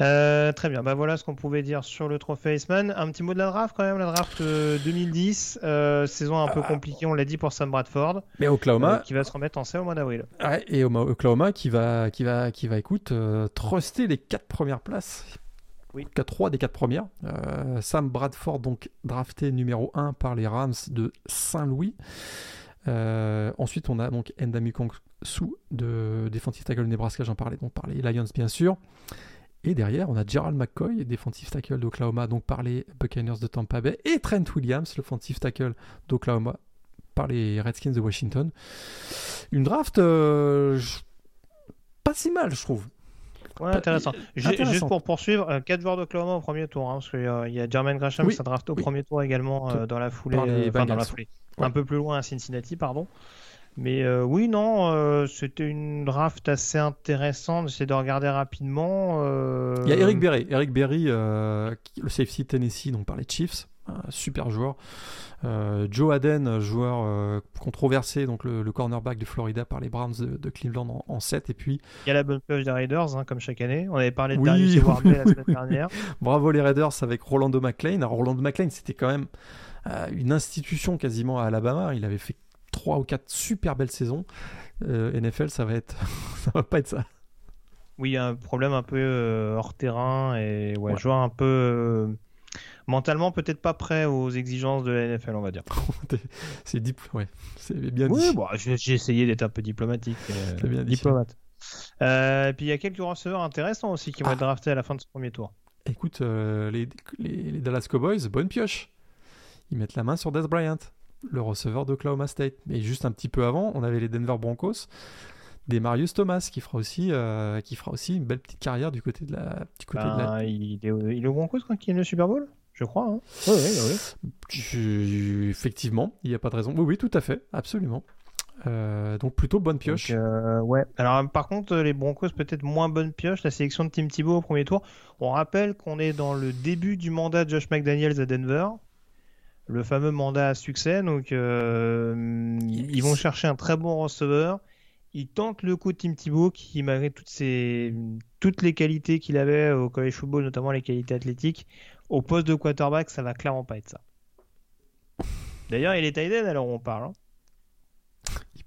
Euh, très bien, bah voilà ce qu'on pouvait dire sur le trophée Iceman. Un petit mot de la draft quand même, la draft 2010. saison un peu compliquée, on l'a dit pour Sam Bradford. Mais Oklahoma. qui va se remettre en scène au mois d'avril. Ouais, et Oklahoma qui va, qui va, qui va écoute, truster les quatre premières places oui. 3 des 4 premières. Euh, Sam Bradford, donc drafté numéro 1 par les Rams de Saint-Louis. Euh, ensuite, on a donc Endami Kong de Defensive Tackle Nebraska, j'en parlais donc par les Lions bien sûr. Et derrière, on a Gerald McCoy, Defensive Tackle d'Oklahoma, donc par les Buccaneers de Tampa Bay, et Trent Williams, le Defensive Tackle d'Oklahoma, par les Redskins de Washington. Une draft euh, pas si mal, je trouve. Ouais, intéressant. Juste pour poursuivre, 4 euh, joueurs d'Oklahoma au premier tour, hein, parce qu'il euh, y a Jermaine Gresham qui s'est drafté au premier tour également euh, dans la foulée. Enfin, dans la foulée. Un peu plus loin à Cincinnati, pardon. Mais oui, non, c'était une draft assez intéressante. J'essaie de regarder rapidement. Il y a Eric Berry, Eric Berry, le safety Tennessee, donc par les Chiefs, un super joueur. Euh, Joe Aden, joueur euh, controversé, donc le, cornerback de Florida par les Browns de, Cleveland en, 7. Et puis. Il y a la bonne pioche des Raiders, hein, comme chaque année. On avait parlé de oui, la semaine dernière. Bravo les Raiders avec Rolando McLean. Alors, Rolando McLean, c'était quand même euh, une institution quasiment à Alabama. Il avait fait 3 ou 4 super belles saisons. NFL, ça va être. ça va pas être ça. Oui, un problème un peu hors terrain et ouais, joueur un peu mentalement peut-être pas prêt aux exigences de la NFL, on va dire. c'est ouais, bien dit. Oui, bon, j'ai essayé d'être un peu diplomatique, euh, bien diplomate. Euh, et puis il y a quelques receveurs intéressants aussi qui vont être ah. draftés à la fin de ce premier tour. écoute, euh, les, les, Dallas Cowboys, bonne pioche. Ils mettent la main sur Des Bryant, le receveur d'Oklahoma State. Mais juste un petit peu avant, on avait les Denver Broncos, des Marius Thomas, qui fera aussi, euh, qui fera aussi une belle petite carrière du côté de la. Du côté de la... Ben, il, est, il est au Broncos quand il est le Super Bowl? Je crois. Hein. Oui, oui, oui. effectivement, il n'y a pas de raison. Oui, oui, tout à fait, absolument. Euh, donc plutôt bonne pioche. Euh, ouais. Alors par contre les Broncos peut-être moins bonne pioche. La sélection de Tim Thibault au premier tour. On rappelle qu'on est dans le début du mandat de Josh McDaniels à Denver. Le fameux mandat à succès. Donc euh, ils vont chercher un très bon receveur. Ils tentent le coup de Tim Thibault qui malgré toutes ses toutes les qualités qu'il avait au college football, notamment les qualités athlétiques, au poste de quarterback, ça va clairement pas être ça. D'ailleurs, il est tight alors on parle. Hein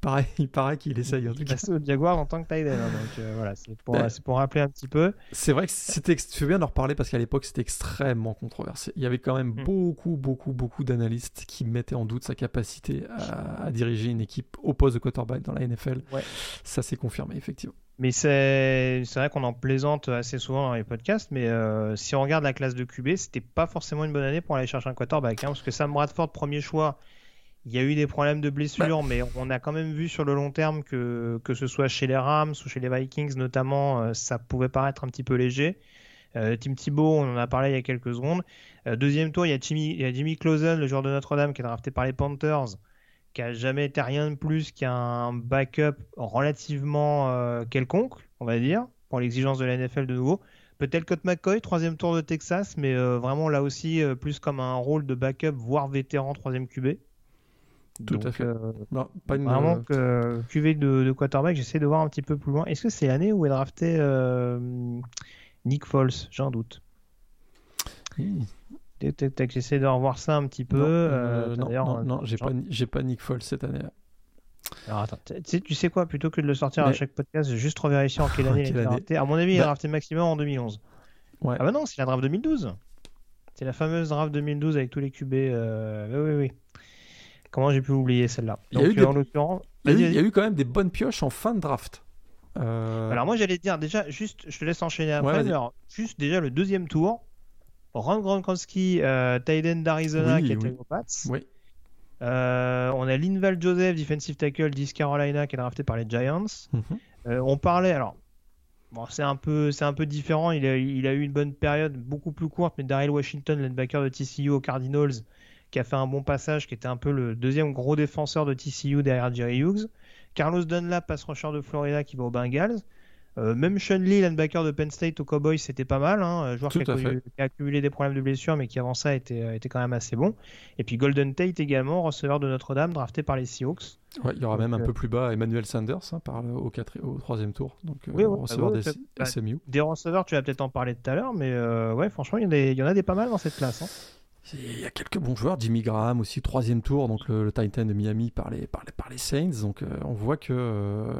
paraît, il paraît qu'il essaye en tout cas. au Jaguar en tant que tight end. Hein, donc euh, voilà, c'est pour, ben, pour, rappeler un petit peu. C'est vrai que c'était. Tu bien d'en reparler parce qu'à l'époque c'était extrêmement controversé. Il y avait quand même hmm. beaucoup, beaucoup, beaucoup d'analystes qui mettaient en doute sa capacité à, diriger une équipe au poste de quarterback dans la NFL. Ouais. Ça s'est confirmé effectivement. Mais c'est vrai qu'on en plaisante assez souvent dans les podcasts, mais euh, si on regarde la classe de QB, c'était pas forcément une bonne année pour aller chercher un quarterback, hein, parce que Sam Bradford, premier choix, il y a eu des problèmes de blessure, bah. mais on a quand même vu sur le long terme que, que ce soit chez les Rams ou chez les Vikings notamment, euh, ça pouvait paraître un petit peu léger. Euh, Tim Thibault, on en a parlé il y a quelques secondes. Euh, deuxième tour, il y, a Jimmy, il y a Jimmy Clausen, le joueur de Notre-Dame, qui est drafté par les Panthers, qui a jamais été rien de plus qu'un backup relativement quelconque, on va dire, pour l'exigence de la NFL de nouveau. Peut-être Colt McCoy, troisième tour de Texas, mais vraiment là aussi plus comme un rôle de backup, voire vétéran, troisième QB. Tout à fait. Euh, pas une... Vraiment que QV de, de quarterback, j'essaie de voir un petit peu plus loin. Est-ce que c'est l'année où est drafté euh, Nick Foles? J'en doute. Oui. J'essaie de revoir ça un petit peu. Non, euh, non, non, j'ai pas, pas Nick Foles cette année-là. Alors attends, tu sais quoi, plutôt que de le sortir à chaque podcast, juste revérifier en quelle année il est drafté. À mon avis, il est bah drafté maximum en 2011. Ouais. Ah bah non, c'est la draft 2012. C'est la fameuse draft 2012 avec tous les QB. Oui, oui, oui. Comment j'ai pu oublier celle-là il, y a eu il y a eu quand même des bonnes pioches en fin de draft. Euh, Alors moi j'allais dire déjà, juste, je te laisse enchaîner après, juste déjà le deuxième tour, Ron Gronkowski, euh, Tyden d'Arizona qui était au Pats. Oui. Euh, on a Linval Joseph, defensive tackle d'East Carolina qui est drafté par les Giants. Mhm. Euh, on parlait, alors bon, c'est un peu, c'est un peu différent. Il a, il a eu une bonne période, beaucoup plus courte, mais Daryl Washington, linebacker de TCU aux Cardinals, qui a fait un bon passage, qui était un peu le deuxième gros défenseur de TCU derrière Jerry Hughes. Carlos Dunlap, pass rusher de Florida, qui va aux Bengals. Euh, même Sean Lee, linebacker de Penn State aux Cowboys, c'était pas mal. Hein, joueur qui a, accumulé des problèmes de blessure, mais qui avant ça était, euh, était quand même assez bon. Et puis Golden Tate également, receveur de Notre-Dame, drafté par les Seahawks. Ouais, il y aura même un euh, peu plus bas Emmanuel Sanders hein, par au, au troisième tour. Donc, oui, receveur des bah, Des receveurs, tu vas peut-être en parler tout à l'heure, mais ouais, franchement, il y, en a des pas mal dans cette classe. Hein. Il y a quelques bons joueurs, Jimmy Graham aussi, troisième tour, donc le, Titan de Miami par les, par les Saints. Donc euh, on voit que euh,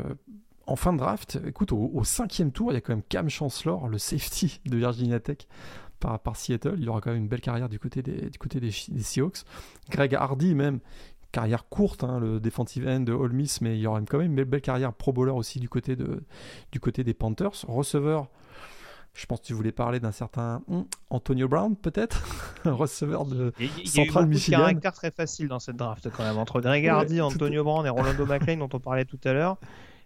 en fin de draft, écoute, au, cinquième tour, il y a quand même Cam Chancellor, le safety de Virginia Tech par, par Seattle. Il aura quand même une belle carrière du côté des, du côté des, Seahawks. Greg Hardy même, carrière courte, hein, le defensive end de Ole Miss, mais il y aura quand même une belle, carrière pro bowler aussi du côté, de, du côté des Panthers. Receveur je pense que tu voulais parler d'un certain hmm, Antonio Brown, peut-être? Un receveur de Central Michigan. Il y a eu un caractère très facile dans cette draft, quand même, entre Greg Hardy, Antonio Brown et Rolando McLean, dont on parlait tout à l'heure.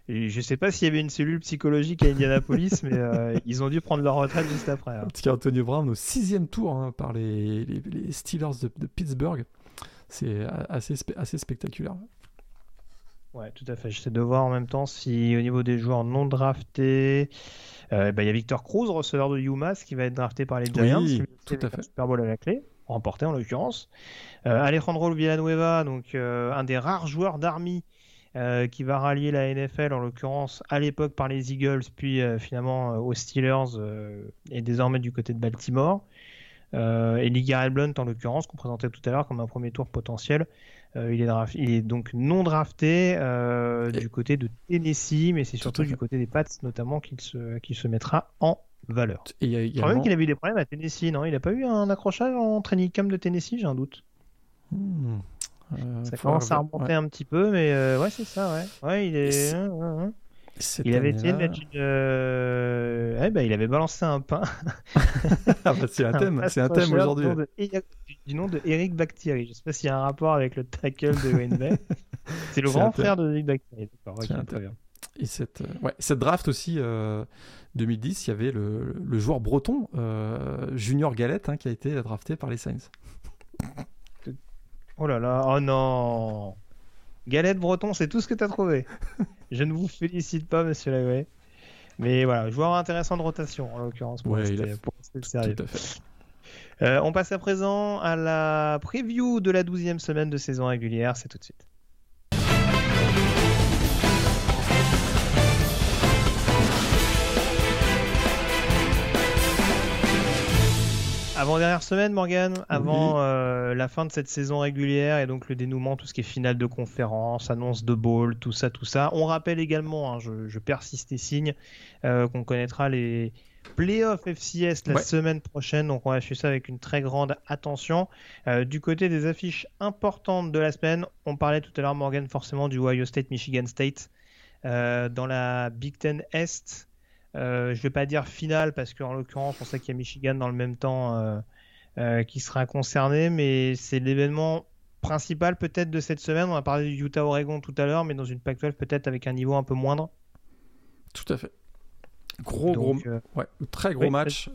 Et je sais pas s'il y avait une cellule psychologique à Indianapolis, mais euh, ils ont dû prendre leur retraite juste après. Hein. Petit Antonio Brown au sixième tour hein, par les, les, Steelers de, de Pittsburgh. C'est assez, assez spectaculaire. Ouais, tout à fait. J'essaie de voir en même temps si au niveau des joueurs non draftés, euh, bah, il y a Victor Cruz, receveur de UMass, qui va être drafté par les Giants. Oui, tout à fait. Super Bowl à la clé, remporté en l'occurrence. Euh, Alejandro Villanueva, donc euh, un des rares joueurs d'Army qui va rallier la NFL, en l'occurrence à l'époque par les Eagles, puis finalement aux Steelers et désormais du côté de Baltimore. et Lee Blunt, en l'occurrence, qu'on présentait tout à l'heure comme un premier tour potentiel. Euh, il, est il, est donc non drafté euh, du côté de Tennessee, mais c'est surtout du côté des Pats notamment qu'il se, qu'il se mettra en valeur. Et a également... même qu'il a eu des problèmes à Tennessee, non? Il n'a pas eu un accrochage en training camp de Tennessee, j'ai un doute. Hmm. Euh, ça commence à remonter un petit peu, mais ouais, c'est ça, ouais. Ouais, il est. il avait essayé de mettre une. Euh, eh ben, il avait balancé un pain. ah bah, c'est un thème, c'est un thème aujourd'hui. Du nom de Eric Bakhtiari. Je sais pas s'il y a un rapport avec le tackle de Wayne Bay. c'est le grand frère de Eric Bakhtiari. Et cette, euh, ouais, cette draft aussi, 2010, euh, il y avait le, le joueur breton, Junior Galette, hein, qui a été drafté par les Saints. Oh là là, oh non Galette breton, c'est tout ce que tu as trouvé. Je ne vous félicite pas, monsieur Lagoué. Mais voilà, joueur intéressant de rotation, en l'occurrence, pour, sérieux. Euh, on passe à présent à la preview de la 12e semaine de saison régulière. C'est tout de suite. Avant-dernière semaine, Morgan, avant euh, la fin de cette saison régulière et donc le dénouement, tout ce qui est finale de conférence, annonce de bowl, tout ça, tout ça. On rappelle également, hein, je, persiste et signe, euh, qu'on connaîtra les playoffs FCS la semaine prochaine. Donc on va suivre ça avec une très grande attention. Euh, du côté des affiches importantes de la semaine, on parlait tout à l'heure, Morgan, forcément du Ohio State, Michigan State. dans la Big Ten Est, euh, je ne vais pas dire finale parce qu'en l'occurrence, on sait qu'il y a Michigan dans le même temps euh, euh, qui sera concerné, mais c'est l'événement principal peut-être de cette semaine. On a parlé du Utah-Oregon tout à l'heure, mais dans une Pac-12 peut-être avec un niveau un peu moindre. Tout à fait. Gros, gros, ouais, très gros match.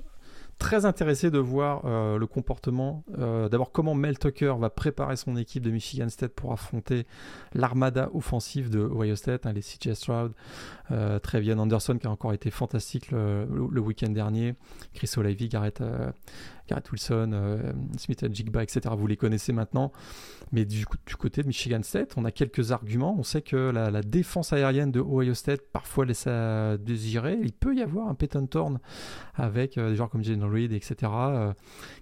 très intéressé de voir euh, le comportement, euh, d'abord comment Mel Tucker va préparer son équipe de Michigan State pour affronter l'armada offensive de Ohio State, hein, les CJ Stroud, euh, Trevian Anderson qui a encore été fantastique le, le week-end dernier, Chris O'Leary, Garrett, euh, Garrett Wilson, euh, Smith Jigba, etc. Vous les connaissez maintenant. Mais du, côté de Michigan State, on a quelques arguments. On sait que la, défense aérienne de Ohio State parfois laisse à désirer. Il peut y avoir un Peyton Thorne avec euh, des joueurs comme Jalen Reed, etc. Euh,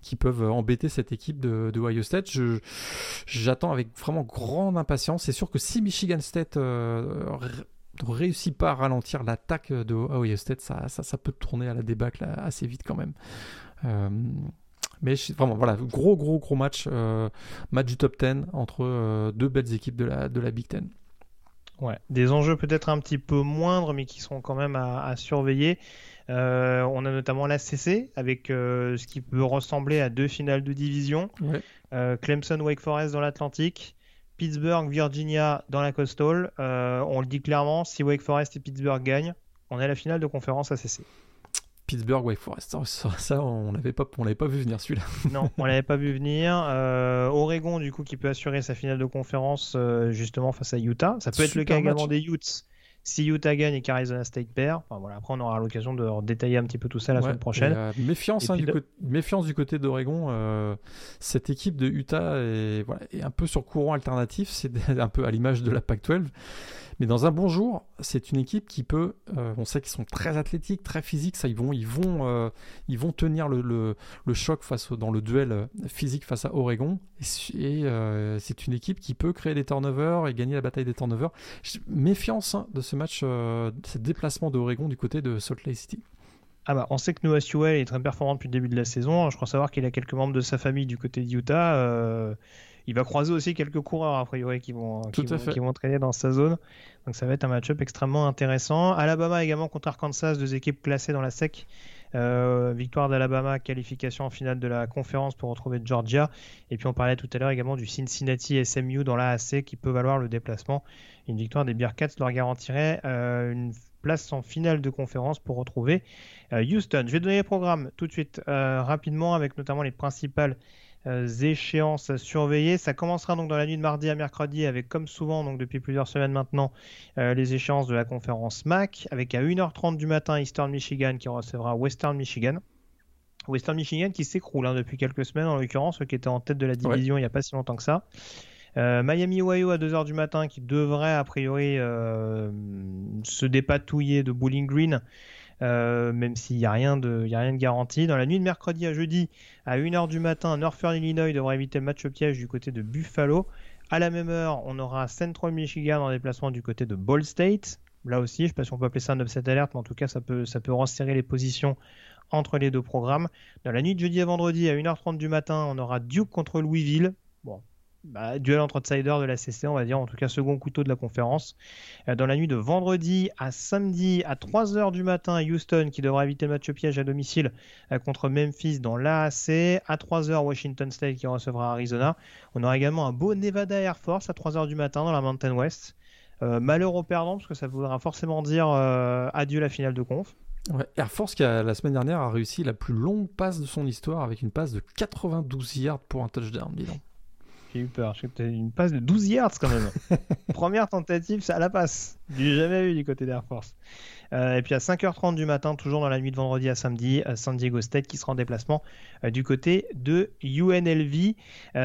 qui peuvent embêter cette équipe de, Ohio State. J'attends avec vraiment grande impatience. C'est sûr que si Michigan State ne réussit pas à ralentir l'attaque de Ohio State, ça, peut tourner à la débâcle assez vite quand même. Euh, mais vraiment, voilà, gros, gros, gros match, euh, match du top 10 entre euh, deux belles équipes de la, de la Big Ten. Ouais, des enjeux peut-être un petit peu moindres, mais qui sont quand même à, surveiller. on a notamment la CC avec ce qui peut ressembler à deux finales de division. Clemson, Wake Forest dans l'Atlantique. Pittsburgh, Virginia dans la Coastal. on le dit clairement, si Wake Forest et Pittsburgh gagnent, on est à la finale de conférence ACC. Pittsburgh Wake Forest. Ça, on l'avait pas, on l'avait pas vu venir celui-là. non, on l'avait pas vu venir. Euh, Oregon, du coup, qui peut assurer sa finale de conférence euh, justement face à Utah. Ça peut être le cas également des Utes. Si Utah gagne et qu'Arizona State perd, enfin, voilà, après on aura l'occasion de détailler un petit peu tout ça la semaine prochaine. Euh, méfiance, hein, du méfiance du côté d'Oregon. cette équipe de Utah est, voilà, est un peu sur courant alternatif. C'est un peu à l'image de la Pac-12. Mais dans un bon jour, c'est une équipe qui peut. Euh, on sait qu'ils sont très athlétiques, très physiques. Ils vont, ils vont, euh, ils vont tenir le, choc face dans le duel euh, physique face à Oregon. Et, c'est une équipe qui peut créer des turnovers et gagner la bataille des turnovers. Méfiance hein, de ce match, de ce déplacement d'Oregon du côté de Salt Lake City. Ah bah, on sait que Noah Sewell est très performant depuis le début de la saison. Je crois savoir qu'il a quelques membres de sa famille du côté d'Utah il va croiser aussi quelques coureurs a priori qui vont, qui vont, traîner dans sa zone. Donc ça va être un match-up extrêmement intéressant. Alabama également contre Arkansas, deux équipes classées dans la SEC. Euh, victoire d'Alabama, qualification en finale de la conférence pour retrouver Georgia. Et puis on parlait tout à l'heure également du Cincinnati SMU dans l'AAC qui peut valoir le déplacement. Une victoire des Bearcats leur garantirait euh, une place en finale de conférence pour retrouver euh, Houston. Je vais donner les programmes tout de suite rapidement avec notamment les principales euh, échéances à surveiller. Ça commencera donc dans la nuit de mardi à mercredi avec comme souvent donc depuis plusieurs semaines maintenant euh, les échéances de la conférence MAC avec à 1h30 du matin Eastern Michigan qui recevra Western Michigan. Western Michigan qui s'écroule hein, depuis quelques semaines en l'occurrence, qui était en tête de la division il n'y a pas si longtemps que ça. Euh, Miami Ohio à 2h du matin qui devrait a priori se dépatouiller de Bowling Green euh, même s'il n'y a, rien de, garanti. Dans la nuit de mercredi à jeudi, à 1h du matin, Northern Illinois devrait éviter le match au piège du côté de Buffalo. À la même heure, on aura Central Michigan en déplacement du côté de Ball State. Là aussi, je ne sais pas si on peut appeler ça un upset alert, mais en tout cas, ça peut, ça resserrer les positions entre les deux programmes. Dans la nuit de jeudi à vendredi, à 1h30 du matin, on aura Duke contre Louisville. Bah, duel entre outsiders de la CC, on va dire, en tout cas second couteau de la conférence. Euh, dans la nuit de vendredi à samedi à 3h du matin, Houston qui devra éviter le match piège à domicile euh, contre Memphis dans l'AAC. À 3h, Washington State qui recevra Arizona. On aura également un beau Nevada Air Force à 3h du matin dans la Mountain West. Euh, malheur aux perdants parce que ça voudra forcément dire adieu la finale de conf. Air Force qui la semaine dernière a réussi la plus longue passe de son histoire avec une passe de 92 yards pour un touchdown, dis. J'ai eu peur. J'ai une passe de 12 yards quand même. Première tentative, ça la passe. J'ai jamais vu du côté d'Air Force. Euh, et puis à 5h30 du matin, toujours dans la nuit de vendredi à samedi, euh, San Diego State qui sera en déplacement euh, du côté de UNLV.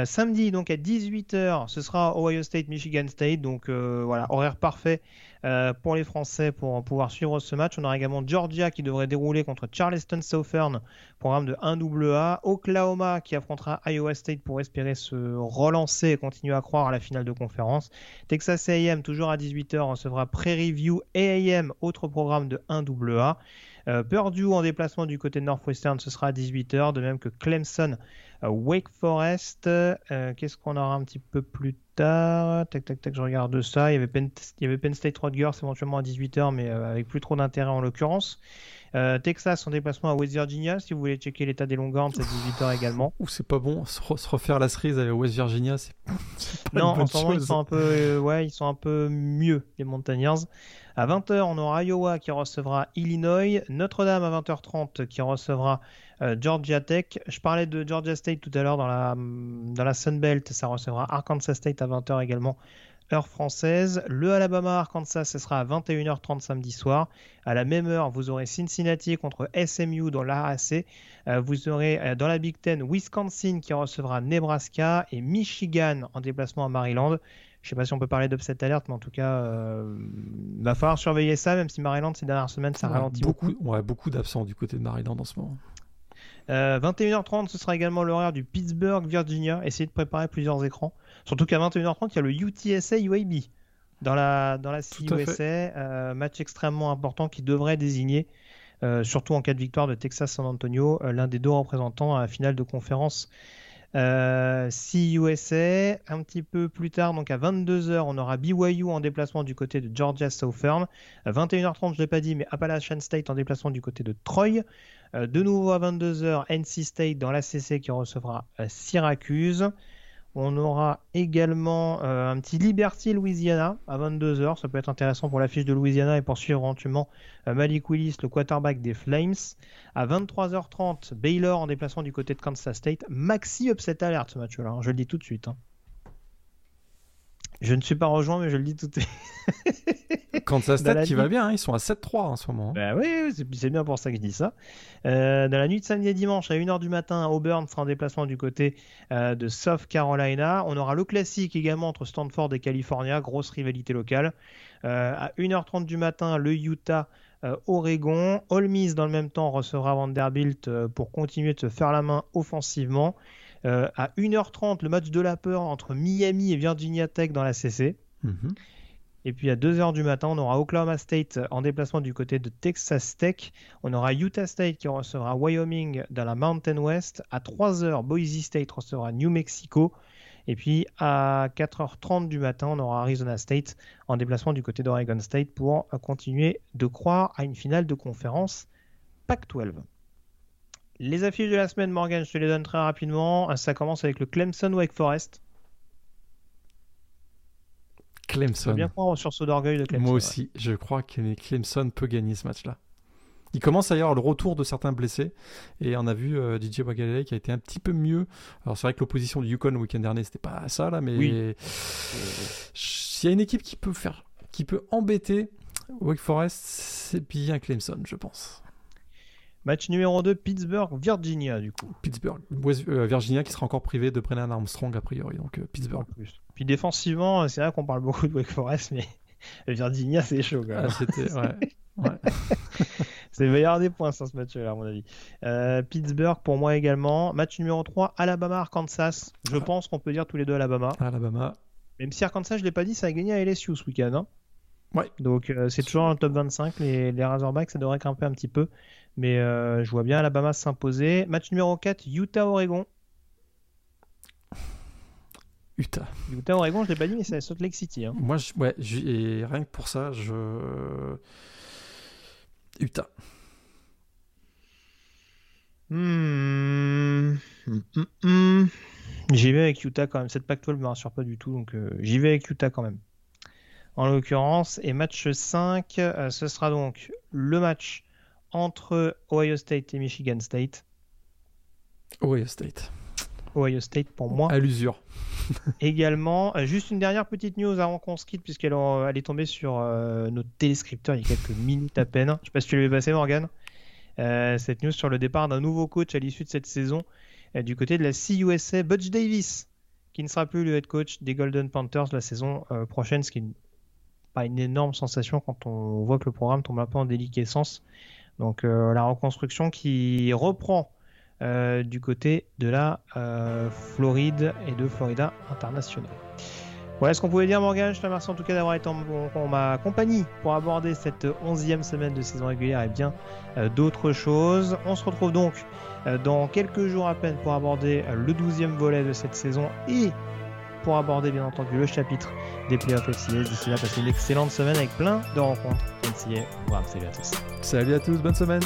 samedi, donc à 18h, ce sera Ohio State, Michigan State. Donc voilà, horaire parfait euh, pour les Français pour pouvoir suivre ce match. On aura également Georgia qui devrait dérouler contre Charleston Southern, programme de 1AA. Oklahoma qui affrontera Iowa State pour espérer se relancer et continuer à croire à la finale de conférence. Texas AM, toujours à 18h, recevra Prairie View AM, autre programme de 1AA. Euh, Purdue en déplacement du côté de Northwestern, ce sera à 18h, de même que Clemson, euh, Wake Forest. Qu'est-ce qu'on aura un petit peu plus Tac, tac, tac, je regarde ça. Il y avait Penn, il y avait Penn State Rutgers éventuellement à 18h, mais euh, avec plus trop d'intérêt en l'occurrence. Euh, Texas en déplacement à West Virginia, si vous voulez checker l'état des Longhorns, c'est à 18h également. Ou c'est pas bon, se, refaire la cerise avec West Virginia, c'est pas Non, en ce moment, ils sont, un peu, euh, ouais, ils sont un peu mieux, les Montagnards. À 20h, on aura Iowa qui recevra Illinois, Notre-Dame à 20h30 qui recevra euh, Georgia Tech. Je parlais de Georgia State tout à l'heure dans la, dans la Sun Belt. Ça recevra Arkansas State à 20h également, heure française. Le Alabama-Arkansas, ce sera à 21h30 samedi soir. À la même heure, vous aurez Cincinnati contre SMU dans l'AAC. Euh, vous aurez euh, dans la Big Ten Wisconsin qui recevra Nebraska et Michigan en déplacement à Maryland. Je ne sais pas si on peut parler d'upset alerte, mais en tout cas, il va falloir surveiller ça, même si Maryland, ces dernières semaines, ça ralentit beaucoup. beaucoup. Ouais, beaucoup d'absents du côté de Maryland en ce moment. 21h30, euh, ce sera également l'horaire du Pittsburgh, Virginia. Essayez de préparer plusieurs écrans. Surtout qu'à 21h30, il y a le UTSA UAB dans la, dans la CUSA. Euh, match extrêmement important qui devrait désigner, euh, surtout en cas de victoire de Texas San Antonio, l'un des deux représentants à la finale de conférence euh, CUSA, un petit peu plus tard, donc à 22h, on aura BYU en déplacement du côté de Georgia Southern. À 21h30, je ne l'ai pas dit, mais Appalachian State en déplacement du côté de Troy. Euh, de nouveau à 22h, NC State dans l'ACC qui recevra euh, Syracuse. On aura également euh, un petit Liberty Louisiana à 22h. Ça peut être intéressant pour l'affiche de Louisiana et pour suivre éventuellement Malik Willis, le quarterback des Flames. À 23h30, Baylor en déplacement du côté de Kansas State. Maxi upset alert ce match-là, hein. je le dis tout de suite. Hein. Je ne suis pas rejoint, mais je le dis tout de suite. Kansas State qui va bien, hein, ils sont à 7-3 en ce moment. Bah oui, c'est bien pour ça que je dis ça. Euh, dans la nuit de samedi et dimanche, à 1h du matin, Auburn sera en déplacement du côté euh, de South Carolina. On aura le classique également entre Stanford et California, grosse rivalité locale. Euh, à 1h30 du matin, le Utah Oregon. Ole Miss, dans le même temps, recevra Vanderbilt pour continuer de se faire la main offensivement. Euh, à 1h30, le match de la peur entre Miami et Virginia Tech dans la CC. Mhm. Et puis à 2h du matin, on aura Oklahoma State en déplacement du côté de Texas Tech. On aura Utah State qui recevra Wyoming dans la Mountain West. À 3h, Boise State recevra New Mexico. Et puis à 4h30 du matin, on aura Arizona State en déplacement du côté d'Oregon State pour continuer de croire à une finale de conférence Pac-12. Les affiches de la semaine, Morgan, je te les donne très rapidement. Ça commence avec le Clemson Wake Forest. Clemson. bien sur ce d'orgueil de Clemson. Moi aussi, je crois que Clemson peut gagner ce match-là. Il commence à y avoir le retour de certains blessés. Et on a vu euh, DJ Wagalele qui a été un petit peu mieux. Alors c'est vrai que l'opposition du Yukon le week-end dernier, c'était pas ça là, mais oui. s'il y a une équipe qui peut faire, qui peut embêter Wake Forest, c'est bien Clemson, je pense. Match numéro 2, Pittsburgh-Virginia, du coup. Pittsburgh, euh, Virginia qui sera encore privé de Brennan Armstrong, a priori, donc euh, Pittsburgh. Puis défensivement, c'est vrai qu'on parle beaucoup de Wake Forest, mais Virginia, c'est chaud quand même. Ah, c'était, ouais. ouais. c'est meilleur des points sur ce match-là, à mon avis. Euh, Pittsburgh, pour moi également. Match numéro 3, Alabama-Arkansas. Je ah. pense qu'on peut dire tous les deux Alabama. Alabama. Même si Arkansas, je ne l'ai pas dit, ça a gagné à LSU ce week-end. Hein. ouais. Donc c'est toujours le top 25. Les, les Razorbacks, ça devrait grimper un petit peu. Mais euh, je vois bien Alabama s'imposer. Match numéro 4, Utah-Oregon. Utah. Utah, Oregon, je l'ai pas dit, mais c'est Salt Lake City. Hein. Moi, je, ouais, et rien que pour ça, je. Utah. Hmm. Hmm, J'y vais avec Utah quand même. Cette Pac-12 me rassure pas du tout, donc euh, j'y vais avec Utah quand même. En l'occurrence, et match 5, euh, ce sera donc le match entre Ohio State et Michigan State. Ohio State. Ohio State pour moi. À l'usure. Également, euh, juste une dernière petite news avant qu'on se quitte, puisqu'elle elle est tombée sur euh, notre téléscripteur il y a quelques minutes à peine. Je sais pas si tu l'avais passé, Morgan. Euh, cette news sur le départ d'un nouveau coach à l'issue de cette saison euh, du côté de la CUSA, Butch Davis, qui ne sera plus le head coach des Golden Panthers la saison euh, prochaine, ce qui n'est pas une énorme sensation quand on voit que le programme tombe un peu en déliquescence. Donc euh, la reconstruction qui reprend euh, du côté de la euh, Floride et de Florida International. Voilà ce qu'on pouvait dire Morgan, je te remercie en tout cas d'avoir été en, ma compagnie pour aborder cette onzième semaine de saison régulière et bien d'autres choses. On se retrouve donc dans quelques jours à peine pour aborder le douzième volet de cette saison et pour aborder bien entendu le chapitre des playoffs FCS. D'ici là, passez une excellente semaine avec plein de rencontres. Voilà, salut à tous. Salut à tous, bonne semaine.